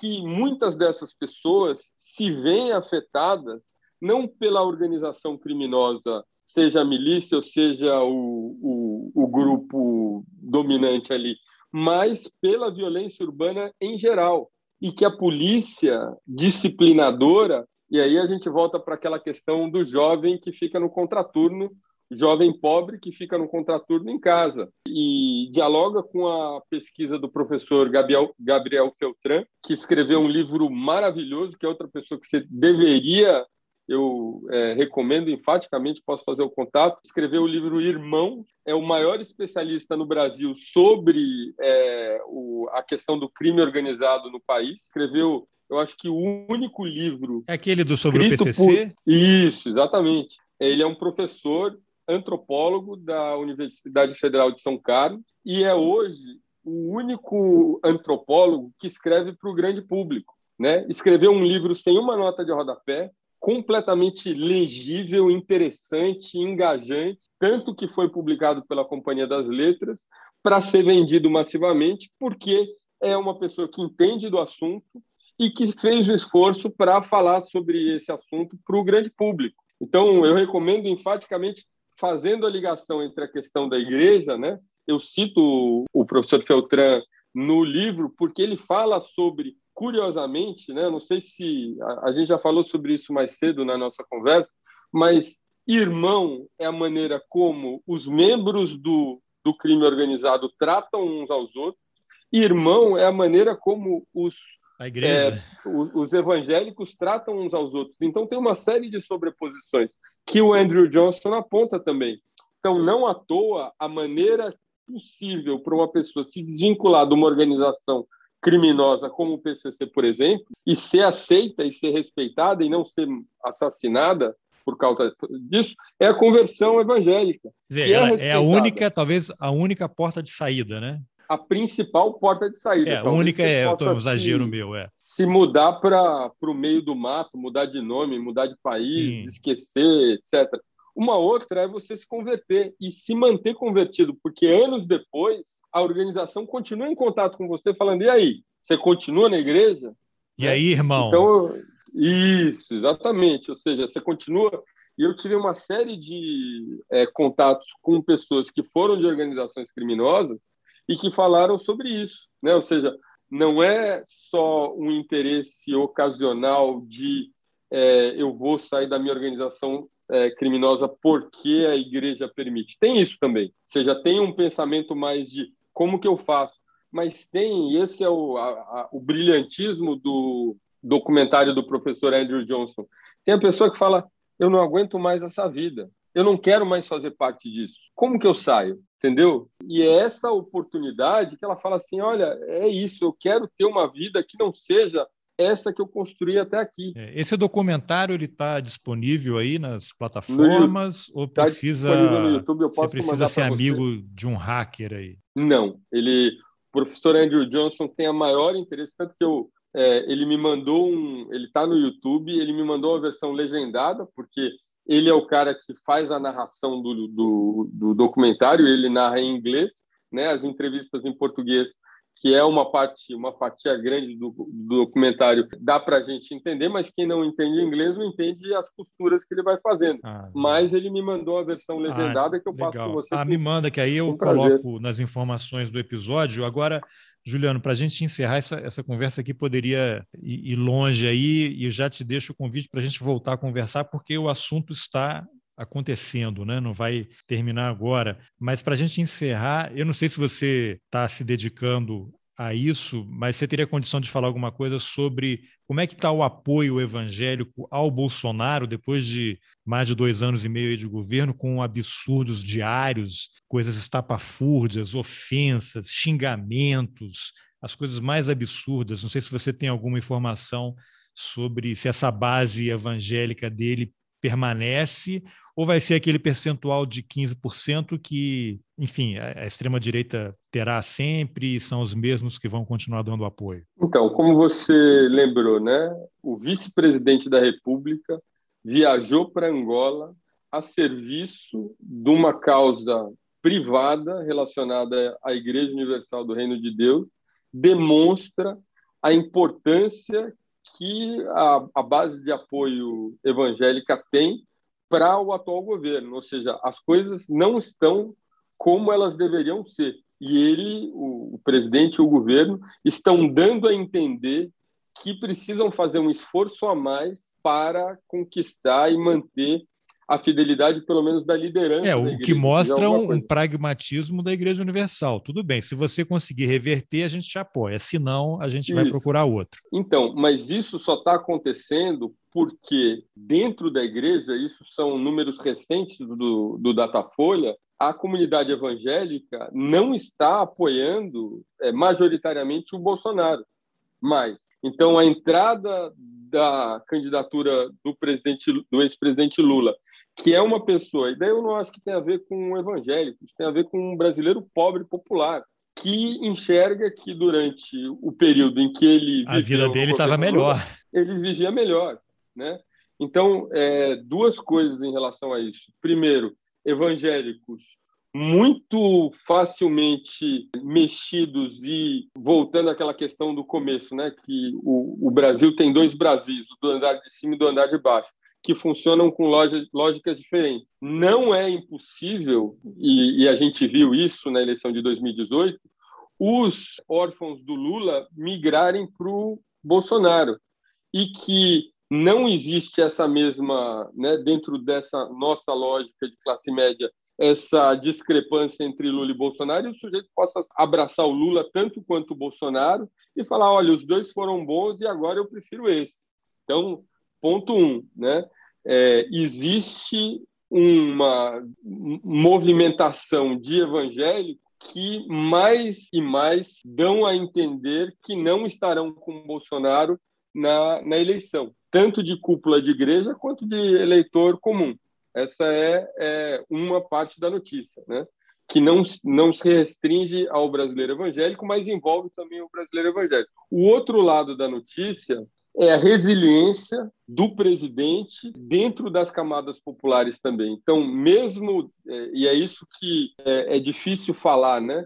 que muitas dessas pessoas se veem afetadas não pela organização criminosa, seja a milícia ou seja o, o, o grupo dominante ali, mas pela violência urbana em geral e que a polícia disciplinadora, e aí a gente volta para aquela questão do jovem que fica no contraturno, jovem pobre que fica no contraturno em casa. E dialoga com a pesquisa do professor Gabriel, Gabriel Feltran, que escreveu um livro maravilhoso, que é outra pessoa que você deveria eu é, recomendo enfaticamente, posso fazer o contato. Escreveu o livro Irmão, é o maior especialista no Brasil sobre é, o, a questão do crime organizado no país. Escreveu, eu acho que o único livro. É aquele do sobre o PCC? Por... Isso, exatamente. Ele é um professor antropólogo da Universidade Federal de São Carlos e é hoje o único antropólogo que escreve para o grande público. Né? Escreveu um livro sem uma nota de rodapé, completamente legível, interessante, engajante, tanto que foi publicado pela Companhia das Letras, para ser vendido massivamente, porque é uma pessoa que entende do assunto e que fez o esforço para falar sobre esse assunto para o grande público. Então, eu recomendo enfaticamente, fazendo a ligação entre a questão da igreja, né? Eu cito o professor Feltran no livro porque ele fala sobre curiosamente, né, não sei se a, a, gente já falou sobre isso mais cedo na nossa conversa, mas irmão é a maneira como os membros do, do crime organizado tratam uns aos outros, irmão é a maneira como os, é, os, os evangélicos tratam uns aos outros. Então tem uma série de sobreposições que o Andrew Johnson aponta também. Então, não à toa, a maneira possível para uma pessoa se desvincular de uma organização criminosa como o PCC, por exemplo, e ser aceita e ser respeitada e não ser assassinada por causa disso, é a conversão evangélica. Dizer, é, é, a única, talvez, a única porta de saída, né? A principal porta de saída. É, a única é, eu um exagero meu, é. Se mudar para o meio do mato, mudar de nome, mudar de país, Sim. esquecer, etc. Uma outra é você se converter e se manter convertido, porque anos depois a organização continua em contato com você, falando: e aí, você continua na igreja? E aí, irmão? Então, isso, exatamente. Ou seja, você continua. E eu tive uma série de é, contatos com pessoas que foram de organizações criminosas e que falaram sobre isso. Né? Ou seja, não é só um interesse ocasional de é, eu vou sair da minha organização é, criminosa porque a igreja permite. Tem isso também. Ou seja, tem um pensamento mais de como que eu faço. Mas tem, e esse é o, a, a, o brilhantismo do documentário do professor Andrew Johnson. Tem a pessoa que fala: eu não aguento mais essa vida, eu não quero mais fazer parte disso. Como que eu saio? Entendeu? E é essa oportunidade que ela fala assim: olha, é isso, eu quero ter uma vida que não seja essa que eu construí até aqui. É, esse documentário ele está disponível aí nas plataformas no, ou tá precisa YouTube, você precisa ser amigo você. de um hacker aí? Não, ele, o professor Andrew Johnson tem a maior interesse tanto que eu é, ele me mandou um, ele está no YouTube, ele me mandou uma versão legendada porque ele é o cara que faz a narração do, do, do documentário, ele narra em inglês, né? As entrevistas em português que é uma parte, uma fatia grande do, do documentário, dá para a gente entender, mas quem não entende inglês não entende as costuras que ele vai fazendo. Ah, mas ele me mandou a versão legendada ah, que eu passo para você. Ah, me manda, que aí eu coloco nas informações do episódio. Agora, Juliano, para a gente encerrar essa, essa conversa aqui, poderia ir, ir longe aí, e já te deixo o convite para a gente voltar a conversar, porque o assunto está acontecendo, né? não vai terminar agora. Mas para a gente encerrar, eu não sei se você está se dedicando a isso, mas você teria condição de falar alguma coisa sobre como é que está o apoio evangélico ao Bolsonaro depois de mais de dois anos e meio de governo, com absurdos diários, coisas estapafúrdias, ofensas, xingamentos, as coisas mais absurdas. Não sei se você tem alguma informação sobre se essa base evangélica dele permanece ou vai ser aquele percentual de 15% que, enfim, a extrema-direita terá sempre e são os mesmos que vão continuar dando apoio? Então, como você lembrou, né, o vice-presidente da República viajou para Angola a serviço de uma causa privada relacionada à Igreja Universal do Reino de Deus, demonstra a importância que a, a base de apoio evangélica tem para o atual governo, ou seja, as coisas não estão como elas deveriam ser. E ele, o, o presidente e o governo estão dando a entender que precisam fazer um esforço a mais para conquistar e manter a fidelidade, pelo menos, da liderança. É, o que mostra um, pragmatismo da Igreja Universal. Tudo bem, se você conseguir reverter, a gente te apoia, se não, a gente isso. vai procurar outro. Então, mas isso só está acontecendo porque, dentro da igreja, isso são números recentes do, do Datafolha, a comunidade evangélica não está apoiando é, majoritariamente o Bolsonaro. Mas, então, a entrada da candidatura do presidente do ex-presidente Lula que é uma pessoa, e daí eu não acho que tem a ver com evangélico, isso tem a ver com um brasileiro pobre popular, que enxerga que durante o período em que ele a vida dele estava melhor, ele vivia melhor, né? Então, é, duas coisas em relação a isso. Primeiro, evangélicos muito facilmente mexidos e voltando àquela questão do começo, né, que o, o Brasil tem dois Brasis, o do andar de cima e do andar de baixo que funcionam com lógicas diferentes. Não é impossível, e, e a gente viu isso na eleição de 2018, os órfãos do Lula migrarem para o Bolsonaro. E que não existe essa mesma, né, dentro dessa nossa lógica de classe média, essa discrepância entre Lula e Bolsonaro, e o sujeito possa abraçar o Lula tanto quanto o Bolsonaro e falar: olha, os dois foram bons e agora eu prefiro esse. Então, Ponto um, né? É, existe uma movimentação de evangélicos que mais e mais dão a entender que não estarão com Bolsonaro na, na eleição, tanto de cúpula de igreja quanto de eleitor comum. Essa é, é uma parte da notícia, né? que não, não se restringe ao brasileiro evangélico, mas envolve também o brasileiro evangélico. O outro lado da notícia é a resiliência do presidente dentro das camadas populares também. Então, mesmo, é, e é isso que é, é difícil falar, né?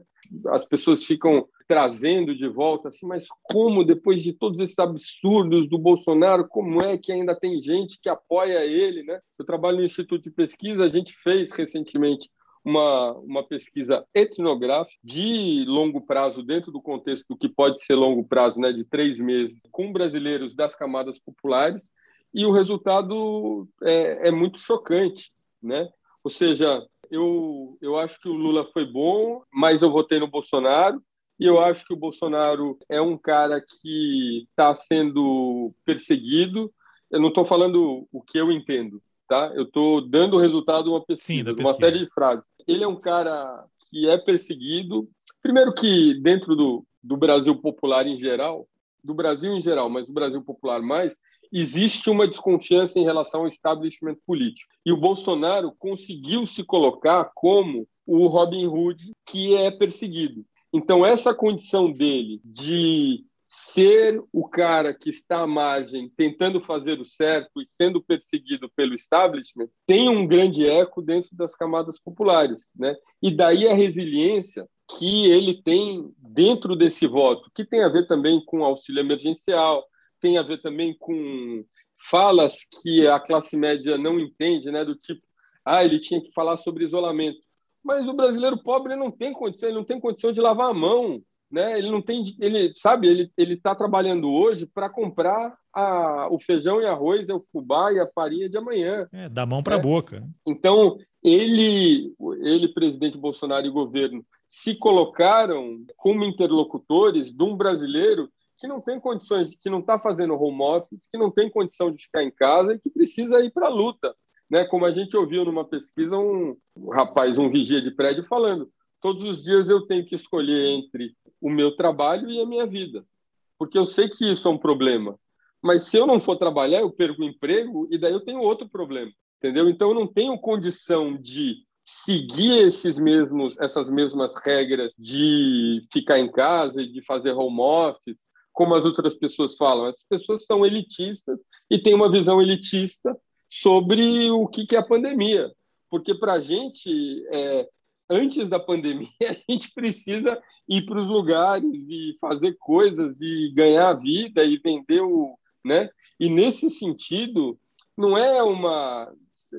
As pessoas ficam trazendo de volta assim, mas como depois de todos esses absurdos do Bolsonaro, como é que ainda tem gente que apoia ele, né? Eu trabalho no Instituto de Pesquisa, a gente fez recentemente uma, uma pesquisa etnográfica de longo prazo, dentro do contexto do que pode ser longo prazo, né, de três meses, com brasileiros das camadas populares, e o resultado é, é muito chocante. Né? Ou seja, eu, eu acho que o Lula foi bom, mas eu votei no Bolsonaro, e eu acho que o Bolsonaro é um cara que está sendo perseguido. Eu não estou falando o que eu entendo, tá? Eu estou dando o resultado de uma pesquisa, de uma série de frases ele é um cara que é perseguido. Primeiro que dentro do, do Brasil popular em geral, do Brasil em geral, mas do Brasil popular mais, existe uma desconfiança em relação ao establishment político. E o Bolsonaro conseguiu se colocar como o Robin Hood que é perseguido. Então, essa condição dele de ser o cara que está à margem, tentando fazer o certo e sendo perseguido pelo establishment, tem um grande eco dentro das camadas populares, né? E daí a resiliência que ele tem dentro desse voto, que tem a ver também com auxílio emergencial, tem a ver também com falas que a classe média não entende, né? Do tipo, ah, ele tinha que falar sobre isolamento. Mas o brasileiro pobre não tem condição, ele não tem condição de lavar a mão, né? Ele não tem, ele sabe, ele ele está trabalhando hoje para comprar a, o feijão e arroz, o fubá e a farinha de amanhã. É, da mão para a né? boca. Então ele, ele, presidente Bolsonaro e governo, se colocaram como interlocutores de um brasileiro que não tem condições, que não está fazendo home office, que não tem condição de ficar em casa e que precisa ir para a luta. Né? Como a gente ouviu numa pesquisa, um, um rapaz, um vigia de prédio, falando: todos os dias eu tenho que escolher entre o meu trabalho e a minha vida, porque eu sei que isso é um problema. Mas se eu não for trabalhar, eu perco o emprego e daí eu tenho outro problema. entendeu? Então eu não tenho condição de seguir esses mesmos, essas mesmas regras de ficar em casa e de fazer home office, como as outras pessoas falam. As pessoas são elitistas e têm uma visão elitista sobre o que é a pandemia. Porque para a gente, é, antes da pandemia, a gente precisa ir para os lugares e fazer coisas e ganhar vida e vender o. Né? E nesse sentido, não é uma,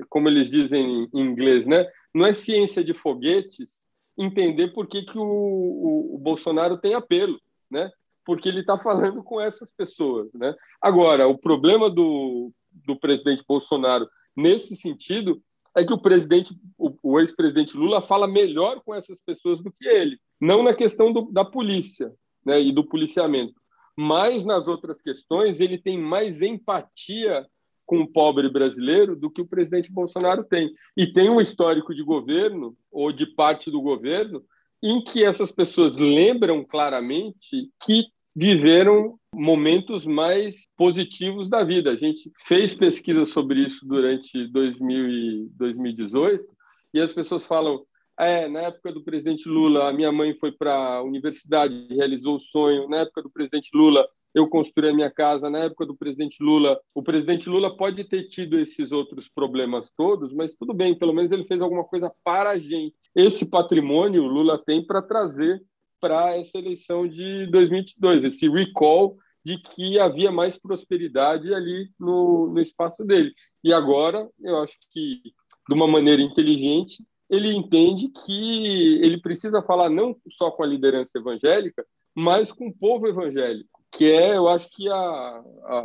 como eles dizem em inglês, né? não é ciência de foguetes entender por que, que o, o, o Bolsonaro tem apelo, né? porque ele está falando com essas pessoas. Né? Agora, o problema do, do presidente Bolsonaro nesse sentido é que o presidente, o, o ex-presidente Lula fala melhor com essas pessoas do que ele, não na questão do, da polícia né, e do policiamento, mas nas outras questões ele tem mais empatia com o pobre brasileiro do que o presidente Bolsonaro tem. E tem um histórico de governo, ou de parte do governo, em que essas pessoas lembram claramente que viveram momentos mais positivos da vida. A gente fez pesquisa sobre isso durante 2000 e 2018 e as pessoas falam é, na época do presidente Lula, a minha mãe foi para a universidade, realizou o sonho. Na época do presidente Lula, eu construí a minha casa. Na época do presidente Lula, o presidente Lula pode ter tido esses outros problemas todos, mas tudo bem, pelo menos ele fez alguma coisa para a gente. Esse patrimônio o Lula tem para trazer para essa eleição de 2022, esse recall de que havia mais prosperidade ali no, no espaço dele. E agora, eu acho que, de uma maneira inteligente, ele entende que ele precisa falar não só com a liderança evangélica, mas com o povo evangélico, que é, eu acho que a, a,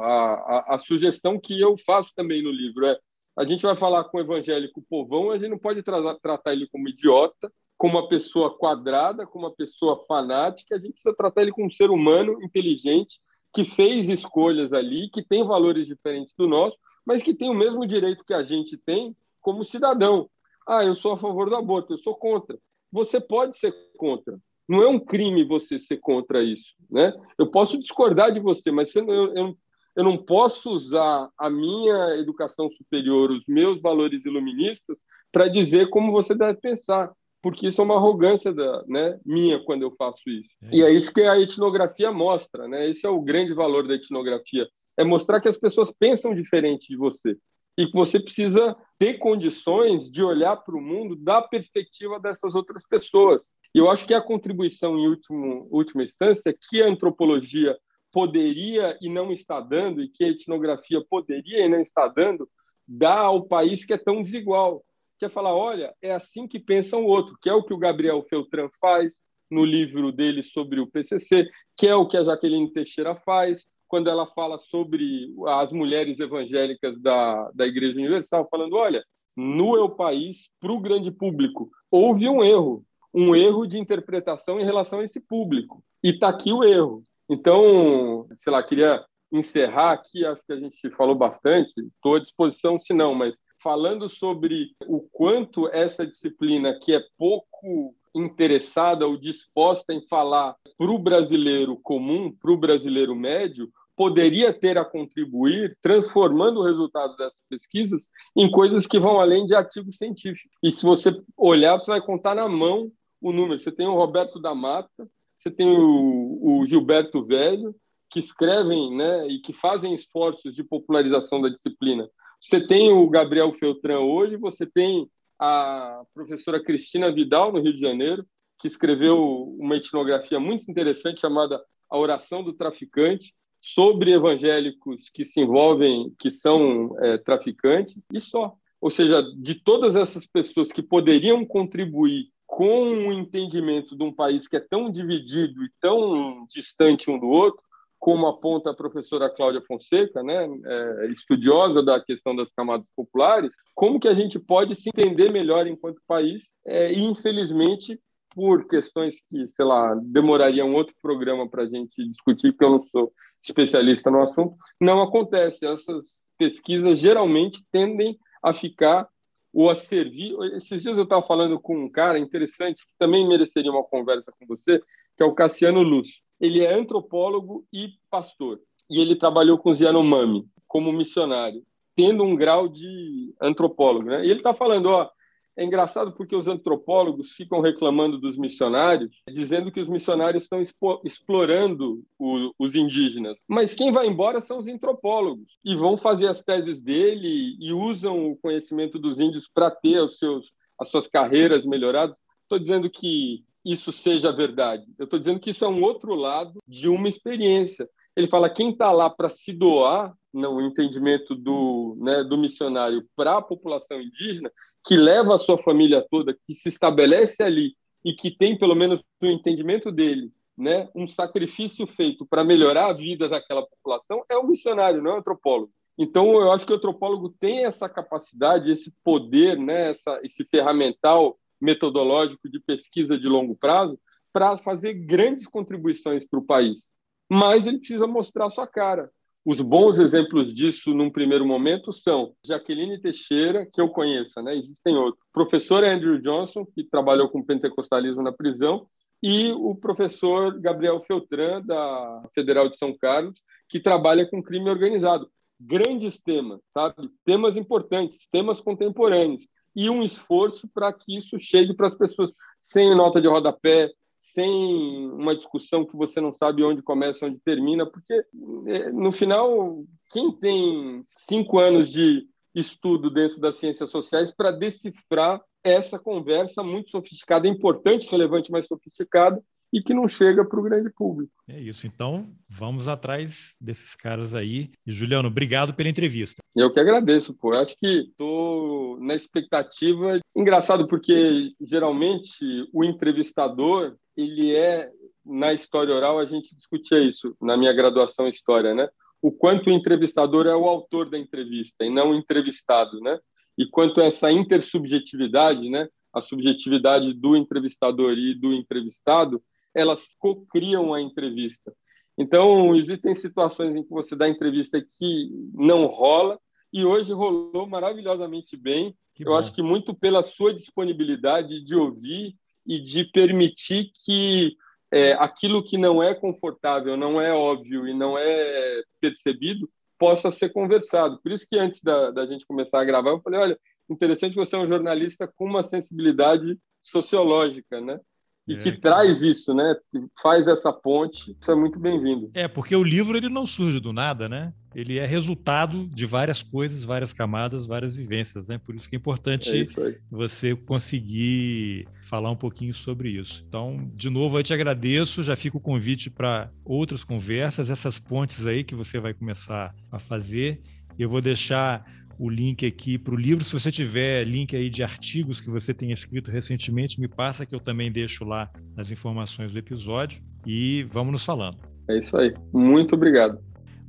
a, a sugestão que eu faço também no livro é a gente vai falar com o evangélico povão, a gente não pode tra tratar ele como idiota, como uma pessoa quadrada, como uma pessoa fanática, a gente precisa tratar ele como um ser humano inteligente que fez escolhas ali, que tem valores diferentes do nosso, mas que tem o mesmo direito que a gente tem como cidadão. Ah, eu sou a favor do aborto, eu sou contra. Você pode ser contra. Não é um crime você ser contra isso, né? Eu posso discordar de você, mas eu, eu, não posso usar a minha educação superior, os meus valores iluministas, para dizer como você deve pensar porque isso é uma arrogância da, né, minha quando eu faço isso. É. E é isso que a etnografia mostra, né? Esse é o grande valor da etnografia, é mostrar que as pessoas pensam diferente de você e que você precisa ter condições de olhar para o mundo da perspectiva dessas outras pessoas. E eu acho que a contribuição em último, última instância que a antropologia poderia e não está dando e que a etnografia poderia e não está dando dá ao país que é tão desigual que é falar, olha, é assim que pensa o outro, que é o que o Gabriel Feltran faz no livro dele sobre o PCC, que é o que a Jaqueline Teixeira faz quando ela fala sobre as mulheres evangélicas da, da Igreja Universal, falando, olha, no Eu País, para o grande público, houve um erro, um erro de interpretação em relação a esse público. E está aqui o erro. Então, sei lá, queria encerrar aqui, acho que a gente falou bastante, estou à disposição, se não, mas falando sobre o quanto essa disciplina, que é pouco interessada ou disposta em falar para o brasileiro comum, para o brasileiro médio, poderia ter a contribuir, transformando o resultado dessas pesquisas em coisas que vão além de artigos científicos. E se você olhar, você vai contar na mão o número. Você tem o Roberto da Mata, você tem o, o Gilberto Velho, que escrevem né, e que fazem esforços de popularização da disciplina você tem o Gabriel Feltran hoje, você tem a professora Cristina Vidal, no Rio de Janeiro, que escreveu uma etnografia muito interessante chamada A Oração do Traficante, sobre evangélicos que se envolvem, que são é, traficantes, e só. Ou seja, de todas essas pessoas que poderiam contribuir com o entendimento de um país que é tão dividido e tão distante um do outro, como aponta a professora Cláudia Fonseca, né, é, estudiosa da questão das camadas populares, como que a gente pode se entender melhor enquanto país é, e, infelizmente, por questões que, sei lá, demoraria um outro programa para a gente discutir, porque eu não sou especialista no assunto, não acontece. Essas pesquisas geralmente tendem a ficar ou a servir. Esses dias eu estava falando com um cara interessante que também mereceria uma conversa com você, que é o Cassiano Luz. Ele é antropólogo e pastor. E ele trabalhou com os Yanomami como missionário. tendo um grau de antropólogo. Né? E ele está falando, ó, é engraçado porque os antropólogos ficam reclamando dos missionários, dizendo que os missionários estão explorando o, os indígenas. Mas quem vai embora são os antropólogos e vão fazer as teses dele e usam o conhecimento dos índios para ter os seus, as suas carreiras melhoradas. Estou dizendo que isso seja verdade. Eu estou dizendo que isso é um outro lado de uma experiência. Ele fala quem está lá para se doar, no entendimento do, né, do missionário para a população indígena, que leva a sua família toda, que se estabelece ali e que tem, pelo menos no entendimento dele, né, um sacrifício feito para melhorar a vida daquela população, é um missionário, não é um antropólogo. Então, eu acho que o antropólogo tem essa capacidade, esse poder, né, essa, esse ferramental metodológico de pesquisa de longo prazo para fazer grandes contribuições para o país. Mas ele precisa mostrar sua cara. Os bons exemplos disso, num primeiro momento, são Jaqueline Teixeira, que eu conheço, né? existem outros. Professor Andrew Johnson, que trabalhou com pentecostalismo na prisão, e o professor Gabriel Feltran, da Federal de São Carlos, que trabalha com crime organizado. Grandes temas, sabe? Temas importantes, temas contemporâneos. E um esforço para que isso chegue para as pessoas sem nota de rodapé, sem uma discussão que você não sabe onde começa, onde termina, porque é, no final, quem tem cinco anos de estudo dentro das ciências sociais para decifrar essa conversa muito sofisticada, importante, relevante, mas sofisticada, e que não chega para o grande público. É isso. Então, vamos atrás desses caras aí. E, Juliano, obrigado pela entrevista. Eu que agradeço, pô. Eu acho que estou na expectativa. Engraçado, porque geralmente o entrevistador ele é na história oral a gente discutia isso na minha graduação em história, né? O quanto o entrevistador é o autor da entrevista e não o entrevistado, né? E quanto essa intersubjetividade, né? A subjetividade do entrevistador e do entrevistado, elas co-criam a entrevista. Então, existem situações em que você dá entrevista que não rola, e hoje rolou maravilhosamente bem. Que Eu bom. acho que muito pela sua disponibilidade de ouvir e de permitir que é, aquilo que não é confortável, não é óbvio e não é percebido possa ser conversado. Por isso que antes da, da gente começar a gravar, eu falei, olha, interessante você é um jornalista com uma sensibilidade sociológica, né? E é, que traz isso, né? Que faz essa ponte. Isso é muito bem-vindo. É, porque o livro ele não surge do nada, né? Ele é resultado de várias coisas, várias camadas, várias vivências, né? Por isso que é importante é você conseguir falar um pouquinho sobre isso. Então, de novo, eu te agradeço. Já fica o convite para outras conversas, essas pontes aí que você vai começar a fazer. Eu vou deixar o link aqui para o livro. Se você tiver link aí de artigos que você tenha escrito recentemente, me passa que eu também deixo lá nas informações do episódio. E vamos nos falando. É isso aí. Muito obrigado.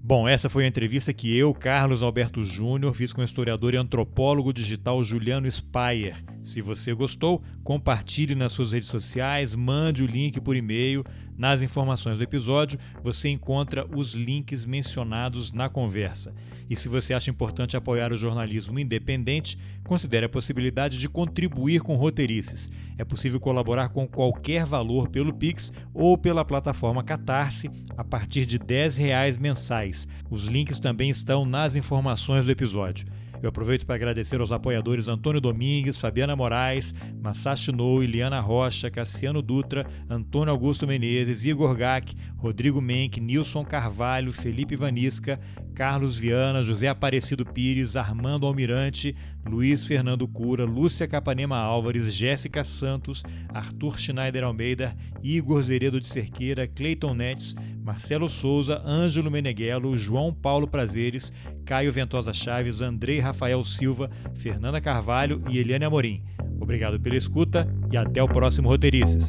Bom, essa foi a entrevista que eu, Carlos Alberto Júnior, fiz com o historiador e antropólogo digital Juliano Spayer. Se você gostou, compartilhe nas suas redes sociais, mande o link por e-mail. Nas informações do episódio, você encontra os links mencionados na conversa. E se você acha importante apoiar o jornalismo independente, considere a possibilidade de contribuir com roteirices. É possível colaborar com qualquer valor pelo Pix ou pela plataforma Catarse a partir de R$ 10 mensais. Os links também estão nas informações do episódio. Eu aproveito para agradecer aos apoiadores Antônio Domingues, Fabiana Moraes, Masashi Nou, Iliana Rocha, Cassiano Dutra, Antônio Augusto Menezes, Igor Gack, Rodrigo Menck, Nilson Carvalho, Felipe Vanisca, Carlos Viana, José Aparecido Pires, Armando Almirante, Luiz Fernando Cura, Lúcia Capanema Álvares, Jéssica Santos, Arthur Schneider Almeida, Igor Zeredo de Cerqueira, Cleiton Nets, Marcelo Souza, Ângelo Meneghello, João Paulo Prazeres, Caio Ventosa Chaves, Andrei Rafael Silva, Fernanda Carvalho e Eliane Amorim. Obrigado pela escuta e até o próximo Roteirices.